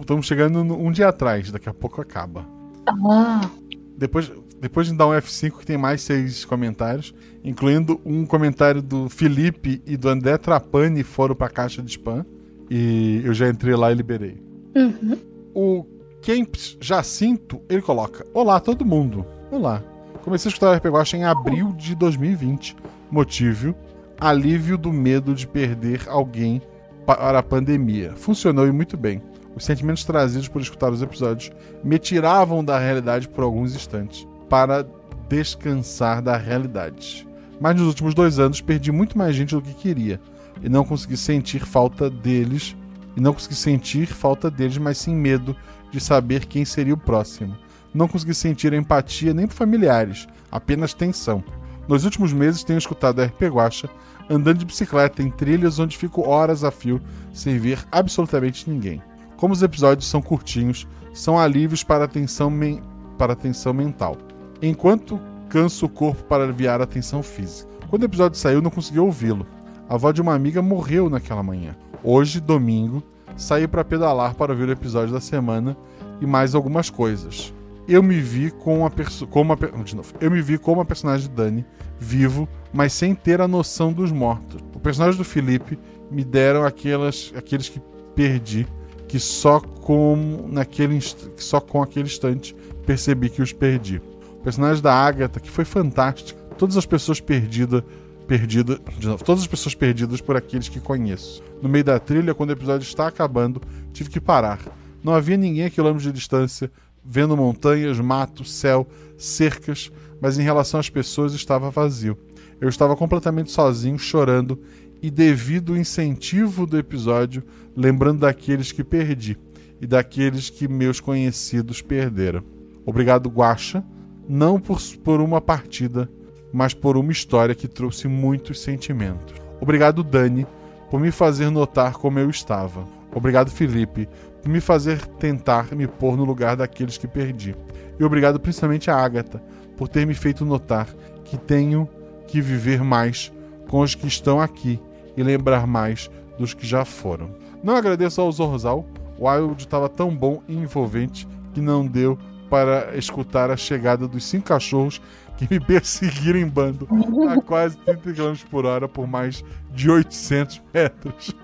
Estamos chegando no, um dia atrás, daqui a pouco acaba. Ah. Depois, depois de dar um F5 que tem mais seis comentários, incluindo um comentário do Felipe e do André Trapani foram para a caixa de spam. E eu já entrei lá e liberei. Uhum. O Kemps Jacinto, ele coloca: Olá, todo mundo. Olá. Comecei a escutar o RPG Watch em abril de 2020. Motivo: alívio do medo de perder alguém para a pandemia. Funcionou e muito bem. Os sentimentos trazidos por escutar os episódios me tiravam da realidade por alguns instantes, para descansar da realidade. Mas nos últimos dois anos perdi muito mais gente do que queria e não consegui sentir falta deles e não consegui sentir falta deles, mas sim medo de saber quem seria o próximo. Não consegui sentir empatia nem por familiares, apenas tensão. Nos últimos meses tenho escutado a RP Guacha andando de bicicleta em trilhas onde fico horas a fio sem ver absolutamente ninguém. Como os episódios são curtinhos, são alívios para a tensão, men para a tensão mental, enquanto canso o corpo para aliviar a tensão física. Quando o episódio saiu, não consegui ouvi-lo. A avó de uma amiga morreu naquela manhã. Hoje, domingo, saí para pedalar para ver o episódio da semana e mais algumas coisas. eu me vi com perso- como de novo. Eu me vi como a personagem de Dani, vivo, mas sem ter a noção dos mortos. O personagem do Felipe me deram aquelas, aqueles que perdi, que só com naquele só com aquele instante percebi que os perdi. O personagem da Agatha, que foi fantástico. Todas as pessoas perdidas, perdidas, de novo, todas as pessoas perdidas por aqueles que conheço. No meio da trilha, quando o episódio está acabando, tive que parar. Não havia ninguém a quilômetros de distância, vendo montanhas, mato, céu, cercas, mas em relação às pessoas estava vazio. Eu estava completamente sozinho, chorando, e devido ao incentivo do episódio, lembrando daqueles que perdi e daqueles que meus conhecidos perderam. Obrigado, Guaxa, não por, por uma partida, mas por uma história que trouxe muitos sentimentos. Obrigado, Dani, por me fazer notar como eu estava. Obrigado, Felipe, por me fazer tentar me pôr no lugar daqueles que perdi. E obrigado principalmente a Agatha por ter me feito notar que tenho que viver mais com os que estão aqui e lembrar mais dos que já foram. Não agradeço ao Zorzal, o Wild estava tão bom e envolvente que não deu para escutar a chegada dos cinco cachorros que me perseguiram em bando a [LAUGHS] quase 30 km por hora por mais de 800 metros.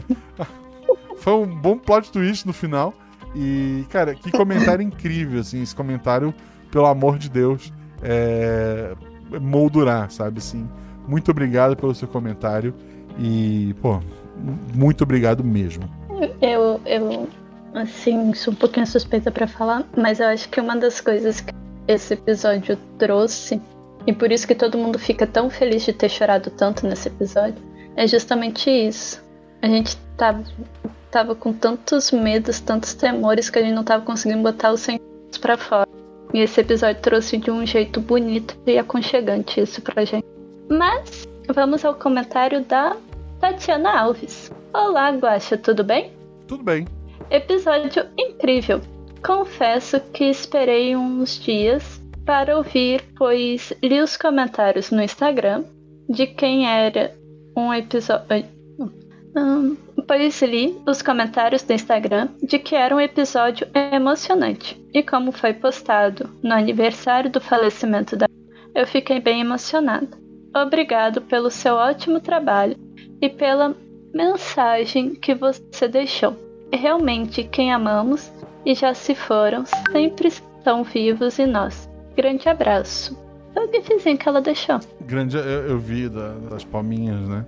[LAUGHS] Foi um bom plot twist no final. E, cara, que comentário incrível, assim. Esse comentário, pelo amor de Deus, é... moldurar, sabe, assim. Muito obrigado pelo seu comentário. E, pô, muito obrigado mesmo. Eu, eu, assim, sou um pouquinho suspeita pra falar, mas eu acho que uma das coisas que esse episódio trouxe, e por isso que todo mundo fica tão feliz de ter chorado tanto nesse episódio, é justamente isso. A gente tava, tava com tantos medos, tantos temores que a gente não tava conseguindo botar os sentimentos pra fora. E esse episódio trouxe de um jeito bonito e aconchegante isso pra gente. Mas vamos ao comentário da Tatiana Alves. Olá, Guaxa, tudo bem? Tudo bem. Episódio incrível. Confesso que esperei uns dias para ouvir, pois li os comentários no Instagram de quem era um episódio. Hum, pois li os comentários do Instagram de que era um episódio emocionante. E como foi postado no aniversário do falecimento da. Eu fiquei bem emocionada. Obrigado pelo seu ótimo trabalho e pela mensagem que você deixou. Realmente, quem amamos e já se foram sempre estão vivos em nós. Grande abraço. Foi o gifzinho que ela deixou. Grande, eu, eu vi da- das palminhas, né?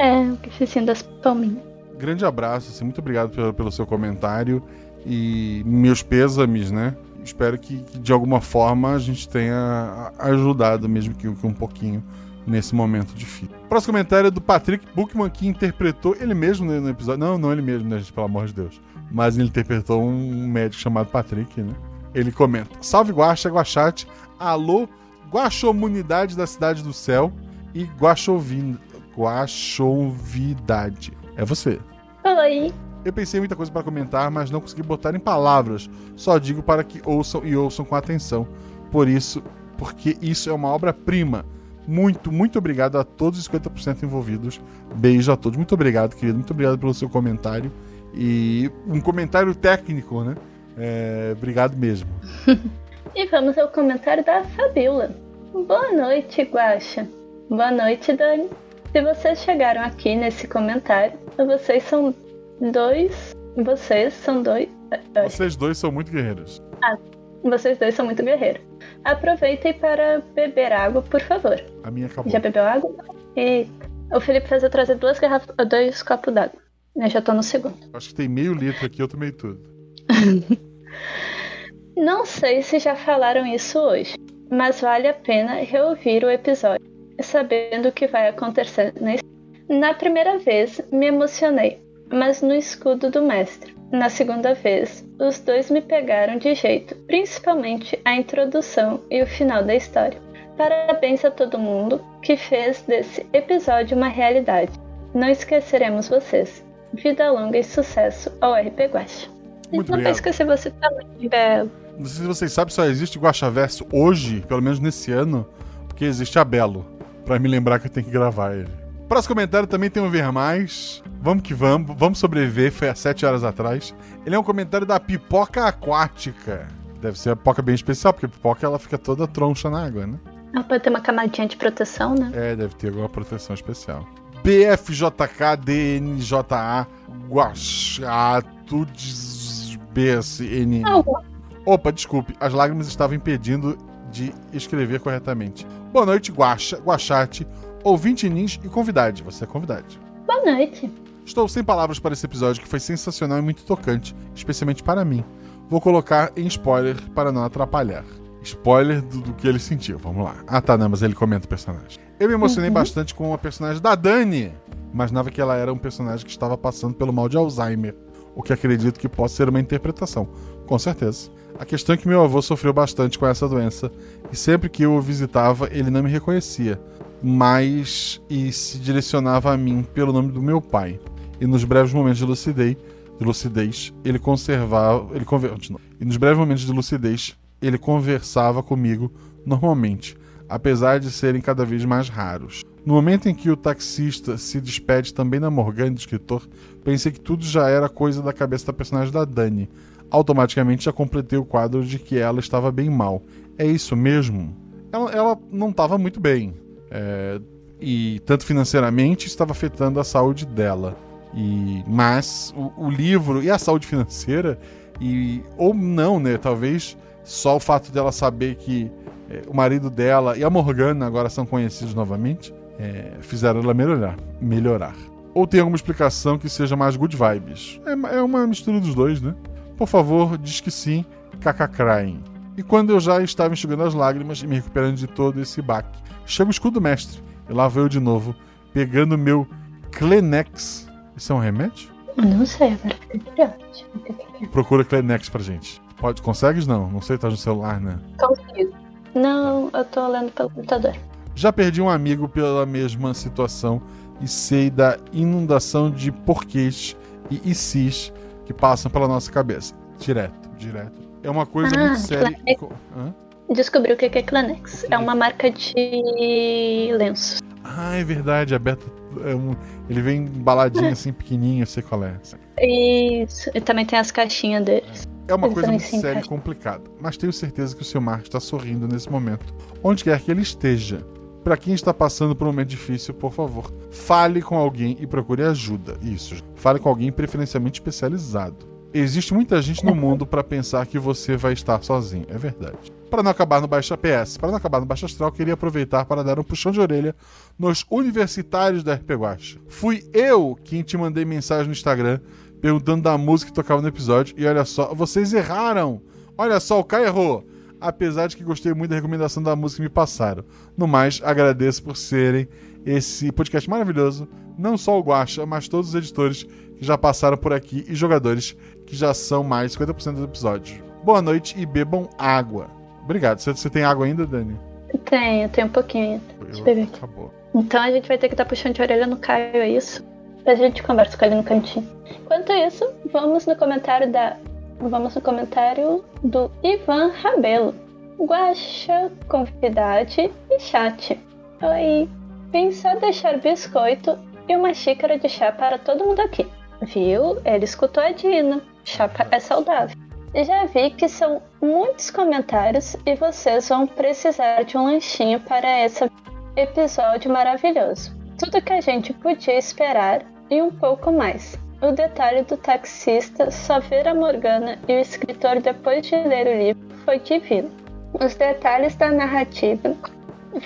É, o gifzinho das palminhas. Grande abraço, assim, muito obrigado pelo, pelo seu comentário e meus pêsames, né? Espero que, que de alguma forma a gente tenha ajudado, mesmo que, que um pouquinho, nesse momento difícil. Próximo comentário é do Patrick Buchmann, que interpretou ele mesmo no episódio. Não, não ele mesmo, né, gente, pelo amor de Deus. Mas ele interpretou um médico chamado Patrick, né? Ele comenta: Salve Guaxa, Guaxate, alô, Guaxomunidade da Cidade do Céu e Guaxovin... Guaxovidade. É você. Oi. Eu pensei em muita coisa para comentar, mas não consegui botar em palavras. Só digo para que ouçam e ouçam com atenção. Por isso, porque isso é uma obra-prima. Muito, muito obrigado a todos os 50% envolvidos. Beijo a todos. Muito obrigado, querido. Muito obrigado pelo seu comentário. E um comentário técnico, né? É, obrigado mesmo. [LAUGHS] E vamos ao comentário da Fabiola. Boa noite, Guaxa. Boa noite, Dani. Se vocês chegaram aqui nesse comentário, vocês são dois. Vocês são dois. Vocês dois são muito guerreiros. Vocês dois são muito guerreiros. Aproveitem para beber água, por favor. A minha acabou. Já bebeu água? Eita. O Felipe fez eu trazer duas garrafas, dois copos d'água. Eu já tô no segundo. Acho que tem meio litro aqui, eu tomei tudo. [LAUGHS] Não sei se já falaram isso hoje, mas vale a pena reouvir o episódio, sabendo o que vai acontecer na. Na primeira vez, me emocionei, mas no escudo do mestre. Na segunda vez, os dois me pegaram de jeito, principalmente a introdução e o final da história. Parabéns a todo mundo que fez desse episódio uma realidade. Não esqueceremos vocês. Vida longa e sucesso ao RP Guacha. Muito Não vai obrigado. esquecer você também, Belo. Não sei se vocês sabem, só existe Guaxaverso hoje, pelo menos nesse ano, porque existe a Belo, pra me lembrar que eu tenho que gravar ele. Próximo comentário também tem um ver mais. Vamos que vamos, vamos sobreviver, foi há sete horas atrás. Ele é um comentário da Pipoca Aquática. Deve ser a pipoca bem especial, porque a pipoca ela fica toda troncha na água, né? Ela pode ter uma camadinha de proteção, né? É, deve ter alguma proteção especial. BFJKDNJA Guachato BSN. Ah, Opa, desculpe, as lágrimas estavam impedindo de escrever corretamente. Boa noite, Guacha, Guachate, ouvinte nins e convidade. Você é convidade. boa noite. Estou sem palavras para esse episódio que foi sensacional e muito tocante, especialmente para mim. Vou colocar em spoiler para não atrapalhar. Spoiler do, do que ele sentiu, vamos lá. Ah tá, não, mas ele comenta o personagem. Eu me emocionei bastante com a personagem da Dani. Imaginava que ela era um personagem que estava passando pelo mal de Alzheimer, o que acredito que possa ser uma interpretação. Com certeza. A questão é que meu avô sofreu bastante com essa doença e sempre que eu o visitava, ele não me reconhecia, mas e se direcionava a mim pelo nome do meu pai. E nos breves momentos de lucidez, de lucidez ele conservava, ele conver... e nos breves momentos de lucidez, ele conversava comigo normalmente, apesar de serem cada vez mais raros. No momento em que o taxista se despede também da Morgana do escritor, pensei que tudo já era coisa da cabeça da personagem da Dani. Automaticamente já completei o quadro de que ela estava bem mal. É isso mesmo? Ela, ela não estava muito bem. É, e tanto financeiramente estava afetando a saúde dela. E, mas o, o livro e a saúde financeira, e ou não, né? Talvez só o fato dela saber que é, o marido dela e a Morgana agora são conhecidos novamente, é, fizeram ela melhorar, melhorar. Ou tem alguma explicação que seja mais good vibes? É, é uma mistura dos dois, né? Por favor, diz que sim, cacacraem. E quando eu já estava enxugando as lágrimas e me recuperando de todo esse baque, chega o escudo mestre e lá vou eu de novo, pegando meu Clenex. Isso é um remédio? Não sei, agora fiquei curiosa. Procura Clenex pra gente. Pode, consegues? Não, não sei, tá no celular, né? Consigo. Não, eu tô lendo pelo computador. Já perdi um amigo pela mesma situação e sei da inundação de porquês e ICs que passam pela nossa cabeça. Direto, direto. É uma coisa Ah, muito séria. Descobri o que que é Clanex. É uma marca de lenços. Ah, é verdade, a Beta. É um- ele vem embaladinho assim, pequenininho, sei qual é. Isso. E também tem as caixinhas deles. É uma Eles coisa muito séria e complicada, mas tenho certeza que o seu Mar está sorrindo nesse momento, onde quer que ele esteja. Para quem está passando por um momento difícil, por favor, fale com alguém e procure ajuda. Isso, fale com alguém preferencialmente especializado. Existe muita gente no mundo para pensar que você vai estar sozinho, é verdade. Para não acabar no Baixa PS, para não acabar no Baixa Astral, queria aproveitar para dar um puxão de orelha nos universitários da RP Guacha. Fui eu quem te mandei mensagem no Instagram perguntando da música que tocava no episódio. E olha só, vocês erraram! Olha só, o Caio errou! Apesar de que gostei muito da recomendação da música que me passaram. No mais, agradeço por serem esse podcast maravilhoso. Não só o Guacha, mas todos os editores que já passaram por aqui e jogadores que já são mais de 50% dos episódios. Boa noite e bebam água. Obrigado. Você, você tem água ainda, Dani? Tenho, tem um pouquinho ainda. Deixa eu beber aqui. Acabou. Então a gente vai ter que dar puxão de orelha no Caio, é isso? A gente conversa com ele no cantinho. Enquanto isso, vamos no comentário da. Vamos no comentário do Ivan Rabelo. Guaxa, convidade e chat. Oi. Vim só deixar biscoito e uma xícara de chá para todo mundo aqui. Viu? Ele escutou a Dina. Chá é saudável. Já vi que são muitos comentários e vocês vão precisar de um lanchinho para esse episódio maravilhoso. Tudo que a gente podia esperar e um pouco mais. O detalhe do taxista só ver a Morgana e o escritor depois de ler o livro foi divino. Os detalhes da narrativa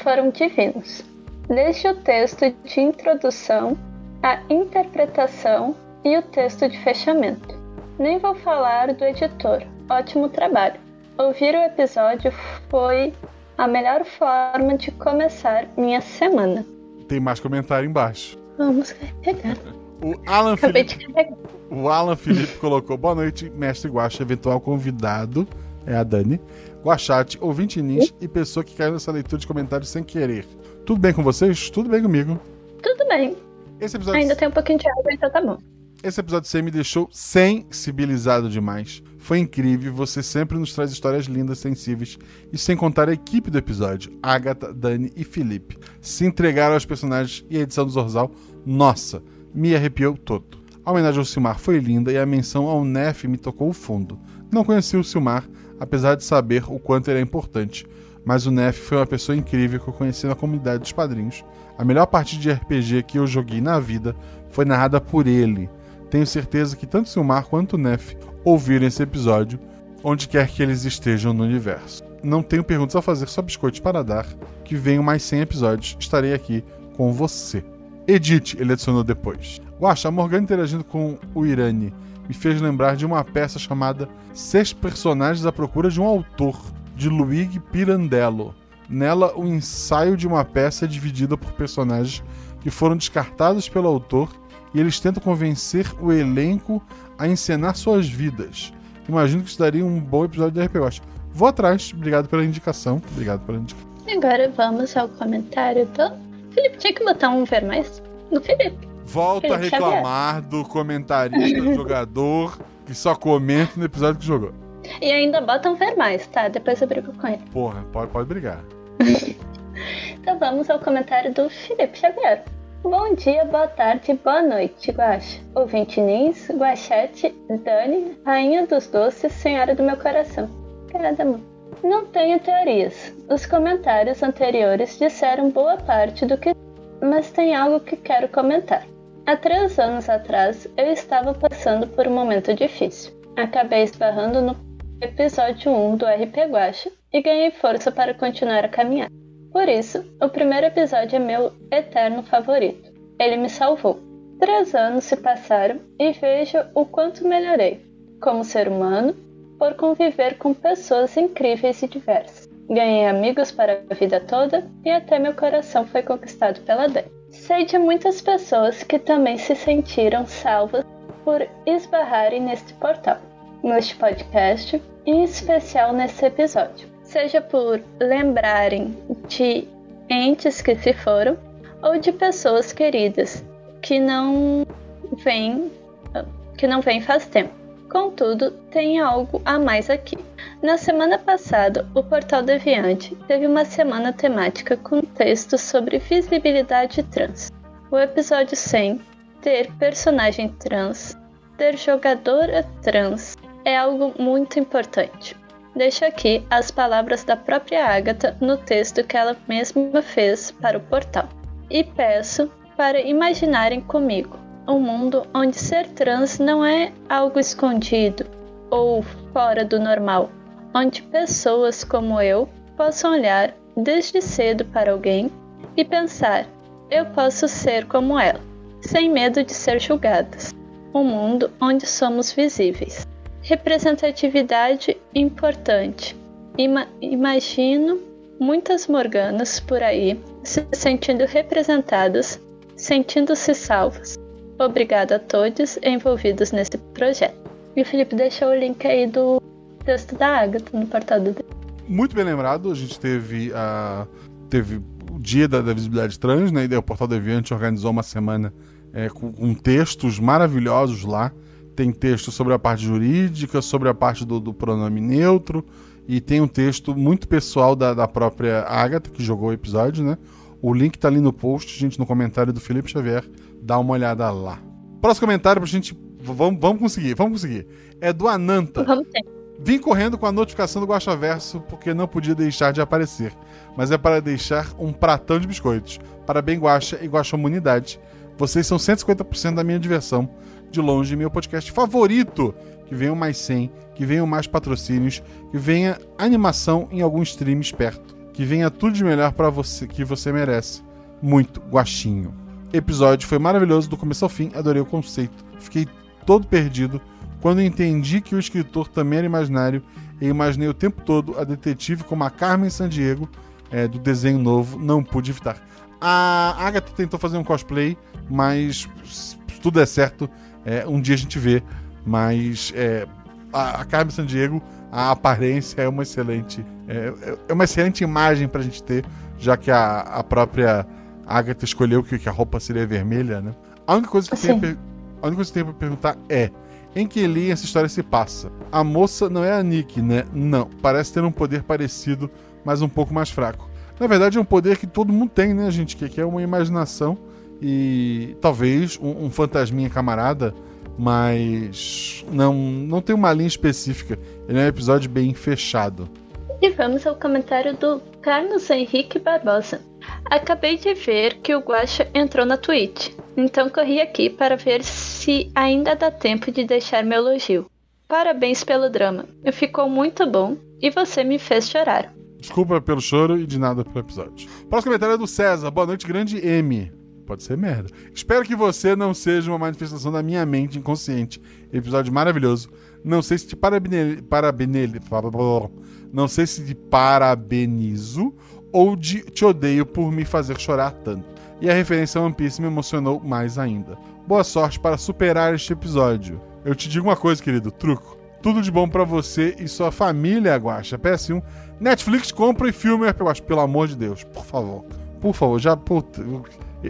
foram divinos. Desde o texto de introdução, a interpretação e o texto de fechamento. Nem vou falar do editor. Ótimo trabalho. Ouvir o episódio foi a melhor forma de começar minha semana. Tem mais comentário embaixo. Vamos carregar. O Alan Acabei Felipe, de carregar. o Alan Felipe colocou: Boa noite, mestre Guacha, eventual convidado. É a Dani. Guachate, ouvinte nins e pessoa que caiu nessa leitura de comentários sem querer. Tudo bem com vocês? Tudo bem comigo. Tudo bem. Esse episódio, Ainda tem um pouquinho de água, então tá bom. Esse episódio C me deixou sensibilizado demais. Foi incrível, você sempre nos traz histórias lindas, sensíveis, e sem contar a equipe do episódio, Agatha, Dani e Felipe. Se entregaram aos personagens e a edição do Zorzal, nossa, me arrepiou todo. A homenagem ao Silmar foi linda e a menção ao Nef me tocou o fundo. Não conheci o Silmar, apesar de saber o quanto ele é importante. Mas o Neff foi uma pessoa incrível que eu conheci na comunidade dos padrinhos. A melhor partida de RPG que eu joguei na vida foi narrada por ele. Tenho certeza que tanto Silmar quanto Neff ouviram esse episódio, onde quer que eles estejam no universo. Não tenho perguntas a fazer, só biscoitos para dar. Que venham mais 100 episódios. Estarei aqui com você. Edith, ele adicionou depois. Guaxa, a Morgana interagindo com o Irani me fez lembrar de uma peça chamada Seis Personagens à Procura de um Autor, de Luigi Pirandello. Nela, o ensaio de uma peça é dividida por personagens que foram descartados pelo autor e eles tentam convencer o elenco a encenar suas vidas. Imagino que isso daria um bom episódio de RPG Watch. Vou atrás, obrigado pela indicação. Obrigado pela indicação. Agora vamos ao comentário do. Felipe, tinha que botar um ver mais no Felipe. Volta a Felipe reclamar do comentarista, do [LAUGHS] jogador, que só comenta no episódio que jogou. E ainda bota um ver mais, tá? Depois eu brigo com ele. Porra, pode, pode brigar. [LAUGHS] Então vamos ao comentário do Felipe Xavier. Bom dia, boa tarde, boa noite, Guaxa. Ouvinte Nins, Guachete, Dani, Rainha dos Doces, Senhora do meu coração. Cada mão. Não tenho teorias. Os comentários anteriores disseram boa parte do que. Mas tem algo que quero comentar. Há três anos atrás, eu estava passando por um momento difícil. Acabei esbarrando no episódio 1 do RP Guacha e ganhei força para continuar a caminhar. Por isso, o primeiro episódio é meu eterno favorito. Ele me salvou. Três anos se passaram e vejo o quanto melhorei, como ser humano, por conviver com pessoas incríveis e diversas. Ganhei amigos para a vida toda e até meu coração foi conquistado pela Dani. Sei de muitas pessoas que também se sentiram salvas por esbarrarem neste portal, neste podcast e em especial nesse episódio. Seja por lembrarem de entes que se foram ou de pessoas queridas que não vêm que não vêm faz tempo. Contudo, tem algo a mais aqui. Na semana passada, o Portal Deviante teve uma semana temática com textos sobre visibilidade trans. O episódio 100, ter personagem trans, ter jogadora trans, é algo muito importante. Deixo aqui as palavras da própria Agatha no texto que ela mesma fez para o portal. E peço para imaginarem comigo um mundo onde ser trans não é algo escondido ou fora do normal, onde pessoas como eu possam olhar desde cedo para alguém e pensar: eu posso ser como ela, sem medo de ser julgadas. Um mundo onde somos visíveis. Representatividade importante. Ima imagino muitas Morganas por aí se sentindo representadas, sentindo-se salvas. Obrigada a todos envolvidos nesse projeto. E o Felipe deixou o link aí do texto da Agatha no portal do Muito bem lembrado, a gente teve a. Teve o dia da, da visibilidade trans, né? E daí o Portal Deviante organizou uma semana é, com, com textos maravilhosos lá. Tem texto sobre a parte jurídica, sobre a parte do, do pronome neutro, e tem um texto muito pessoal da, da própria Agatha, que jogou o episódio, né? O link tá ali no post, gente, no comentário do Felipe Xavier. Dá uma olhada lá. Próximo comentário pra gente. Vamos, vamos conseguir, vamos conseguir. É do Ananta. Vamos ter. Vim correndo com a notificação do Guaxaverso porque não podia deixar de aparecer. Mas é para deixar um pratão de biscoitos. Parabéns, Guaxa e Guaxamunidade. Vocês são 150% da minha diversão. De longe, meu podcast favorito. Que venham mais 100, que venham mais patrocínios, que venha animação em algum stream perto. Que venha tudo de melhor para você que você merece. Muito guaxinho. Episódio foi maravilhoso do começo ao fim, adorei o conceito. Fiquei todo perdido quando entendi que o escritor também era imaginário e imaginei o tempo todo a detetive como a Carmen Sandiego é, do desenho novo, não pude evitar. A Agatha tentou fazer um cosplay, mas se tudo der certo, é, um dia a gente vê. Mas é, a, a Carmen Sandiego, a aparência é uma excelente, é, é uma excelente imagem pra gente ter, já que a, a própria Agatha escolheu que, que a roupa seria vermelha, né? A única coisa que eu tenho a per- a única coisa que eu tenho pra perguntar é: em que linha essa história se passa? A moça não é a Nick, né? Não. Parece ter um poder parecido, mas um pouco mais fraco. Na verdade, é um poder que todo mundo tem, né, gente? Que, é uma imaginação e talvez um, um fantasminha camarada mas não, não tem uma linha específica. Ele é um episódio bem fechado. E vamos ao comentário do Carlos Henrique Barbosa. Acabei de ver que o Guaxa entrou na Twitch, então corri aqui para ver se ainda dá tempo de deixar meu elogio. Parabéns pelo drama, ficou muito bom e você me fez chorar. Desculpa pelo choro e de nada pelo episódio. Próximo comentário é do César. Boa noite, grande M. Pode ser merda. Espero que você não seja uma manifestação da minha mente inconsciente. Episódio maravilhoso. Não sei se te parabenele, não sei se te parabenizo ou de, te odeio por me fazer chorar tanto. E a referência a One Piece me emocionou mais ainda. Boa sorte para superar este episódio. Eu te digo uma coisa, querido, truco. Tudo de bom para você e sua família, Guacha. PS1, Netflix compra e filme Guacha, pelo amor de Deus. Por favor. Por favor, já. Puta, eu,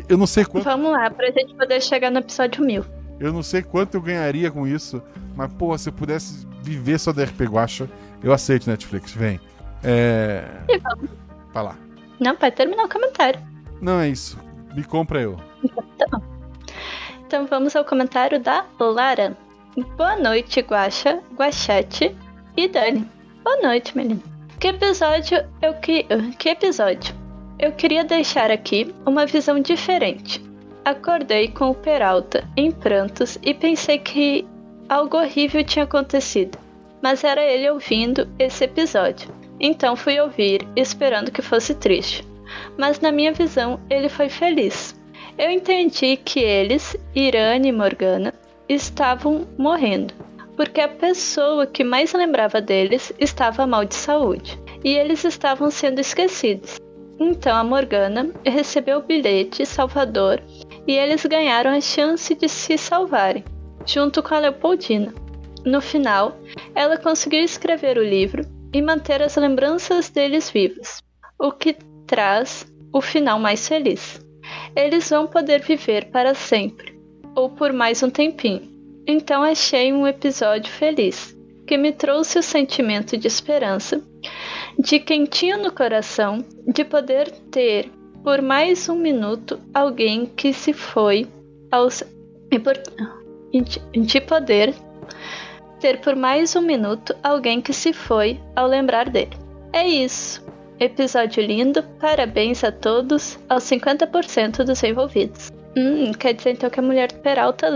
eu não sei quanto. Vamos lá, pra gente poder chegar no episódio 1000. Eu não sei quanto eu ganharia com isso, mas, porra, se eu pudesse viver só da RP Guacha, eu aceito Netflix. Vem. É. E vamos. Vai lá. Não, vai terminar o comentário. Não é isso. Me compra eu. Então, então vamos ao comentário da Lara. Boa noite, Guaxa, Guachete e Dani. Boa noite, menina. Que episódio eu que. Que episódio? Eu queria deixar aqui uma visão diferente. Acordei com o Peralta em prantos e pensei que algo horrível tinha acontecido, mas era ele ouvindo esse episódio. Então fui ouvir, esperando que fosse triste. Mas na minha visão, ele foi feliz. Eu entendi que eles, Irane e Morgana, estavam morrendo, porque a pessoa que mais lembrava deles estava mal de saúde, e eles estavam sendo esquecidos. Então a Morgana recebeu o bilhete Salvador e eles ganharam a chance de se salvarem, junto com a Leopoldina. No final, ela conseguiu escrever o livro e manter as lembranças deles vivas, o que traz o final mais feliz. Eles vão poder viver para sempre, ou por mais um tempinho. Então achei um episódio feliz, que me trouxe o sentimento de esperança, de quentinho no coração, de poder ter por mais um minuto alguém que se foi aos e por, de poder ter por mais um minuto alguém que se foi ao lembrar dele. É isso. Episódio lindo, parabéns a todos, aos 50% dos envolvidos. Hum, quer dizer então que a mulher do Peralta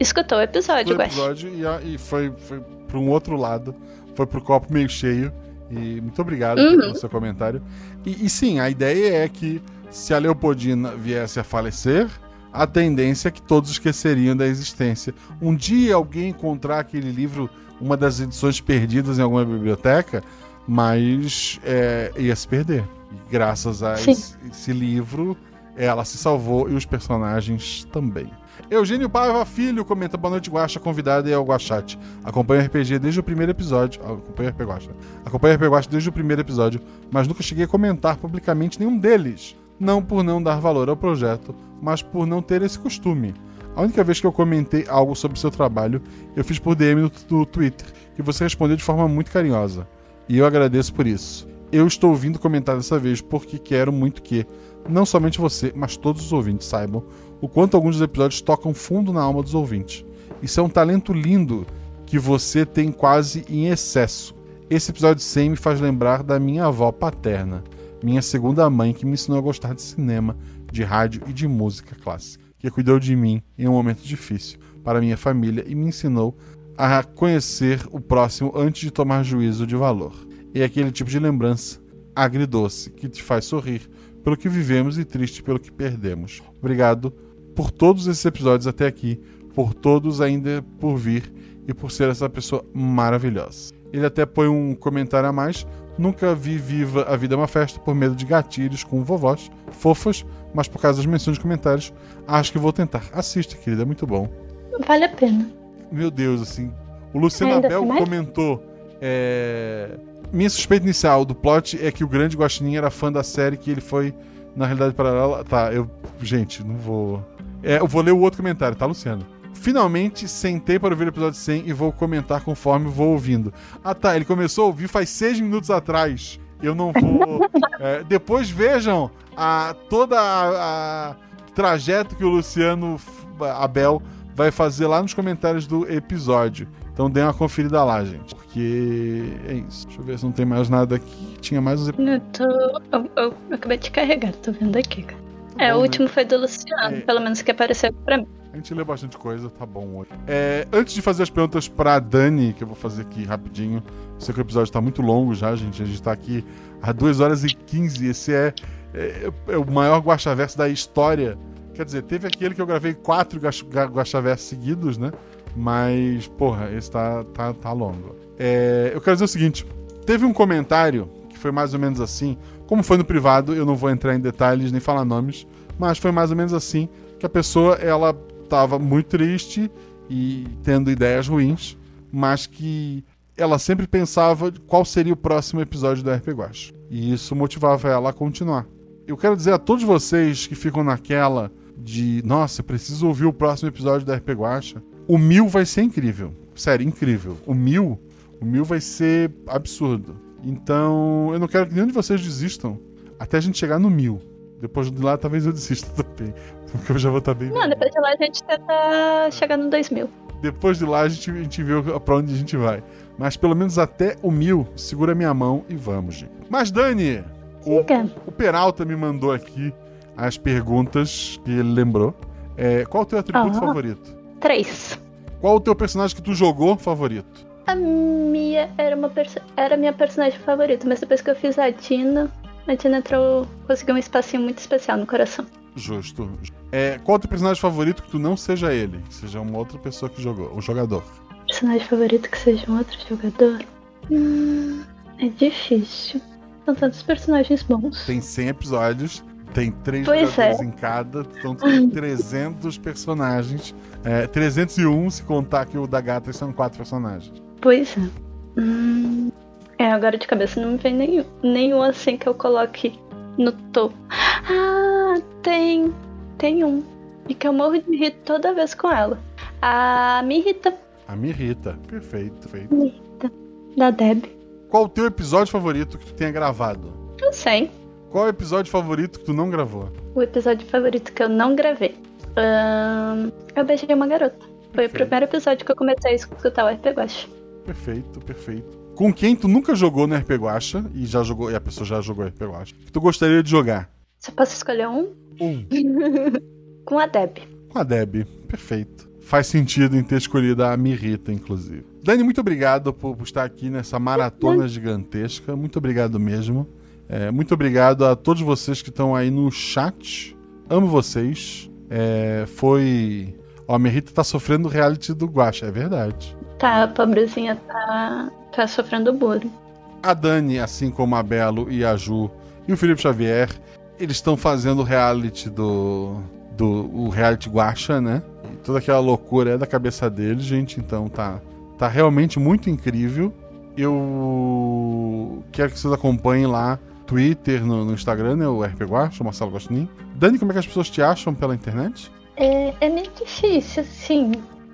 escutou o episódio, Foi o episódio e, a, e, foi, foi para um outro lado, foi pro copo meio cheio. E muito obrigado uhum. pelo seu comentário. E, e sim, a ideia é que se a Leopoldina viesse a falecer, a tendência é que todos esqueceriam da existência. Um dia alguém encontrar aquele livro, uma das edições perdidas em alguma biblioteca, mas é, ia se perder. E graças a esse, esse, livro, ela se salvou e os personagens também. Eugênio Paiva Filho comenta: Boa noite, Guacha, convidado e ao Guachate. Acompanho o RPG desde o primeiro episódio. Acompanho o RPG Guacha. Acompanho o RPG Guacha desde o primeiro episódio, mas nunca cheguei a comentar publicamente nenhum deles. Não por não dar valor ao projeto, mas por não ter esse costume. A única vez que eu comentei algo sobre seu trabalho, eu fiz por DM no, Twitter, e você respondeu de forma muito carinhosa. E eu agradeço por isso. Eu estou vindo comentar dessa vez porque quero muito que, não somente você, mas todos os ouvintes saibam o quanto alguns dos episódios tocam fundo na alma dos ouvintes. Isso é um talento lindo que você tem quase em excesso. Esse episódio 100 me faz lembrar da minha avó paterna, minha segunda mãe que me ensinou a gostar de cinema, de rádio e de música clássica, que cuidou de mim em um momento difícil para minha família e me ensinou a conhecer o próximo antes de tomar juízo de valor. É aquele tipo de lembrança agridoce que te faz sorrir pelo que vivemos e triste pelo que perdemos. Obrigado por todos esses episódios até aqui, por todos ainda por vir e por ser essa pessoa maravilhosa. Ele até põe um comentário a mais. Nunca vi viva a vida é uma festa por medo de gatilhos com vovós fofas, mas por causa das menções de comentários, acho que vou tentar. Assista, querida, é muito bom. Vale a pena. Meu Deus, assim. O Luciano Ainda Abel comentou. É... Minha suspeita inicial do plot é que o grande Guaxinim era fã da série que ele foi na realidade paralela. Tá, eu. Gente, não vou. É, eu vou ler o outro comentário, tá, Luciano? Finalmente sentei para ouvir o episódio 100 e vou comentar conforme vou ouvindo. Ah tá, ele começou a ouvir faz seis minutos atrás. Eu não vou. [LAUGHS] É, depois vejam a, toda a, a trajeto que o Luciano Abel vai fazer lá nos comentários do episódio. Então dê uma conferida lá, gente. Porque é isso. Deixa eu ver se não tem mais nada aqui. Tinha mais uns Eu, tô... eu, eu acabei de carregar, tô vendo aqui, cara. É, bom, o né? último foi do Luciano, É. pelo menos que apareceu pra mim. A gente lê bastante coisa, tá bom hoje. É, antes de fazer as perguntas pra Dani, que eu vou fazer aqui rapidinho. Sei que o episódio tá muito longo já, gente. A gente tá aqui há 2 horas e 15. Esse é, é, é o maior Guaxaverso da história. Quer dizer, teve aquele que eu gravei quatro Guaxaversos seguidos, né? Mas, porra, esse tá, tá, tá longo. É, eu quero dizer o seguinte: teve um comentário que foi mais ou menos assim. Como foi no privado, eu não vou entrar em detalhes nem falar nomes, mas foi mais ou menos assim que a pessoa ela tava muito triste e tendo ideias ruins, mas que ela sempre pensava qual seria o próximo episódio da RP Guacha. E isso motivava ela a continuar. Eu quero dizer a todos vocês que ficam naquela de, nossa, preciso ouvir o próximo episódio da RP Guacha. O mil vai ser incrível. Sério, incrível. O mil, o mil vai ser absurdo. Então, eu não quero que nenhum de vocês desistam até a gente chegar no mil. Depois de lá, talvez eu desista [LAUGHS] também. Porque eu já vou estar bem. Não, depois de lá a gente tenta chegar no 2000. Depois de lá a gente, a gente vê pra onde a gente vai. Mas pelo menos até o mil, segura minha mão e vamos, gente. Mas, Dani, o, o Peralta me mandou aqui as perguntas que ele lembrou. É, qual o teu atributo Ah. favorito? Três. Qual o teu personagem que tu jogou favorito? A Mia era, uma era a minha personagem favorita, mas depois que eu fiz a Dina, a Dina entrou, conseguiu um espacinho muito especial no coração. Justo. É, qual o teu personagem favorito que tu não seja ele? Que seja uma outra pessoa que jogou, o jogador. Personagem favorito que seja um outro jogador? Hum, é difícil. São tantos personagens bons. Tem 100 episódios, tem três Pois jogadores é. em cada, então tem 300 personagens. É, 301 se contar que o da gata são quatro personagens. Pois é. Hum, é, agora de cabeça não me vem nenhum, nenhum assim que eu coloque no topo. Ah, tem. Tem um. E que eu morro de rir toda vez com ela. A Mirita, A me irrita. Perfeito, perfeito. da Deb. Qual o teu episódio favorito que tu tenha gravado? Não sei. Qual o episódio favorito que tu não gravou? O episódio favorito que eu não gravei. Ahn, eu beijei uma garota. Foi o Perfeito. primeiro episódio que eu comecei a escutar o RPG Guache. Perfeito, perfeito. Com quem tu nunca jogou no RP Guacha e já jogou e a pessoa já jogou RP Guacha? Que tu gostaria de jogar? Eu posso escolher um? Um. [LAUGHS] Com a Deb. Com a Deb. Perfeito. Faz sentido em ter escolhido a Mirita, inclusive. Dani, muito obrigado por, por estar aqui nessa maratona gigantesca. Muito obrigado mesmo. É, muito obrigado a todos vocês que estão aí no chat. Amo vocês. É, foi. Ó, a Mirita tá sofrendo o reality do Guacha, é verdade. Tá, a pobrezinha tá, tá sofrendo bullying. A Dani, assim como a Belo e a Ju e o Felipe Xavier, eles estão fazendo o reality do. do o reality Guacha, né? E toda aquela loucura é da cabeça deles, gente. Então tá, tá realmente muito incrível. Eu quero que vocês acompanhem lá Twitter, no, no Instagram, né? O RP Guacha, o Marcelo Gostinin. Dani, como é que as pessoas te acham pela internet? É, é meio difícil, assim.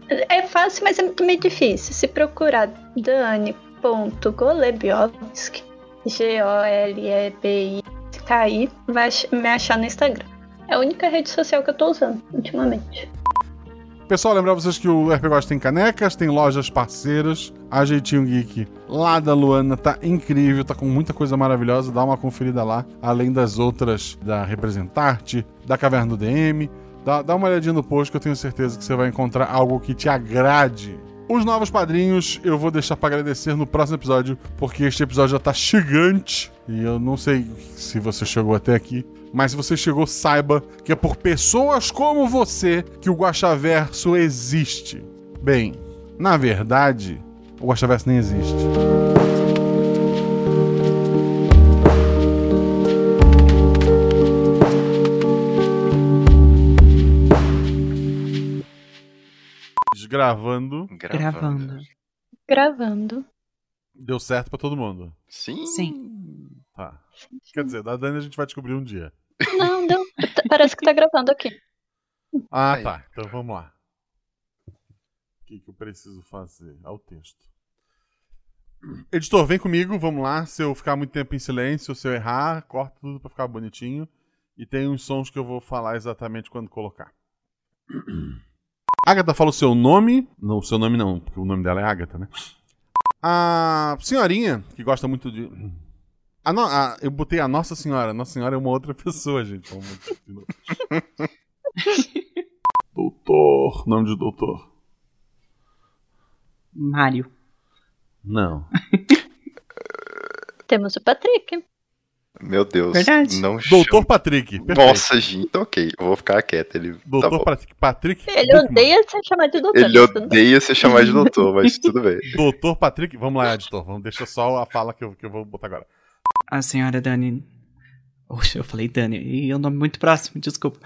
É fácil, mas é meio difícil. Se procurar Dani.golebiowski, G-O-L-E-B-I-K-I, vai me achar no Instagram. É a única rede social que eu tô usando ultimamente. Pessoal, lembrar vocês que o RP Guacha tem canecas, tem lojas parceiras. A Jeitinho Geek lá da Luana tá incrível, tá com muita coisa maravilhosa. Dá uma conferida lá, além das outras da Representarte, da Caverna do DM. Dá, dá uma olhadinha no post que eu tenho certeza que você vai encontrar algo que te agrade. Os novos padrinhos eu vou deixar pra agradecer no próximo episódio, porque este episódio já tá gigante. E eu não sei se você chegou até aqui, mas se você chegou, saiba que é por pessoas como você que o Guaxaverso existe. Bem, na verdade, o Guaxaverso nem existe. Gravando, Gravando. Gravando. deu certo pra todo mundo. Sim. Sim. Tá. Quer dizer, da Dani a gente vai descobrir um dia. Não, deu. T- Parece que tá gravando aqui. Ah, Aí. tá. Então vamos lá. O que, que eu preciso fazer? Ao texto. Editor, vem comigo, vamos lá. Se eu ficar muito tempo em silêncio, se eu errar, corta tudo pra ficar bonitinho. E tem uns sons que eu vou falar exatamente quando colocar. [CLEARS THROAT] Agatha fala o seu nome. Não, o seu nome não, porque o nome dela é Agatha, né? A senhorinha, que gosta muito de. A no- a- eu botei a Nossa Senhora. Nossa Senhora é uma outra [LAUGHS] pessoa, gente. [LAUGHS] Doutor. Nome de doutor. Mário. Não. [LAUGHS] Temos o Patrick. Meu Deus. Verdade. Não Doutor chama- Patrick. Perfeito. Nossa, gente, ok. Eu vou ficar quieto. Ele, tá Doutor bom. Patrick. Patrick. Ele Buchmann. odeia ser chamado de doutor. Ele odeia ser chamado de doutor, mas tudo bem. [LAUGHS] Doutor Patrick. Vamos lá, editor. Vamos deixar só a fala que eu, que eu vou botar agora. A senhora Dani. Oxe, eu falei Dani. E é um nome muito próximo, desculpa.